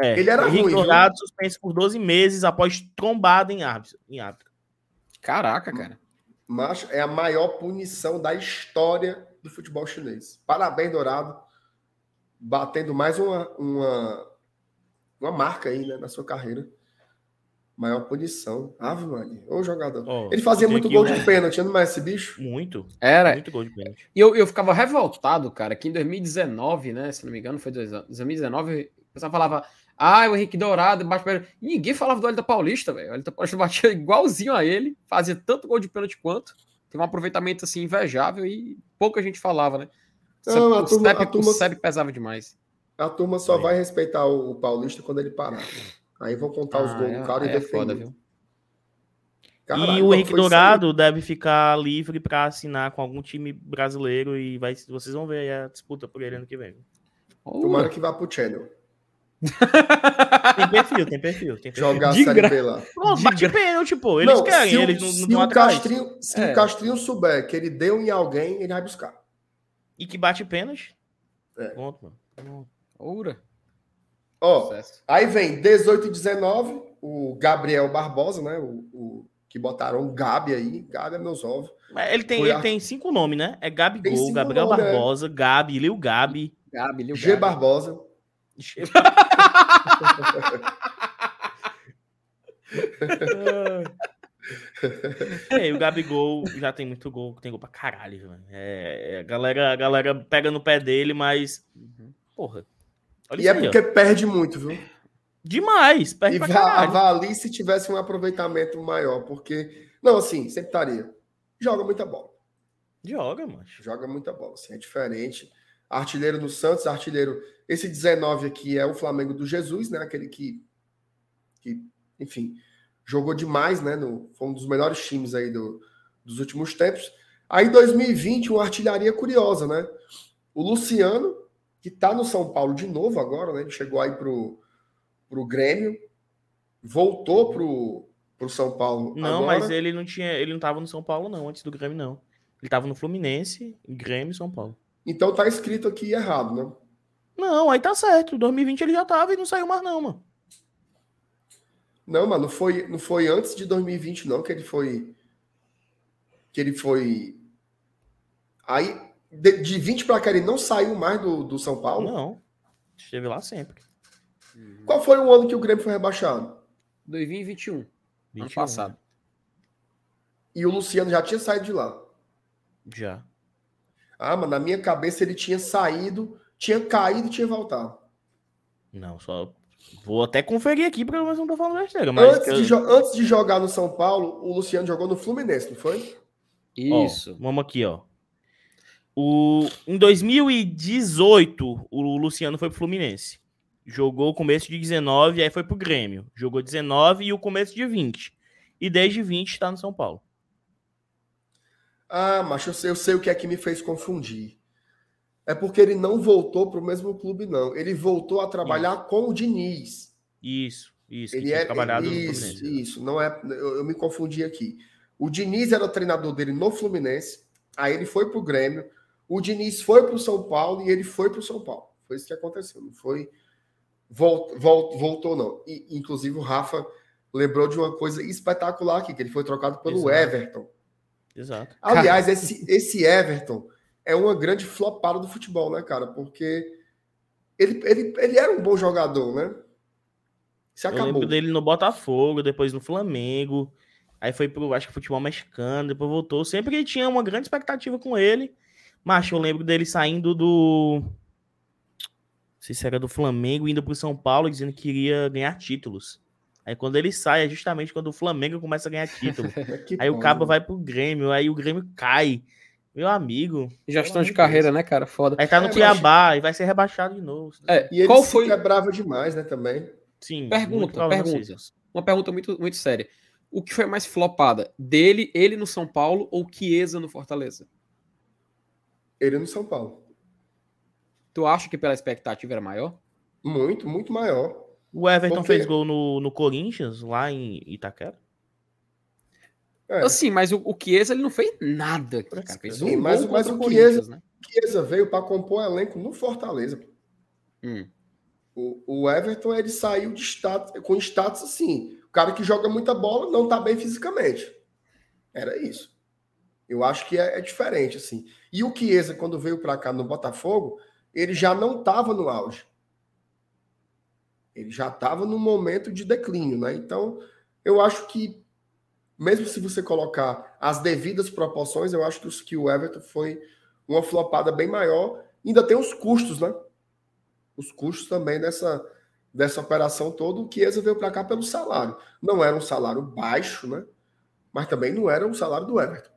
É, Ele era Henrique ruim, viu? Dourado suspenso por 12 meses após trombada em árbitro. Em árbitro. Caraca, cara. Macho, é a maior punição da história do futebol chinês. Parabéns, Dourado. Batendo mais uma, uma, uma marca aí, né, na sua carreira. Maior punição. Ave Maria. Ô jogador. Ó, Ele fazia muito gol de pênalti, não é esse bicho? Muito. Era. Muito gol de pênalti. E eu, eu ficava revoltado, cara, que em 2019, né? Se não me engano, foi dois anos. 2019, o pessoal falava, ah, o Henrique Dourado, baixo pênalti. Ninguém falava do Elton Paulista, velho. O Elton Paulista batia igualzinho a ele, fazia tanto gol de pênalti quanto. Tem um aproveitamento assim invejável e pouca gente falava, né? Não, a o, turma- Sepp, a turma- o pesava demais. A turma só Aí. vai respeitar o, o Paulista quando ele parar. Aí vão contar os Ah, gols é- do cara e é defender. viu? Caralho, e o Henrique. Dourado deve ficar livre pra assinar com algum time brasileiro e vai, vocês vão ver aí a disputa por ele ano que vem. Tomara que vá pro Channel. Tem perfil, tem perfil. Tem perfil. Jogar a De Série B lá. De bate gra- pênalti, pô. Eles Não, querem, se o- eles não, se não o. Castrinho, se É. o Castrinho souber que ele deu em alguém, ele vai buscar. E que bate pênalti. É. Pronto, mano. Oura. Ó, aí vem 18 e 19, o Gabriel Barbosa, né? O, o- que botaram o Gabi aí. Gabi é meus ovos. Mas ele tem, Foi ele a- tem cinco nomes, né? É Gabi Tem Gol, cinco Gabriel nomes, é. Barbosa, Gabi, Lil Gabi. Gabi, Lil G Gabi. Barbosa. É, e o Gabigol já tem muito gol, tem gol pra caralho, velho. É, é, a, galera, a galera pega no pé dele, mas. Uhum. Porra. Olha E isso é aí, ó. porque perde muito, viu? Demais, perde E pra va- avalie se tivesse um aproveitamento maior, porque. Não, assim, sempre estaria. Joga muita bola. Joga, macho. Joga muita bola, assim, é diferente. Artilheiro no Santos, artilheiro. Esse 19 aqui é o Flamengo do Jesus, né? Aquele que, que enfim, jogou demais, né? No, foi um dos melhores times aí do, dos últimos tempos. Aí em 2020, uma artilharia curiosa, né? O Luciano, que tá no São Paulo de novo agora, né? Ele chegou aí pro, pro Grêmio, voltou pro, pro São Paulo. Não, agora. mas ele não tinha. Ele não tava no São Paulo, não, antes do Grêmio, não. Ele tava no Fluminense, Grêmio e São Paulo. Então tá escrito aqui errado, né? Não, aí tá certo. 2020 ele já tava e não saiu mais, não, mano. Não, mano, não foi, não foi antes de 2020, não, que ele foi. Que ele foi. Aí, de, de 20 pra cá, ele não saiu mais do, do São Paulo. Não. Esteve lá sempre. Qual foi o ano que o Grêmio foi rebaixado? 2021, ano 21, passado. E o Luciano já tinha saído de lá. Já. Ah, mano, na minha cabeça ele tinha saído, tinha caído e tinha voltado. Não, só. Vou até conferir aqui pra ver se não tô falando besteira. Mas Antes, eu- de antes de jogar no São Paulo, o Luciano jogou no Fluminense, não foi? Ó, Isso. vamos aqui, ó. O, em 2018, o Luciano foi pro Fluminense. Jogou o começo de 19, aí foi pro Grêmio. Jogou 19 e o começo de 20. E desde 20 tá no São Paulo. Ah, mas eu sei, eu sei o que é que me fez confundir. É porque ele não voltou para o mesmo clube, não. Ele voltou a trabalhar com o Diniz. Isso, isso. Ele é trabalhado no isso, Fluminense. isso. Não é, eu, eu me confundi aqui. O Diniz era o treinador dele no Fluminense. Aí ele foi para o Grêmio. O Diniz foi para o São Paulo e ele foi para o São Paulo. Foi isso que aconteceu. Não foi volt, volt, voltou não. E, inclusive o Rafa lembrou de uma coisa espetacular aqui, que ele foi trocado pelo Exato. Everton. Exato. Aliás, esse, esse Everton é uma grande flopada do futebol, né, cara? Porque ele, ele, ele era um bom jogador, né? Se Eu acabou. lembro dele no Botafogo, depois no Flamengo. Aí foi pro, acho que futebol mexicano, depois voltou. Sempre ele tinha uma grande expectativa com ele. Mas eu lembro dele saindo do. Não sei se era do Flamengo, indo pro São Paulo, dizendo que iria ganhar títulos. Aí quando ele sai, é justamente quando o Flamengo começa a ganhar título. Que aí o pode, Cabo né? vai pro Grêmio, aí o Grêmio cai. Meu amigo. Gestão de amor de carreira, né, cara? Foda. Aí tá no É, Cuiabá e vai ser rebaixado de novo. É, E ele qual foi. quebrava demais, né, também. Sim. Pergunta, pergunta. Uma pergunta muito, muito séria. O que foi mais flopada? Dele, ele no São Paulo ou Chiesa no Fortaleza? Ele no São Paulo. Tu acha que pela expectativa era maior? Muito, muito maior. O Everton Porque- fez gol no, no Corinthians, lá em Itaquera. É. Assim, mas o, o Chiesa ele não fez nada. Cara. Fez Sim, um mas- gol mas contra o Corinthians, né? Chiesa veio para compor elenco no Fortaleza. Hum. O, o Everton ele saiu de status, com status assim. O cara que joga muita bola não tá bem fisicamente. Era isso. Eu acho que é, é diferente assim. E o Chiesa quando veio para cá no Botafogo, ele já não estava no auge. Ele já estava num momento de declínio, né? Então, eu acho que mesmo se você colocar as devidas proporções, eu acho que, o Everton foi uma flopada bem maior. Ainda tem os custos, né? Os custos também dessa, dessa operação toda. O Chiesa veio para cá pelo salário. Não era um salário baixo, né? Mas também não era um salário do Everton.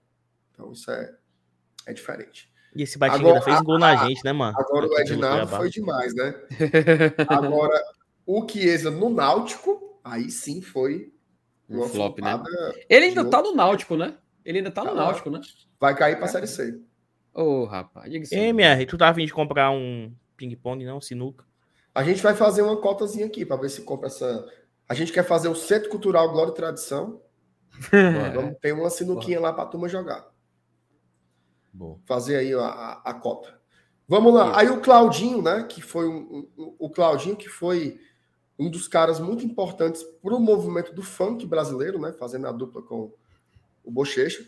Então isso é, é diferente. E esse ainda fez gol na gente, né, mano? Agora o Ednardo foi demais, né? Agora, o Chiesa no Náutico, aí sim foi Um uma flop, né? flopada. Ele ainda tá no Náutico, né? Ele ainda tá no Tá lá. Náutico, né? Vai cair para a Série C. Ô, rapaz, diga assim. Ei, MR, tu tá afim de comprar um ping-pong, não? Sinuca? A gente vai fazer uma cotazinha aqui para ver se compra essa. A gente quer fazer o Centro Cultural Glória e Tradição. Vamos ter uma sinuquinha lá para a turma jogar. Bom. Fazer aí a, a, a cota. Vamos lá. Aí o Claudinho, né? Que foi um, um- o Claudinho, que foi um dos caras muito importantes para o movimento do funk brasileiro, né? Fazendo a dupla com o Bochecha.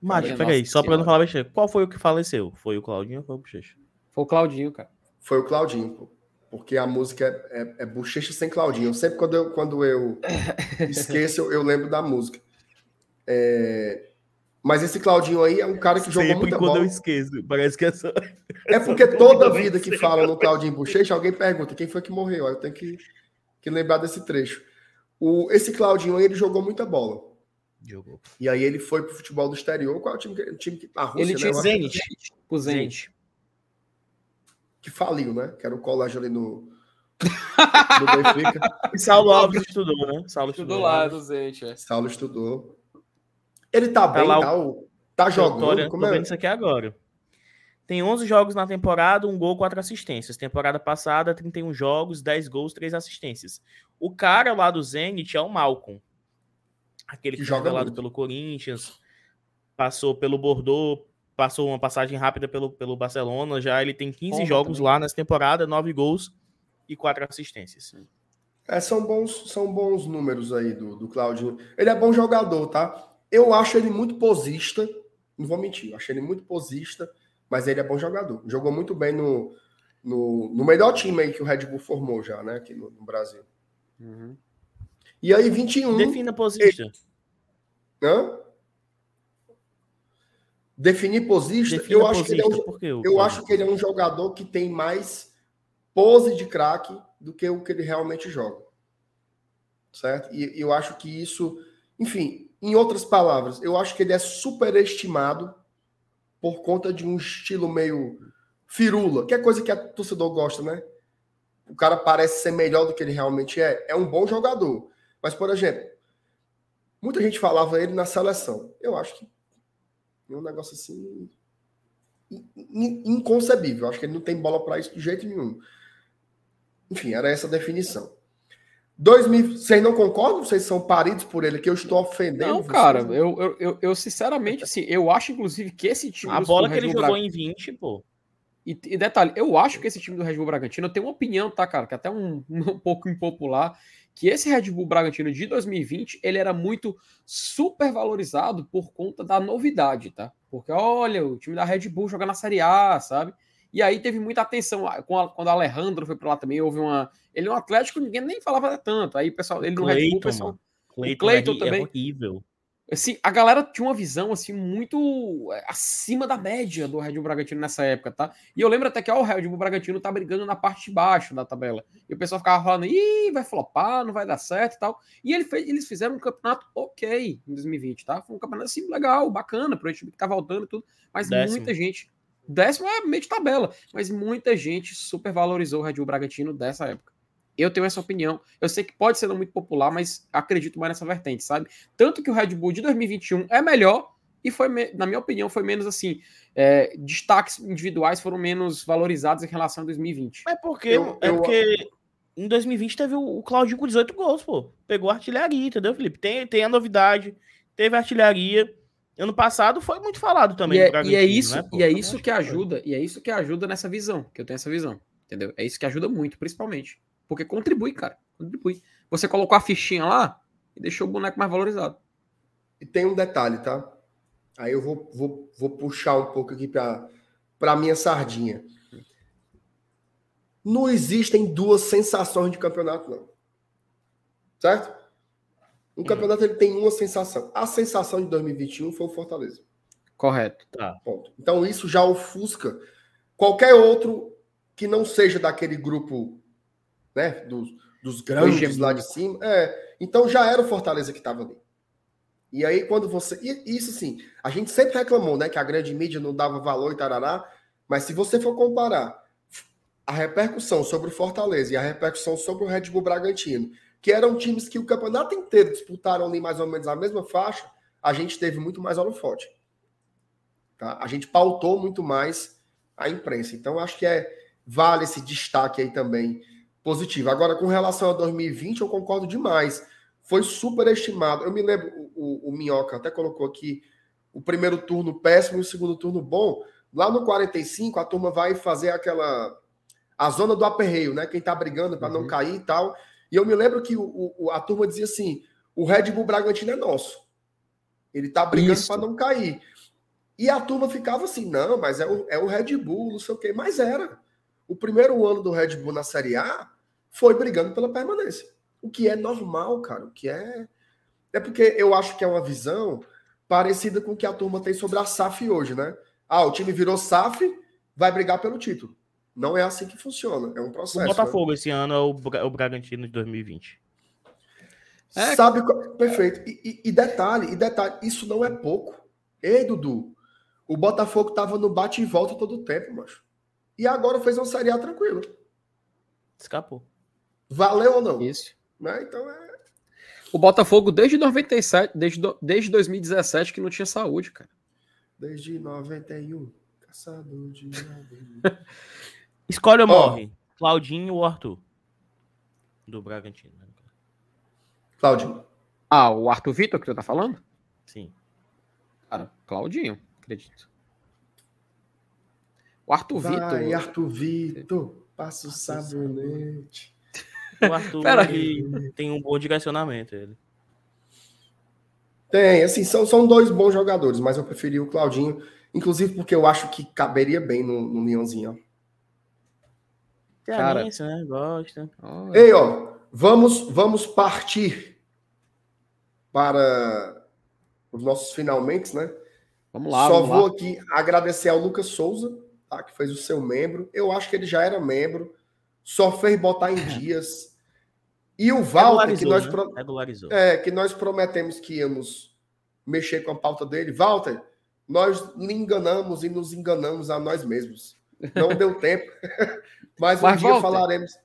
Macho, peraí, só pra eu não falar besteira. Qual foi o que faleceu? Foi o Claudinho ou foi o Bochecha? Foi o Claudinho, cara. Foi o Claudinho, pô. Porque a música é, é, é Bochecha sem Claudinho. Sempre quando eu, quando eu esqueço, eu, eu lembro da música. É, Mas esse Claudinho aí é um cara que jogou Sempre muita quando bola. eu esqueço. Parece que é só. É porque toda vida que fala no Claudinho Bochecha, alguém pergunta quem foi que morreu. Aí eu tenho que, que lembrar desse trecho. O, esse Claudinho aí, ele jogou muita bola. Jogou. E aí ele foi pro futebol do exterior. Qual é o time que, o time que a Rússia, Ele né? tinha Zenit. O Zenit. que faliu, né? Que era o colégio ali no, no Benfica. E Saulo Alves estudou, né? Saulo Estudou lá do Zenit, é. Saulo estudou. Ele tá, bem, lá o- tá, o- tá jogando. Vitória, como tô é? vendo isso aqui agora. Tem 11 jogos na temporada, um gol, quatro assistências. Temporada passada, 31 jogos, 10 gols, 3 assistências. O cara lá do Zenit é o Malcolm. Aquele Que que, joga muito. pelo Corinthians, passou pelo Bordeaux, passou uma passagem rápida pelo, pelo Barcelona. Já ele tem 15 Roma jogos também. lá nessa temporada, 9 gols e 4 assistências. É, são, bons, são bons números aí do, do Claudinho. Ele é bom jogador, tá? Eu acho ele muito posista. Não vou mentir, eu acho ele muito posista, mas ele é bom jogador. Jogou muito bem no, no, no melhor time aí que o Red Bull formou já, né? Aqui no, no Brasil. Uhum. E aí, 21. Defina posista. Hã? Definir posista, Defina eu acho que ele é um, posista, Eu Claudio? acho que ele é um jogador que tem mais pose de craque do que o que ele realmente joga. Certo? E eu acho que isso, enfim, em outras palavras, eu acho que ele é superestimado por conta de um estilo meio firula, que é coisa que a torcedor gosta, né? O cara parece ser melhor do que ele realmente é. É um bom jogador. Mas, por exemplo, muita gente falava ele na seleção. Eu acho que é um negócio assim in- in- inconcebível. Acho que ele não tem bola para isso de jeito nenhum. Enfim, era essa a definição. 2000, vocês não concordam? Vocês são paridos por ele que eu estou ofendendo? Não, vocês? cara, eu, eu, eu, eu, sinceramente, assim, eu acho, inclusive, que esse time A bola que ele jogou Bra- em 20, pô. E, e detalhe, eu acho que esse time do Red Bull Bragantino, eu tenho uma opinião, tá, cara, que é até um, um pouco impopular, que esse Red Bull Bragantino de 2020, ele era muito super valorizado por conta da novidade, tá? Porque, olha, o time da Red Bull joga na Série A, sabe? E aí teve muita atenção, ah, quando o Alejandro foi pra lá também, houve uma... Ele é um Atlético, ninguém nem falava tanto, aí o pessoal, ele no Red Bull, o pessoal... mano. Cleiton, Cleiton é, também. é horrível. Assim, a galera tinha uma visão assim muito é, acima da média do Red Bull Bragantino nessa época, tá? E eu lembro até que ó, o Red Bull Bragantino tá brigando na parte de baixo da tabela. E o pessoal ficava falando, ih, vai flopar, não vai dar certo e tal. E ele fez, eles fizeram um campeonato ok em 2020, tá? Foi um campeonato assim legal, bacana, pro time que tá voltando e tudo. Mas Décimo. muita gente. Décimo é meio de tabela, mas muita gente super valorizou o Red Bull Bragantino dessa época. Eu tenho essa opinião. Eu sei que pode ser não muito popular, mas acredito mais nessa vertente, sabe? Tanto que o Red Bull de 2021 é melhor e foi, na minha opinião, foi menos assim. é, destaques individuais foram menos valorizados em relação a 2020. É porque, Eu- é eu- porque em 2020 teve o, Claudinho com 18 gols, pô. Pegou artilharia, entendeu, Felipe? Tem, tem a novidade, teve a artilharia. Ano passado foi muito falado também. E do é, e é isso, né, pô? e é isso que foi. ajuda, e é isso que ajuda nessa visão, que eu tenho essa visão, entendeu? É isso que ajuda muito, principalmente. Porque contribui, cara. Contribui. Você colocou a fichinha lá e deixou o boneco mais valorizado. E tem um detalhe, tá? Aí eu vou, vou, vou puxar um pouco aqui para a minha sardinha. Não existem duas sensações de campeonato, não. Certo? Um Hum. campeonato ele tem uma sensação. A sensação de 2021 foi o Fortaleza. Correto. Tá. Ponto. Então isso já ofusca qualquer outro que não seja daquele grupo, né, dos, dos grandes Hegemônico. lá de cima. É, então já era o Fortaleza que estava ali. E aí quando você, e isso sim, a gente sempre reclamou, né, que a grande mídia não dava valor e tarará, mas se você for comparar a repercussão sobre o Fortaleza e a repercussão sobre o Red Bull Bragantino, que eram times que o campeonato inteiro disputaram ali mais ou menos a mesma faixa, a gente teve muito mais holofote. Tá? A gente pautou muito mais a imprensa. Então, acho que é vale esse destaque aí também positiva. Agora, com relação a 2020, eu concordo demais. Foi superestimado. Eu me lembro, o, o, o Minhoca até colocou aqui o primeiro turno péssimo e o segundo turno bom. Lá no 45, a turma vai fazer aquela. A zona do aperreio, né? Quem tá brigando para não Uhum. cair e tal. E eu me lembro que o, o- a turma dizia assim: o Red Bull Bragantino é nosso. Ele tá brigando para não cair. E a turma ficava assim: não, mas é o, é o Red Bull, não sei o quê. Mas era. O primeiro ano do Red Bull na Série A foi brigando pela permanência. O que é normal, cara. O que é. É porque eu acho que é uma visão parecida com o que a turma tem sobre a SAF hoje, né? Ah, o time virou SAF, vai brigar pelo título. Não é assim que funciona. É um O processo. né? Botafogo esse ano é o, Bra- o Bragantino de 2020. É. Sabe qual- Perfeito. E, e- e detalhe, e detalhe, isso não é pouco. Ei, Dudu, o Botafogo tava no bate e volta todo o tempo, macho. E agora fez uma Série A tranquila. Escapou. Valeu ou não? Isso. Né? Então é. O Botafogo desde 97, desde, do- desde 2017 que não tinha saúde, cara. Desde 91, caçador de. Escolhe ou Ó. morre? Claudinho ou Arthur? Do Bragantino. né? Claudinho. Ah, o Arthur Vitor que tu tá falando? Sim. Cara, Claudinho, acredito. O Arthur Vai, Vitor. Arthur Vitor, passa o sabonete. O Arthur tem um bom direcionamento. Ele. Tem, assim, são, são dois bons jogadores, mas eu preferi o Claudinho, inclusive porque eu acho que caberia bem no, no Leãozinho. ó. Cara. Cearense, né? Gosta. Olha. Ei, ó, vamos, vamos partir para os nossos finalmente, né? Vamos lá, Só vamos vou lá. aqui agradecer ao Lucas Souza, tá, que fez o seu membro. Eu acho que ele já era membro, só fez botar em dias. E o Walter, que nós, né? Regularizou. é, que nós prometemos que íamos mexer com a pauta dele. Walter, nós lhe enganamos e nos enganamos a nós mesmos. Não deu tempo, mas um Mas, dia Walter, falaremos.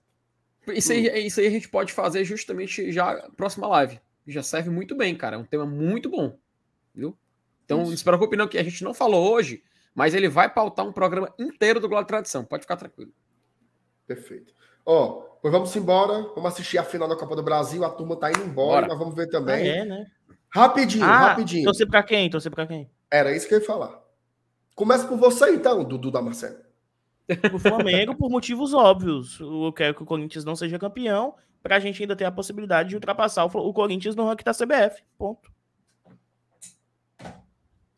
Isso aí, isso aí a gente pode fazer justamente já na próxima live. Já serve muito bem, cara. É um tema muito bom. Viu? Então Isso. não se preocupe, não, que a gente não falou hoje, mas ele vai pautar um programa inteiro do Glória e Tradição. Pode ficar tranquilo. Perfeito. Ó, pois vamos embora. Vamos assistir a final da Copa do Brasil. A turma tá indo embora. Bora. Nós vamos ver Ah, também. é, né? Rapidinho, Ah, rapidinho. torcer pra quem? Torcer pra quem? Era isso que eu ia falar. Começa por você, então, Dudu da Marcelo. O Flamengo, por motivos óbvios. Eu quero que o Corinthians não seja campeão, pra gente ainda ter a possibilidade de ultrapassar o Corinthians no ranking da CBF. Ponto.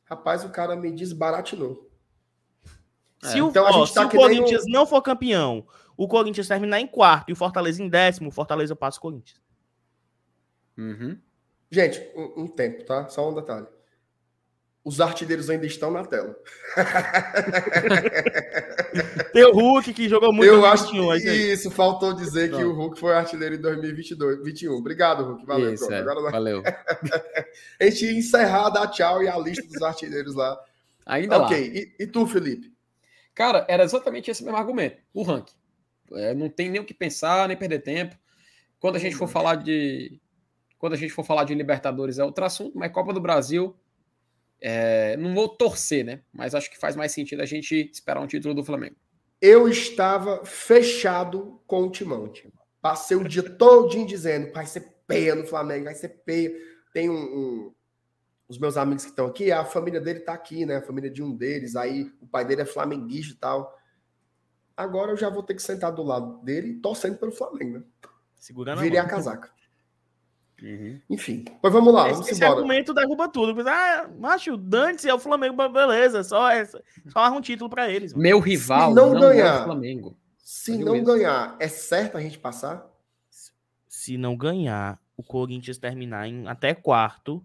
Rapaz, o cara me desbaratinou. Se, o, então a ó, gente se tá o que nem Corinthians não for campeão, o Corinthians terminar em quarto e o Fortaleza em décimo, o Fortaleza passa o Corinthians. Uhum. Gente, um, um tempo, tá? Só um detalhe. Os artilheiros ainda estão na tela. Tem o Hulk que jogou muito eu acho 21, é isso faltou dizer que Não. o Hulk foi artilheiro em 2022, 21. Obrigado, Hulk. Valeu. Isso, pronto. é. Agora nós- Valeu. a gente ia encerrar, dar tchau e a lista dos artilheiros lá. Ainda lá. ok. E, e tu, Felipe? Cara, era exatamente esse mesmo argumento. O ranking. É, não tem nem o que pensar, nem perder tempo. Quando a gente for falar de. Quando a gente for falar de Libertadores é outro assunto, mas Copa do Brasil. É, não vou torcer, né? Mas acho que faz mais sentido a gente esperar um título do Flamengo. Eu estava fechado com o Timão. Passei o dia todinho dizendo, vai ser peia no Flamengo, vai ser peia. Tem um, um- os meus amigos que estão aqui, a família dele tá aqui, né? A família de um deles, aí o pai dele é flamenguista e tal. Agora eu já vou ter que sentar do lado dele, torcendo pelo Flamengo, né? Segurando a Virei a mão. casaca. Enfim, pois vamos lá, vamos Esse, esse embora. argumento derruba tudo. Ah, macho, Dante é o Flamengo, beleza, só, essa, só arruma um título pra eles. mano. Meu rival Se não não, é ganhar. o Flamengo. Se não mesmo. ganhar, é certo a gente passar? Se não ganhar, o Corinthians terminar em até quarto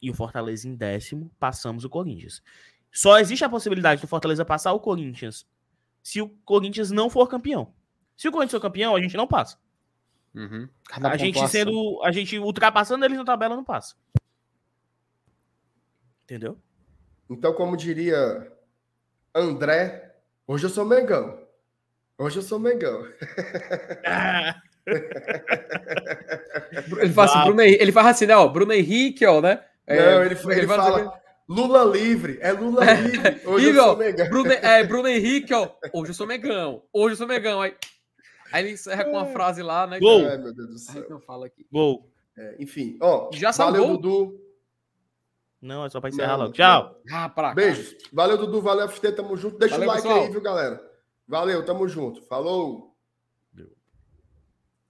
e o Fortaleza em décimo, passamos o Corinthians. Só existe a possibilidade do Fortaleza passar o Corinthians se o Corinthians não for campeão. Se o Corinthians for campeão, a gente não passa. Uhum. A gente pontuação. sendo, a gente ultrapassando eles na tabela não passa. Entendeu? Então, como diria André, hoje eu sou Mengão. Hoje eu sou Mengão. Ele faz, assim. Bruno Henrique, ele faz assim, né? Ó, Bruno Henrique, ó, né? É, Não, ele, ele, faz fala assim, Lula livre, é Lula livre. Hoje Ih, eu sou ó, Mengão. Bruno, é, Bruno Henrique, ó. Hoje eu sou Megão. Hoje eu sou Megão. Aí, Aí ele encerra com uma frase lá, né? Gol. que Ai, meu Deus do A gente céu. não fala aqui. Gol. É, enfim, ó. Já valeu, salvou? Dudu. Não, é só pra encerrar Não, logo. Tchau. Ah, pra. Beijos. Valeu, Dudu. Valeu, FT. Tamo junto. Deixa Valeu, o like pessoal. aí, viu, galera? Valeu, tamo junto. Falou.